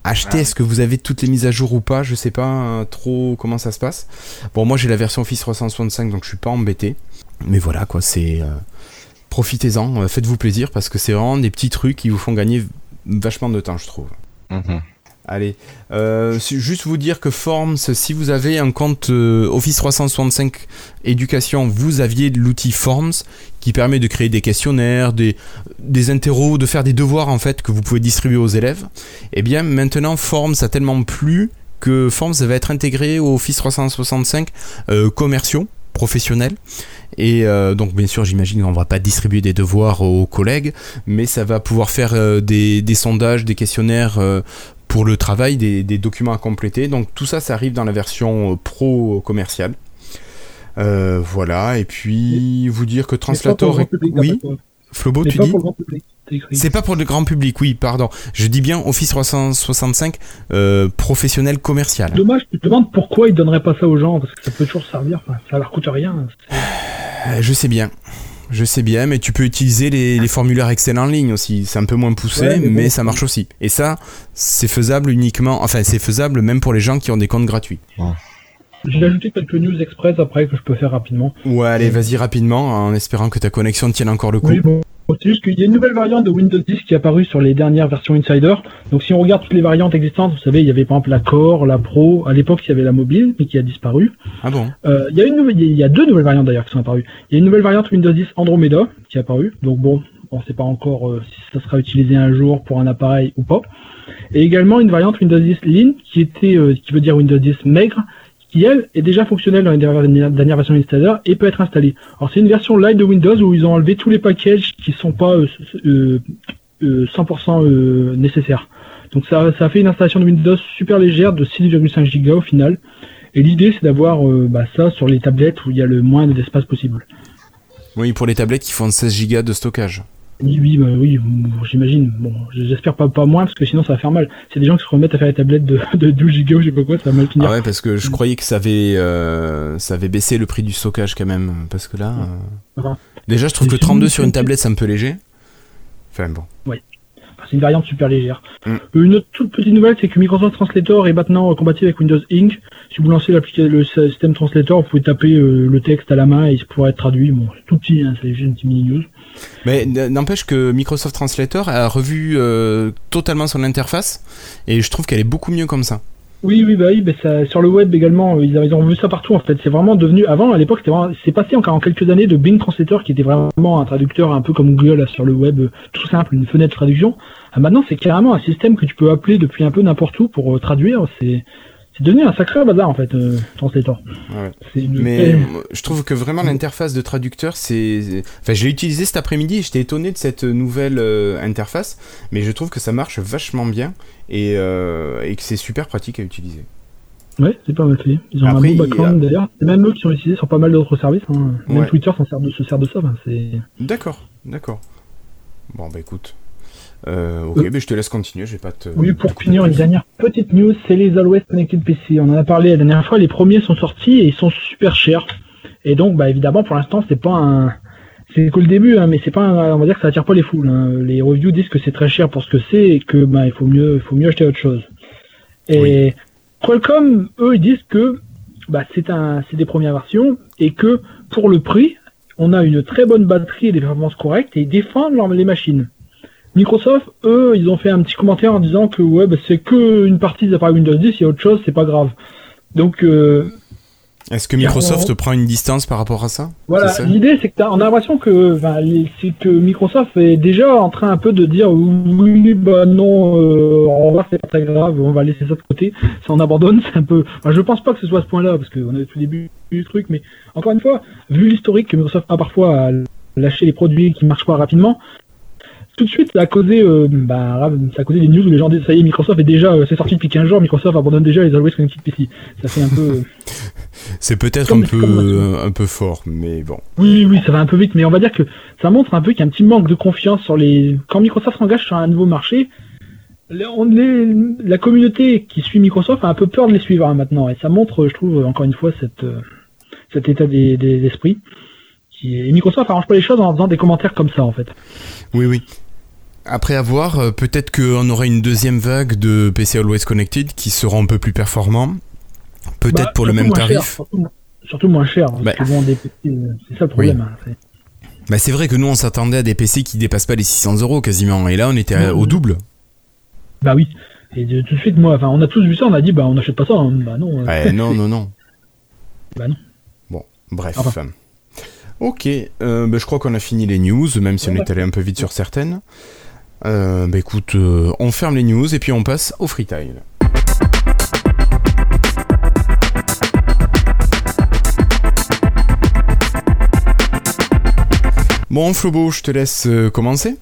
achetée, est-ce que vous avez toutes les mises à jour ou pas? Je sais pas hein, trop comment ça se passe. Bon, moi j'ai la version Office 365, donc je suis pas embêté. Mais voilà, quoi, c'est. Euh, profitez-en, faites-vous plaisir parce que c'est vraiment des petits trucs qui vous font gagner vachement de temps, je trouve. Mhm. Allez, euh, juste vous dire que Forms, si vous avez un compte euh, Office 365 Éducation, vous aviez l'outil Forms qui permet de créer des questionnaires, des, des interros, de faire des devoirs en fait que vous pouvez distribuer aux élèves. Et eh bien maintenant Forms a tellement plu que Forms va être intégré au Office 365 euh, commerciaux professionnels et donc bien sûr j'imagine qu'on va pas distribuer des devoirs aux collègues mais ça va pouvoir faire des, des, sondages des questionnaires pour le travail des, documents à compléter. Donc tout ça, ça arrive dans la version euh, pro commerciale. Euh, voilà, et puis vous dire que Translator... oui Flobo, tu dis c'est pas pour le grand public, oui, pardon. Je dis bien Office 365 euh, professionnel commercial. Dommage, tu te demandes pourquoi ils donneraient pas ça aux gens, parce que ça peut toujours servir, ça leur coûte rien. Je sais bien. Je sais bien, mais tu peux utiliser les, formulaires Excel en ligne aussi. C'est un peu moins poussé, mais, ça marche aussi. Et ça, c'est faisable uniquement, enfin, c'est faisable même pour les gens qui ont des comptes gratuits. J'ai ajouté quelques news express après que je peux faire rapidement. Ouais, allez, vas-y rapidement, en espérant que ta connexion tienne encore le coup. C'est juste qu'il y a une nouvelle variante de Windows 10 qui est apparue sur les dernières versions Insider. Donc si on regarde toutes les variantes existantes, vous savez, il y avait par exemple la Core, la Pro, à l'époque il y avait la mobile, mais qui a disparu. Ah bon? Euh, il, y a une nouvelle, il y a deux nouvelles variantes d'ailleurs qui sont apparues. Il y a une nouvelle variante Windows 10 Andromeda qui est apparue. Donc bon, on ne sait pas encore euh, si ça sera utilisé un jour pour un appareil ou pas. Et également une variante Windows 10 Lean qui était, euh, qui veut dire Windows 10 maigre, qui elle est déjà fonctionnelle dans les dernières, dernières versions Insider et peut être installée. Alors c'est une version light de Windows où ils ont enlevé tous les packages qui sont pas euh, euh, euh, 100% euh, nécessaires. Donc ça, fait une installation de Windows super légère de 6,5 Go au final. Et l'idée c'est d'avoir bah, ça sur les tablettes où il y a le moins d'espace possible. Oui, pour les tablettes qui font 16 Go de stockage. Oui, oui, bah, oui, j'imagine. Bon, j'espère pas, pas moins parce que sinon ça va faire mal. C'est des gens qui se remettent à faire des tablettes de, de 12 Go, je sais pas quoi, ça va mal finir. Ah ouais, parce que je croyais que ça avait, euh, ça avait baissé le prix du stockage quand même. Parce que là. euh, Enfin, Déjà, je trouve que 32 fini, sur une tablette, c'est un peu léger. Enfin bon. C'est une variante super légère. Mm. Une autre toute petite nouvelle, c'est que Microsoft Translator est maintenant euh, compatible avec Windows Ink. Si vous lancez le système Translator, vous pouvez taper euh, le texte à la main et il pourra être traduit. Bon, c'est tout petit, hein, c'est juste une petite mini news. Mais n'empêche que Microsoft Translator a revu euh, totalement son interface et je trouve qu'elle est beaucoup mieux comme ça. Oui, oui, bah oui, bah ça, sur le web également, euh, ils, ont vu ça partout en fait. C'est vraiment devenu, avant à l'époque, c'est passé encore en quelques années de Bing Translator qui était vraiment un traducteur un peu comme Google là, sur le web, euh, tout simple, une fenêtre de traduction. Ah, maintenant, c'est carrément un système que tu peux appeler depuis un peu n'importe où pour euh, traduire. C'est c'est devenu un sacré bazar en fait, euh. Ouais. C'est une Mais euh, je trouve que vraiment l'interface de traducteur, c'est. Enfin, je l'ai utilisé cet après-midi et j'étais étonné de cette nouvelle euh, interface, mais je trouve que ça marche vachement bien et, euh, et que c'est super pratique à utiliser. Ouais, c'est pas mal fait. Ils ont Après, un bon a- background d'ailleurs. C'est même eux qui sont utilisés sur pas mal d'autres services. Hein. Même Ouais. Twitter s'en sert de, se sert de ça. ben, c'est... D'accord, d'accord. Bon, bah écoute. Euh, ok, Euh. mais je te laisse continuer, je vais pas te. Oui, pour te finir, une dernière petite news, c'est les Always Connected PC. On en a parlé la dernière fois, les premiers sont sortis et ils sont super chers. Et donc, bah évidemment, pour l'instant, c'est pas un... C'est que le début, hein, mais c'est pas un- on va dire que ça attire pas les foules. hein. Les reviews disent que c'est très cher pour ce que c'est et que bah il faut mieux, il faut mieux acheter autre chose. Et Qualcomm, eux, ils disent que bah c'est un, c'est des premières versions et que pour le prix, on a une très bonne batterie et des performances correctes et ils défendent leur- les machines. Microsoft, eux, ils ont fait un petit commentaire en disant que ouais, bah, c'est que une partie des appareils Windows 10, il y a autre chose, c'est pas grave. Donc euh, Est-ce que Microsoft on- prend une distance par rapport à ça? Voilà, l'idée c'est que t'as- on a l'impression que, c'est que Microsoft est déjà en train un peu de dire oui, bah non, euh, au revoir, c'est pas très grave, on va laisser ça de côté, ça on abandonne, c'est un peu. Enfin, je pense pas que ce soit à ce point-là parce qu'on est au tout début du truc, mais encore une fois, vu l'historique que Microsoft a parfois à lâcher les produits qui marchent pas rapidement. Tout de suite, ça a causé, euh, bah, ça a causé des news où les gens disent ça y est, Microsoft est déjà, euh, c'est sorti depuis 15 jours, Microsoft abandonne déjà les Always Connected PC. Ça fait un peu. euh, C'est peut-être un peu, comme- un peu fort, mais bon. Oui, oui, ça va un peu vite, mais on va dire que ça montre un peu qu'il y a un petit manque de confiance sur les. Quand Microsoft s'engage sur un nouveau marché, on- la communauté qui suit Microsoft a un peu peur de les suivre hein, maintenant, et ça montre, je trouve, encore une fois, cette, euh, cet état des- des- d'esprit. Qui est... Et Microsoft arrange pas les choses en faisant des commentaires comme ça, en fait. Oui, oui. Après avoir, euh, peut-être qu'on aura une deuxième vague de PC Always Connected qui seront un peu plus performants. Peut-être Bah, pour le même cher, tarif. surtout, surtout moins cher, Bah. euh, c'est ça le problème. hein, c'est- Bah, c'est vrai que nous, on s'attendait à des PC qui dépassent pas les 600 euros quasiment. Et là, on était au double. Bah oui. Et de- tout de suite, moi, enfin, on a tous vu ça, on a dit, bah, on n'achète pas ça. hein. Bah non. euh, Ouais, non, non, non. Bah non. Bon, bref. Enfin. Ok, euh, bah, je crois qu'on a fini les news, même si on est allé un peu vite sur certaines. Euh, bah écoute, euh, on ferme les news et puis on passe au freetile. Bon, Flobo, je te laisse euh, commencer.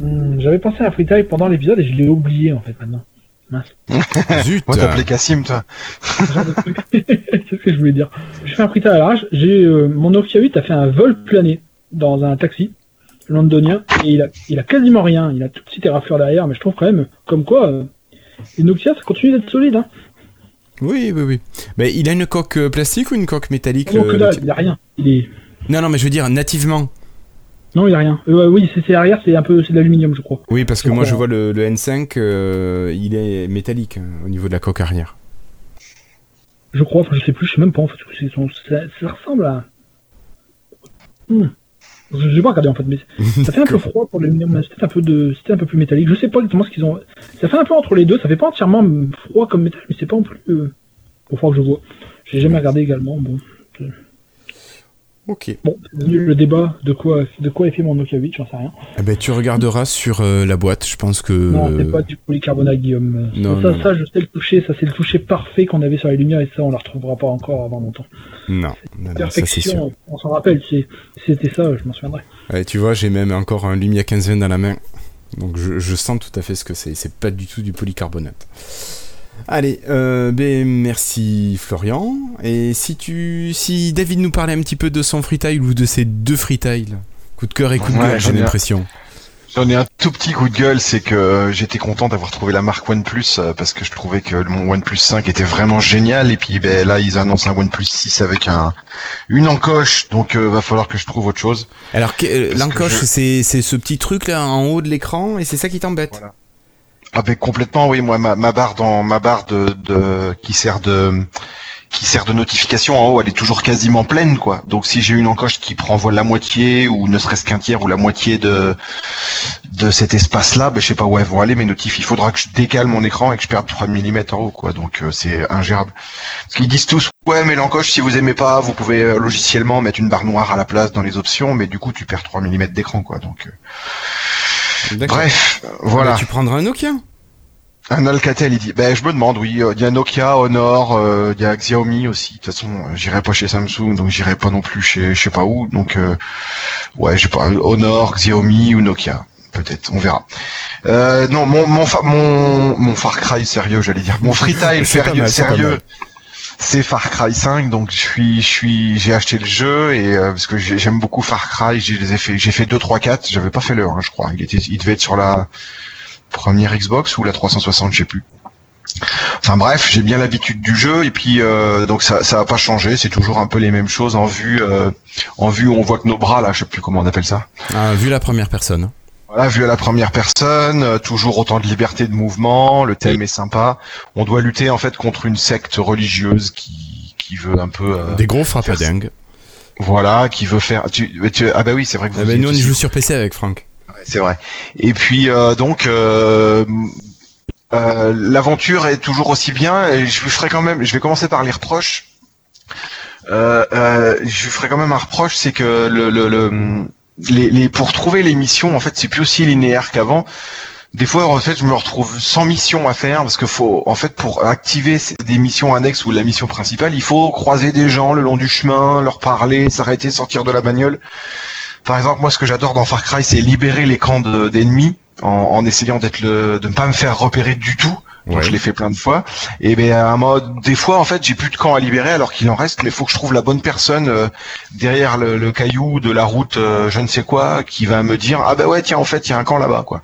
Hmm, J'avais pensé à Freetile pendant l'épisode et je l'ai oublié en fait maintenant. Mince. Zut Moi, t'appelais Cassim, toi. C'est ce que je voulais dire. Je fais un Freetile à l'arrache. J'ai euh, mon Nokia 8 a fait un vol plané dans un taxi londonien et il a, il a quasiment rien. Il a tout petit terrafleur derrière, mais je trouve quand même comme quoi euh, les Nokia ça continue d'être solide. Hein. Oui, oui, oui. Mais il a une coque euh, plastique ou une coque métallique Non, que le dalle, il a rien. Il est... Non, non, mais je veux dire nativement. Non, il a rien. Euh, oui, c'est arrière, c'est un peu c'est de l'aluminium, je crois. Oui, parce que moi je vois le, le N5, euh, il est métallique euh, au niveau de la coque arrière. Je crois, enfin, je sais plus, je sais même pas en fait. son- Ça, ça ressemble à. Hmm. Je vais pas regarder en fait, mais ça fait un peu froid pour l'aluminium. mais C'était un peu de, c'était un peu plus métallique. Je sais pas exactement ce qu'ils ont. Ça fait un peu entre les deux. Ça fait pas entièrement froid comme métal, mais c'est pas non plus. Euh... Faut voir que je vois. J'ai jamais regardé également. Bon. Ok. Bon, le débat de quoi, de quoi est fait mon Nokia 8, j'en sais rien. Eh ben, tu regarderas sur euh, la boîte, je pense que. Non, c'est pas du polycarbonate, Guillaume. Non, ça, non, ça, je sais le toucher, ça c'est le toucher parfait qu'on avait sur les lumières et ça, on la retrouvera pas encore avant longtemps. Non, non, non, ça. Perfection, on s'en rappelle, c'est- c'était ça, je m'en souviendrai. Ouais, tu vois, j'ai même encore un Lumia 1520 dans la main. Donc je, je sens tout à fait ce que c'est. C'est pas du tout du polycarbonate. Allez, euh, ben merci Florian. Et si tu, si David nous parlait un petit peu de son freetail ou de ses deux freetiles, coup de cœur et coup de Ouais, gueule, j'ai l'impression. J'en ai un tout petit coup de gueule, c'est que euh, j'étais content d'avoir trouvé la marque OnePlus euh, parce que je trouvais que mon OnePlus 5 était vraiment génial et puis ben là ils annoncent un OnePlus 6 avec un une encoche donc euh, va falloir que je trouve autre chose. Alors l'encoche, je- c'est c'est ce petit truc là en haut de l'écran et c'est ça qui t'embête. Voilà. Avec complètement oui moi ma, ma barre dans ma barre de, de qui sert de qui sert de notification en haut, elle est toujours quasiment pleine quoi. Donc si j'ai une encoche qui prend voilà, la moitié ou ne serait-ce qu'un tiers ou la moitié de de cet espace-là, ben je sais pas où elles vont aller mes notifs. Il faudra que je décale mon écran et que je perde 3 mm en haut quoi. Donc euh, c'est ingérable. Parce qu'ils disent tous ouais mais l'encoche si vous aimez pas, vous pouvez euh, logiciellement mettre une barre noire à la place dans les options, mais du coup tu perds 3 mm d'écran quoi. Donc euh. Bref, euh, Bah, voilà. tu prendras un Nokia. Un Alcatel, il dit. Ben, je me demande, oui. euh, Il y a Nokia, Honor, euh, il y a Xiaomi aussi. De toute façon, euh, j'irai pas chez Samsung, donc j'irai pas non plus chez, je sais pas où. Donc, euh, ouais, je sais pas, Honor, Xiaomi ou Nokia. Peut-être, on verra. Euh, non, mon, mon, mon, mon Far Cry sérieux, j'allais dire. Mon pas sérieux, mal, sérieux. C'est Far Cry 5, donc je suis, je suis, j'ai acheté le jeu et euh, parce que j'ai- j'aime beaucoup Far Cry, j'ai fait, j'ai fait 2, 3, 4, j'avais pas fait le 1, je crois. Il était, il devait être sur la première Xbox ou la 360, je sais plus. Enfin bref, j'ai bien l'habitude du jeu et puis euh, donc ça ça a pas changé, c'est toujours un peu les mêmes choses en vue euh, en vue où on voit que nos bras là, je sais plus comment on appelle ça. Ah, vu la première personne. Voilà, vu à la première personne, euh, toujours autant de liberté de mouvement, le thème est sympa. On doit lutter en fait contre une secte religieuse qui qui veut un peu euh, Des gros frappadingues. voilà, qui veut faire tu, tu- ah bah oui, c'est vrai que vous Ah ben, y êtes nous on y joue sur PC avec Franck. Ouais, c'est vrai. Et puis euh, donc euh, euh, l'aventure est toujours aussi bien. Et je lui ferai quand même. Je vais commencer par les reproches. Euh, euh, je lui ferai quand même un reproche, c'est que le, le, le- les, pour trouver les missions, en fait, c'est plus aussi linéaire qu'avant. Des fois, en fait, je me retrouve sans mission à faire parce que faut, en fait, pour activer des missions annexes ou la mission principale, il faut croiser des gens le long du chemin, leur parler, s'arrêter, sortir de la bagnole. Par exemple, moi, ce que j'adore dans Far Cry, c'est libérer les camps de- d'ennemis en, en essayant d'être le, de ne pas me faire repérer du tout. Donc Ouais. je l'ai fait plein de fois. Et ben à un mode, des fois en fait j'ai plus de camp à libérer alors qu'il en reste, mais faut que je trouve la bonne personne euh, derrière le, le caillou de la route, euh, je ne sais quoi, qui va me dire ah bah ouais tiens en fait il y a un camp là-bas quoi.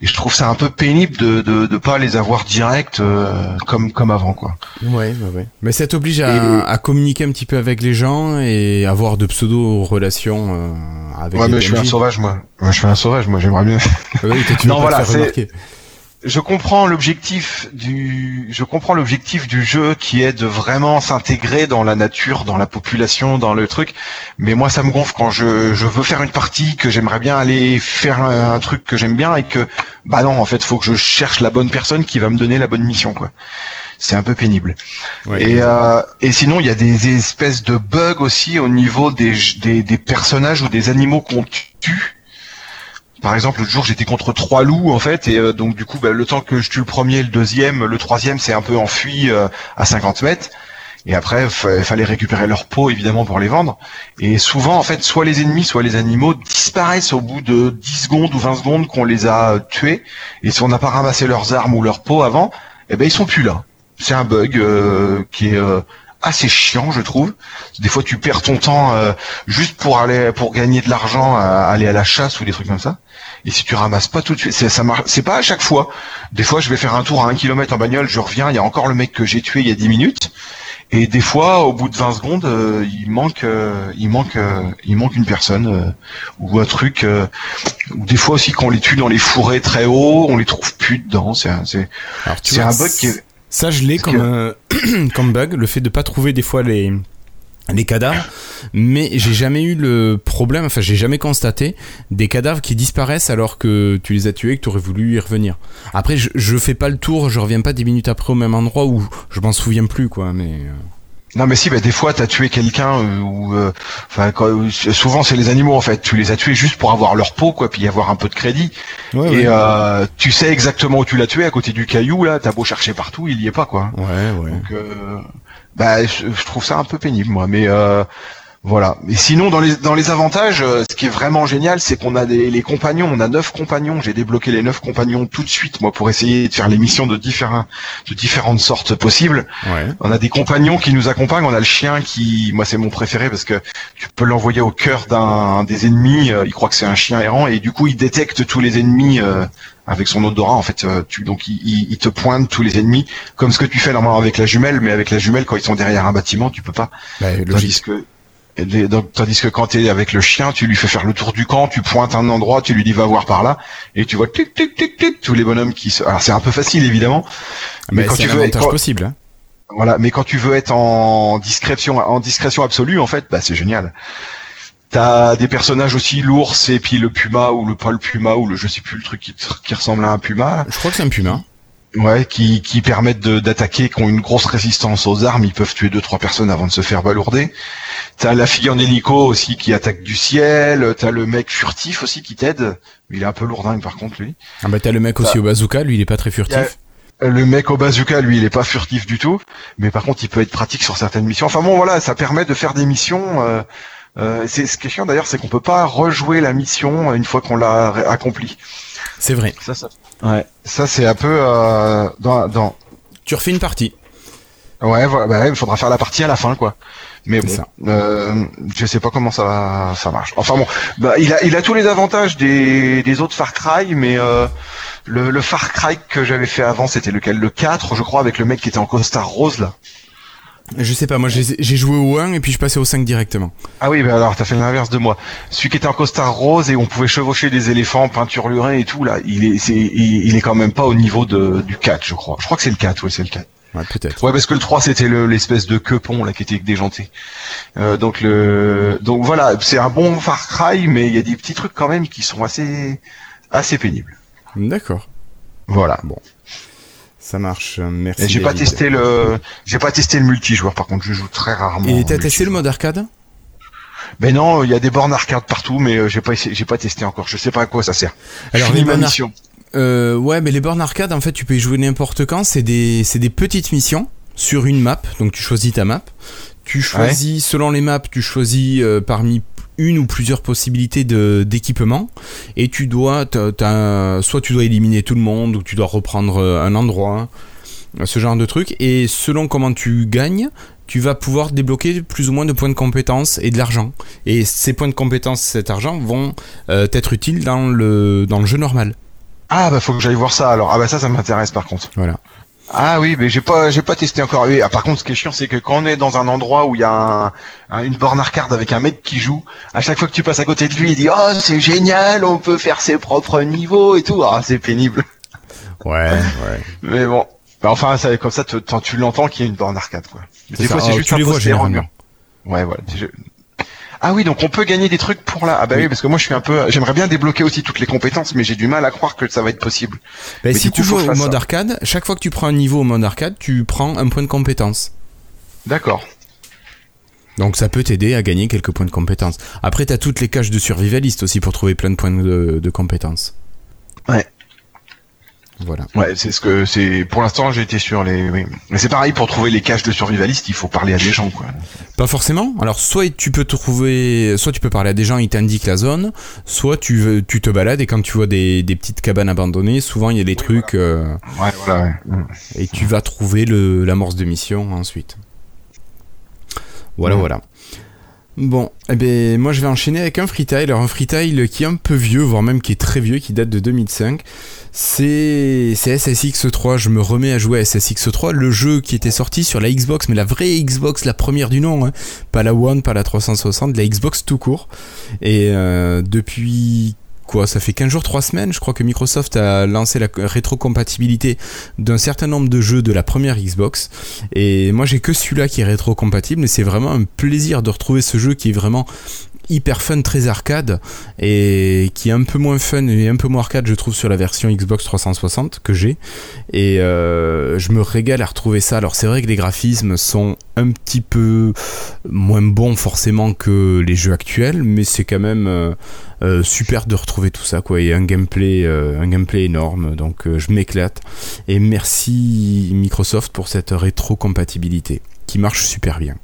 Et je trouve ça un peu pénible de de, de pas les avoir direct euh, comme comme avant quoi. Ouais, ouais, ouais. Mais ça t'oblige à, à communiquer un petit peu avec les gens et avoir de pseudo relations euh, avec ouais les mais je suis un sauvage moi. Moi je suis un sauvage moi j'aimerais bien. Veux Non, pas voilà, c'est-. Je comprends l'objectif du je comprends l'objectif du jeu qui est de vraiment s'intégrer dans la nature, dans la population, dans le truc. Mais moi ça me gonfle quand je, je veux faire une partie que j'aimerais bien aller faire un, truc que j'aime bien et que bah non en fait faut que je cherche la bonne personne qui va me donner la bonne mission quoi. C'est un peu pénible. Ouais. Et, euh, et sinon, il y a des espèces de bugs aussi au niveau des, des, des personnages ou des animaux qu'on tue. Par exemple, l'autre jour, j'étais contre trois loups, en fait, et euh, donc du coup, bah, le temps que je tue le premier, le deuxième, le troisième s'est un peu enfui euh, à 50 mètres. Et après, il fallait récupérer leur peau, évidemment, pour les vendre. Et souvent, en fait, soit les ennemis, soit les animaux disparaissent au bout de 10 secondes ou 20 secondes qu'on les a euh, tués. Et si on n'a pas ramassé leurs armes ou leur peau avant, eh ben, ils sont plus là. C'est un bug qui est assez chiant, je trouve. Des fois, tu perds ton temps euh, juste pour aller pour gagner de l'argent, à aller à la chasse ou des trucs comme ça. Et si tu ramasses pas tout de suite, c'est ça marche. C'est pas à chaque fois. Des fois, je vais faire un tour à un kilomètre en bagnole, je reviens, il y a encore le mec que j'ai tué il y a 10 minutes. Et des fois, au bout de 20 secondes, euh, il manque, euh, il manque, euh, il manque une personne euh, ou un truc. euh, ou des fois aussi, quand on les tue dans les fourrés très hauts, on les trouve plus dedans. C'est, un- c'est, un bug qui est, Ça, je l'ai euh, comme bug, le fait de pas trouver des fois les, les cadavres, mais j'ai jamais eu le problème, enfin j'ai jamais constaté des cadavres qui disparaissent alors que tu les as tués et que tu aurais voulu y revenir. Après, je, je fais pas le tour, je reviens pas 10 minutes après au même endroit où je m'en souviens plus, quoi, mais... euh, Non mais si, bah, des fois t'as tué quelqu'un euh, ou euh, enfin quand- souvent c'est les animaux en fait. Tu les as tués juste pour avoir leur peau quoi, puis avoir un peu de crédit. Ouais, Et euh, tu sais exactement où tu l'as tué à côté du caillou là. T'as beau chercher partout, il y est pas quoi. ouais, ouais. Donc euh, bah je, je trouve ça un peu pénible moi. Mais euh, voilà. Mais sinon dans les dans les avantages, euh, ce qui est vraiment génial, c'est qu'on a des, les compagnons. On a neuf compagnons. J'ai débloqué les neuf compagnons tout de suite moi pour essayer de faire les missions de différents de différentes sortes possibles. Ouais. On a des compagnons qui nous accompagnent. On a le chien qui, moi, c'est mon préféré parce que tu peux l'envoyer au cœur d'un des ennemis. euh, il croit que c'est un chien errant et du coup, il détecte tous les ennemis euh, avec son odorat. En fait, euh, tu, donc il, il- il te pointe tous les ennemis comme ce que tu fais normalement avec la jumelle, mais avec la jumelle, quand ils sont derrière un bâtiment, tu peux pas. Bah, logique. Tandis que et les- donc, tandis que quand tu es avec le chien, tu lui fais faire le tour du camp, tu pointes un endroit, tu lui dis va voir par là, et tu vois tic tic tic tic tous les bonhommes qui se. Alors c'est un peu facile évidemment, mais Mais quand tu un veux quand- possible. hein. voilà, mais quand tu veux être en discrétion, en discrétion absolue, en fait, bah c'est génial. T'as des personnages aussi l'ours et puis le puma ou le pas le puma ou le je sais plus le truc qui, qui ressemble à un puma, Je crois que c'est un puma. Ouais, qui qui permettent de- d'attaquer, qui ont une grosse résistance aux armes, ils peuvent tuer deux trois personnes avant de se faire balourder. T'as la fille en hélico aussi qui attaque du ciel. T'as le mec furtif aussi qui t'aide. Il est un peu lourdingue par contre lui. Ah bah t'as le mec aussi Ça- au bazooka, lui il est pas très furtif. Le mec au bazooka, lui, il est pas furtif du tout, mais par contre, il peut être pratique sur certaines missions. Enfin bon, voilà, ça permet de faire des missions. Euh, euh, c'est ce qui est chiant d'ailleurs, c'est qu'on peut pas rejouer la mission une fois qu'on l'a accomplie. C'est vrai. Ça, ça. Ouais. Ça, c'est un peu euh, dans, dans. Tu refais une partie. Ouais, voilà, bah, il faudra faire la partie à la fin, quoi. Mais bon, ça. euh, je sais pas comment ça ça marche. Enfin bon, bah, il a il a tous les avantages des, des autres Far Cry, mais euh, le, le Far Cry que j'avais fait avant, c'était lequel? Le 4, je crois, avec le mec qui était en costard rose là. Je sais pas, moi j'ai joué au 1 et puis je passais au 5 directement. Ah oui, bah alors t'as fait l'inverse de moi. Celui qui était en costard rose et on pouvait chevaucher des éléphants peinturlurés et tout là, il est il, il est quand même pas au niveau de du 4, je crois. Je crois que c'est le 4, ouais, c'est le 4. Ouais, peut-être. Ouais, parce que le 3 c'était le- l'espèce de quepon là qui était déjanté. Euh, donc le donc voilà, c'est un bon Far Cry mais il y a des petits trucs quand même qui sont assez assez pénibles. D'accord. Voilà. Ça marche. euh, Merci. J'ai pas testé le j'ai pas testé le multijoueur par contre, je joue très rarement. Et t'as testé le mode arcade? Ben non, il y a des bornes arcade partout mais euh, j'ai pas j'ai pas testé encore. Je sais pas à quoi ça sert. Alors, les ma mission. Euh, ouais, mais les bornes arcade, en fait, tu peux y jouer n'importe quand. C'est des, c'est des petites missions sur une map. Donc, tu choisis ta map. Tu choisis, selon les maps, tu choisis euh, parmi une ou plusieurs possibilités d'équipement. Et tu dois soit tu dois éliminer tout le monde ou tu dois reprendre euh, un endroit ce genre de truc. Et selon comment tu gagnes tu vas pouvoir débloquer plus ou moins de points de compétence et de l'argent. Et ces points de compétence cet argent vont euh, être utiles dans le dans le jeu normal. Ah bah faut que j'aille voir ça alors. Ah bah ça ça m'intéresse par contre. voilà Ah oui, mais j'ai pas j'ai pas testé encore. Oui, ah, par contre ce qui est chiant c'est que quand on est dans un endroit où il y a un, un- une borne arcade avec un mec qui joue, à chaque fois que tu passes à côté de lui, il dit "Oh, c'est génial, on peut faire ses propres niveaux et tout." Ah, c'est pénible. ouais ouais Mais bon. Bah, enfin, ça, comme ça, t'en- tu l'entends qu'il y a une borne arcade, quoi. Mais Des ça. fois, c'est Ah, juste tu un les vois généralement. Ouais, voilà. Ah oui, donc on peut gagner des trucs pour là. Ah bah oui, Oui. parce que moi je suis un peu, j'aimerais bien débloquer aussi toutes les compétences, mais j'ai du mal à croire que ça va être possible. Ben, Mais si tu coup, joues au mode ça. arcade, chaque fois que tu prends un niveau au mode arcade, tu prends un point de compétence. D'accord. Donc ça peut t'aider à gagner quelques points de compétence. Après, t'as toutes les caches de survivaliste aussi pour trouver plein de points de, de compétences. Ouais. Voilà. Ouais, c'est ce que c'est. Pour l'instant, j'ai été sur les. Oui. Mais c'est pareil pour trouver les caches de survivaliste, il faut parler à des gens, quoi. Pas forcément. Alors soit tu peux trouver, soit tu peux parler à des gens, ils t'indiquent la zone, soit tu, tu te balades et quand tu vois des, des petites cabanes abandonnées, souvent il y a des trucs euh, Ouais, voilà. Ouais. Et tu vas trouver le l'amorce de mission ensuite. Voilà, Ouais. voilà. Bon, eh ben moi je vais enchaîner avec un freetail. Alors un freetail qui est un peu vieux, voire même qui est très vieux, qui date de 2005. C'est c'est SSX3. Je me remets à jouer à SSX3, le jeu qui était sorti sur la Xbox, mais la vraie Xbox, la première du nom, hein. pas la One, pas la 360, la Xbox tout court. Et euh, depuis Ça fait 15 jours, 3 semaines, je crois que Microsoft a lancé la rétrocompatibilité d'un certain nombre de jeux de la première Xbox. Et moi j'ai que celui-là qui est rétrocompatible, et c'est vraiment un plaisir de retrouver ce jeu qui est vraiment hyper fun, très arcade, et qui est un peu moins fun et un peu moins arcade, je trouve, sur la version Xbox 360 que j'ai. Et euh, je me régale à retrouver ça. Alors c'est vrai que les graphismes sont un petit peu moins bons forcément que les jeux actuels, mais c'est quand même euh, euh, super de retrouver tout ça, quoi. Et un gameplay, un gameplay énorme, donc je m'éclate. Et merci Microsoft pour cette rétrocompatibilité qui marche super bien.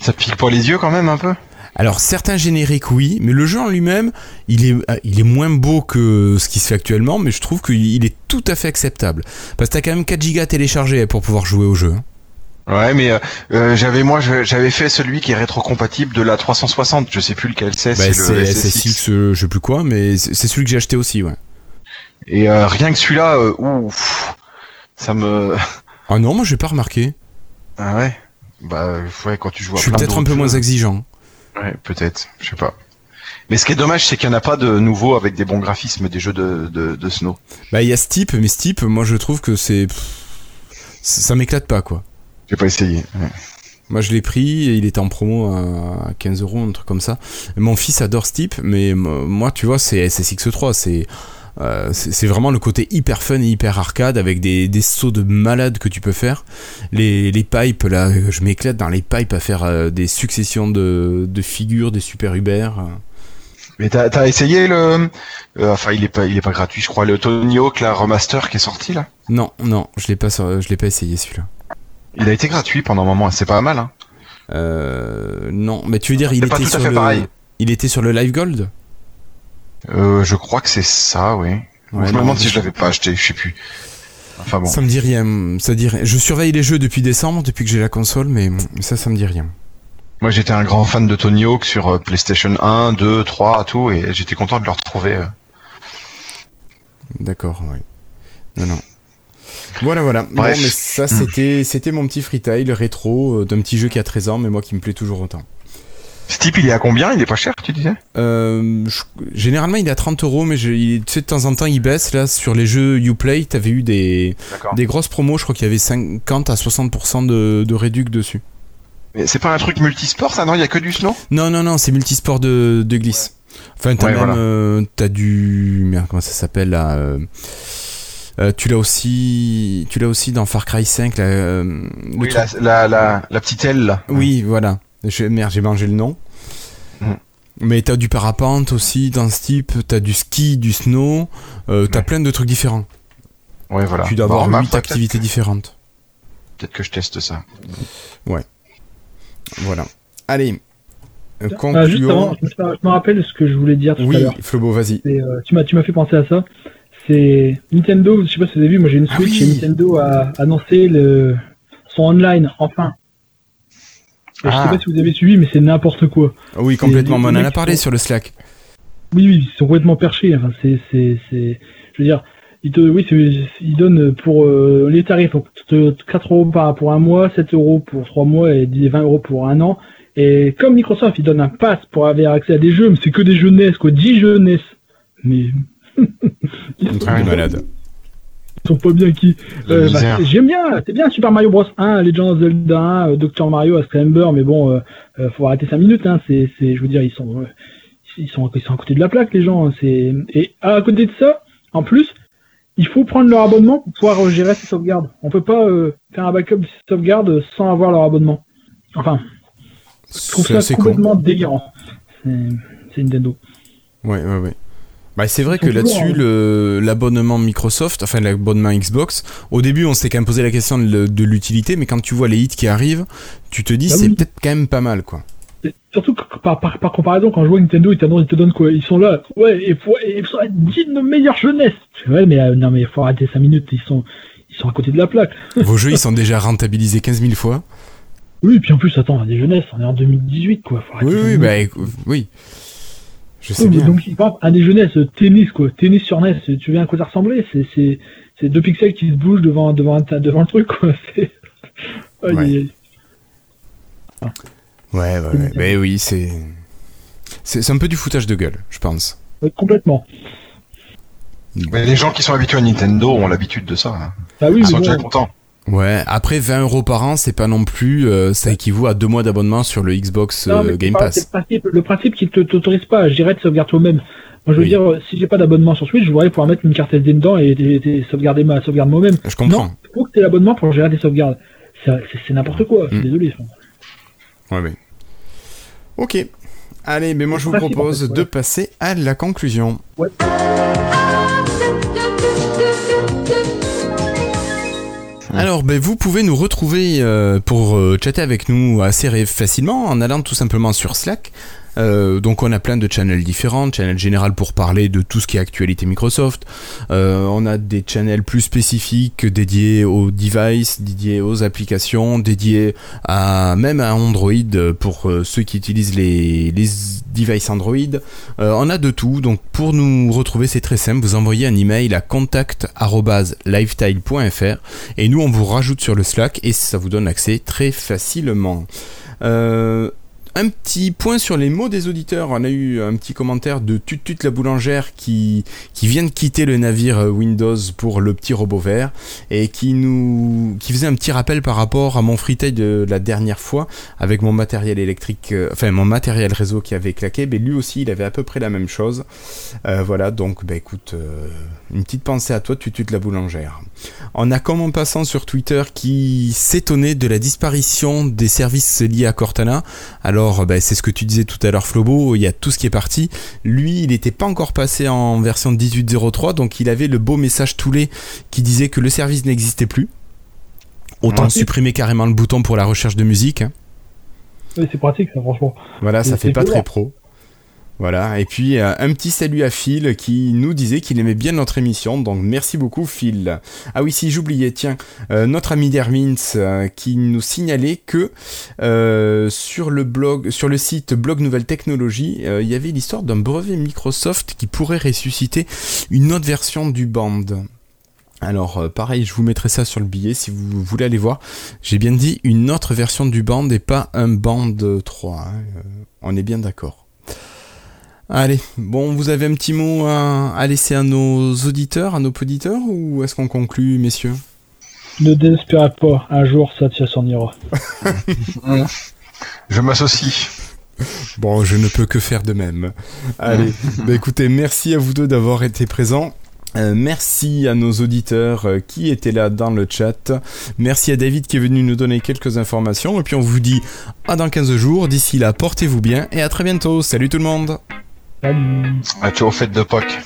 Ça pique pas les yeux quand même un peu? Alors certains génériques oui, mais le jeu en lui-même, il est, euh, il est moins beau que ce qui se fait actuellement, mais je trouve qu'il est tout à fait acceptable. Parce que t'as quand même 4 gigas téléchargés pour pouvoir jouer au jeu. Ouais, mais euh, euh, j'avais moi j'avais fait celui qui est rétrocompatible de la 360. Je sais plus lequel c'est. Bah, c'est SSX, je sais plus quoi, mais c'est celui que j'ai acheté aussi, ouais. Et rien que celui-là, ouf, ça me. Ah non, moi j'ai pas remarqué. Ah ouais? Bah ouais, quand tu joues. Je suis peut-être un peu moins exigeant. Ouais, peut-être, je sais pas. Mais ce qui est dommage, c'est qu'il n'y en a pas de nouveau avec des bons graphismes des jeux de, de, Snow. Bah, il y a Steep, mais Steep, moi je trouve que c'est. Ça m'éclate pas, quoi. J'ai pas essayé. Moi je l'ai pris et il était en promo à 15 euros, un truc comme ça. Mon fils adore Steep, mais moi tu vois, c'est SSX3, c'est. Euh, c'est vraiment le côté hyper fun et hyper arcade avec des, des sauts de malade que tu peux faire. Les, les pipes, là, je m'éclate dans les pipes à faire euh, des successions de, de, figures, des super Uber. Mais t'as as essayé le, euh, enfin il est pas il est pas gratuit je crois le Tony Hawk la remaster qui est sorti là? Non non je l'ai pas je l'ai pas essayé celui-là. Il a été gratuit pendant un moment c'est pas mal hein. non mais tu veux dire il était sur le il était sur le Live Gold? Euh, je crois que c'est ça, oui. je me demande si je l'avais pas acheté, je sais plus. Enfin bon. Ça me dit rien, ça dit Je surveille les jeux depuis décembre, depuis que j'ai la console, mais ça, ça me dit rien. Moi, j'étais un grand fan de Tony Hawk sur euh, PlayStation 1, 2, 3, tout, et j'étais content de le retrouver. Euh. D'accord, oui. Non, non. Voilà, voilà. Bon, mais ça, c'était, c'était mon petit freetail rétro d'un petit jeu qui a 13 ans, mais moi qui me plaît toujours autant. Ce type, il est à combien? Il est pas cher, tu disais? Euh, Généralement, il est à 30 euros, mais je, tu sais, de temps en temps, il baisse. Là, sur les jeux Uplay, t'avais eu des, des grosses promos. Je crois qu'il y avait 50 à 60% de, de réduc dessus. Mais c'est pas un truc multisport, ça? Non, il y a que du snow Non, non, non, c'est multisport de, de glisse. Enfin, t'as même, euh, t'as du, merde, comment ça s'appelle là euh, tu l'as aussi, tu l'as aussi dans Far Cry 5. Là, oui, la, la, la, petite aile. Là. Oui, voilà. Merde, j'ai mangé le nom. Mm. Mais t'as du parapente aussi dans ce type, t'as du ski, du snow, euh, t'as plein de trucs différents. Ouais, voilà. Tu dois avoir 8 activités différentes. Peut-être que je teste ça. Ouais. Voilà. Allez. Euh, ah, juste avant, je me rappelle ce que je voulais dire tout oui, à l'heure. Flobo, vas-y. Euh, tu m'as tu m'as fait penser à ça. C'est Nintendo, je sais pas si vous avez vu, moi j'ai une ah Switch et Nintendo a annoncé le son online enfin. Je sais ah. pas si vous avez suivi, mais c'est n'importe quoi. Oui, complètement. On en a parlé sur le Slack. Oui, oui, ils sont complètement perchés. Enfin, c'est, c'est, c'est, je veux dire, ils te, oui, ils donnent pour euh, les tarifs, 4 euros par, pour un mois, 7 euros pour 3 mois et 20 euros pour un an. Et comme Microsoft, ils donnent un pass pour avoir accès à des jeux, mais c'est que des jeunesses, quoi, 10 jeunesses. Mais. ils malade sont pas bien qui. Euh, bah, j'aime bien, c'est bien Super Mario Bros 1, Legend of Zelda 1, euh, Dr Mario, Scramber, mais bon, euh, faut arrêter 5 minutes. Hein, c'est, c'est, je veux dire, ils sont, ils sont, ils sont à côté de la plaque, les gens. Hein, c'est et à côté de ça, en plus, il faut prendre leur abonnement pour pouvoir gérer ses sauvegardes. On peut pas faire un backup de ses sauvegardes sans avoir leur abonnement. Enfin, je trouve ça complètement délirant. C'est, c'est Nintendo. Ouais, ouais, ouais. Bah, c'est vrai que là-dessus, l'abonnement Microsoft, enfin l'abonnement Xbox, au début, on s'est quand même posé la question de, l'utilité, mais quand tu vois les hits qui arrivent, tu te dis bah c'est peut-être quand même pas mal, quoi. surtout par, par, comparaison, quand je vois Nintendo, ils, ils te donnent quoi? Ils sont là, ouais, et faut, ils sont dignes de meilleure jeunesse. Ouais, mais euh, non, mais il faut arrêter 5 minutes, ils sont, ils sont à côté de la plaque. Vos jeux, ils sont déjà rentabilisés 15 000 fois. Oui, et puis en plus, attends, des jeunesses, on est en 2018, quoi. oui, oui, bah, oui. Je sais bien. Donc, par exemple, à des jeunesses, tennis, quoi. Tennis sur NES, tu viens à quoi ça ressemblait? C'est, c'est, c'est deux pixels qui se bougent devant, devant, devant le truc, quoi. Ouais. ouais. ouais, ouais, Mais oui, c'est... c'est. un peu du foutage de gueule, je pense. complètement. Mais les gens qui sont habitués à Nintendo ont l'habitude de ça. Hein. Ah oui, Ils sont déjà contents. Ouais, après 20 euros par an, c'est pas non plus, euh, ça équivaut à deux mois d'abonnement sur le Xbox Non, euh, mais Game Pass. Le principe, le principe qui te t'autorise pas à gérer de sauvegarde toi-même. Moi, je veux Oui. dire, si j'ai pas d'abonnement sur Switch, je voudrais pouvoir mettre une carte SD dedans et, et- et sauvegarder ma sauvegarde moi-même. Je comprends. Non, il faut que tu l'abonnement pour gérer des sauvegardes. C'est n'importe quoi, je suis Mm. désolé. Ouais, ouais. Ok. Allez, mais moi je vous Principe, en propose de passer à la conclusion. Ouais. Alors, ben, vous pouvez nous retrouver euh, pour euh, chatter avec nous assez facilement en allant tout simplement sur Slack. Euh, donc on a plein de channels différents, channel général pour parler de tout ce qui est actualité Microsoft. Euh, on a des channels plus spécifiques dédiés aux devices, dédiés aux applications, dédiés à même à Android pour euh, ceux qui utilisent les, devices Android. On a de tout, donc pour nous retrouver c'est très simple, vous envoyez un email à contact@lifetile.fr et nous on vous rajoute sur le Slack et ça vous donne accès très facilement. Un petit point sur les mots des auditeurs. On a eu un petit commentaire de Tutut la boulangère qui, qui vient de quitter le navire euh, Windows pour le petit robot vert et qui nous qui faisait un petit rappel par rapport à mon freetail de la dernière fois avec mon matériel électrique, euh, enfin mon matériel réseau qui avait claqué. Mais lui aussi, il avait à peu près la même chose. Euh, voilà, donc bah écoute, une petite pensée à toi, Tutut la boulangère. On a comme en passant sur Twitter qui s'étonnait de la disparition des services liés à Cortana. Alors, bah, c'est ce que tu disais tout à l'heure, Flobo, il y a tout ce qui est parti. Lui, il n'était pas encore passé en version 18.03, donc il avait le beau message toulé qui disait que le service n'existait plus. Autant Ouais. supprimer carrément le bouton pour la recherche de musique. hein. Ouais, c'est pratique, ça, franchement. Voilà, ça fait pas très pro. Voilà, et puis euh, un petit salut à Phil qui nous disait qu'il aimait bien notre émission, donc merci beaucoup Phil. Ah oui, si j'oubliais, tiens, euh, notre ami Dermins euh, qui nous signalait que sur le blog, sur le site Blog Nouvelle Technologie, il y avait l'histoire d'un brevet Microsoft qui pourrait ressusciter une autre version du band. Alors pareil, je vous mettrai ça sur le billet si vous voulez aller voir. J'ai bien dit une autre version du band et pas un band 3. hein, on est bien d'accord. Allez, bon, vous avez un petit mot à, à laisser à nos auditeurs, à nos auditeurs, ou est-ce qu'on conclut, messieurs? Ne désespérez pas, un jour ça, ça s'en ira. Je m'associe. Bon, je ne peux que faire de même. Allez, bah écoutez, merci à vous deux d'avoir été présents. Euh, merci à nos auditeurs euh, qui étaient là dans le chat. Merci à David qui est venu nous donner quelques informations. Et puis on vous dit à dans 15 jours. D'ici là, portez-vous bien et à très bientôt. Salut tout le monde Salut. Tu au fait de Pâques?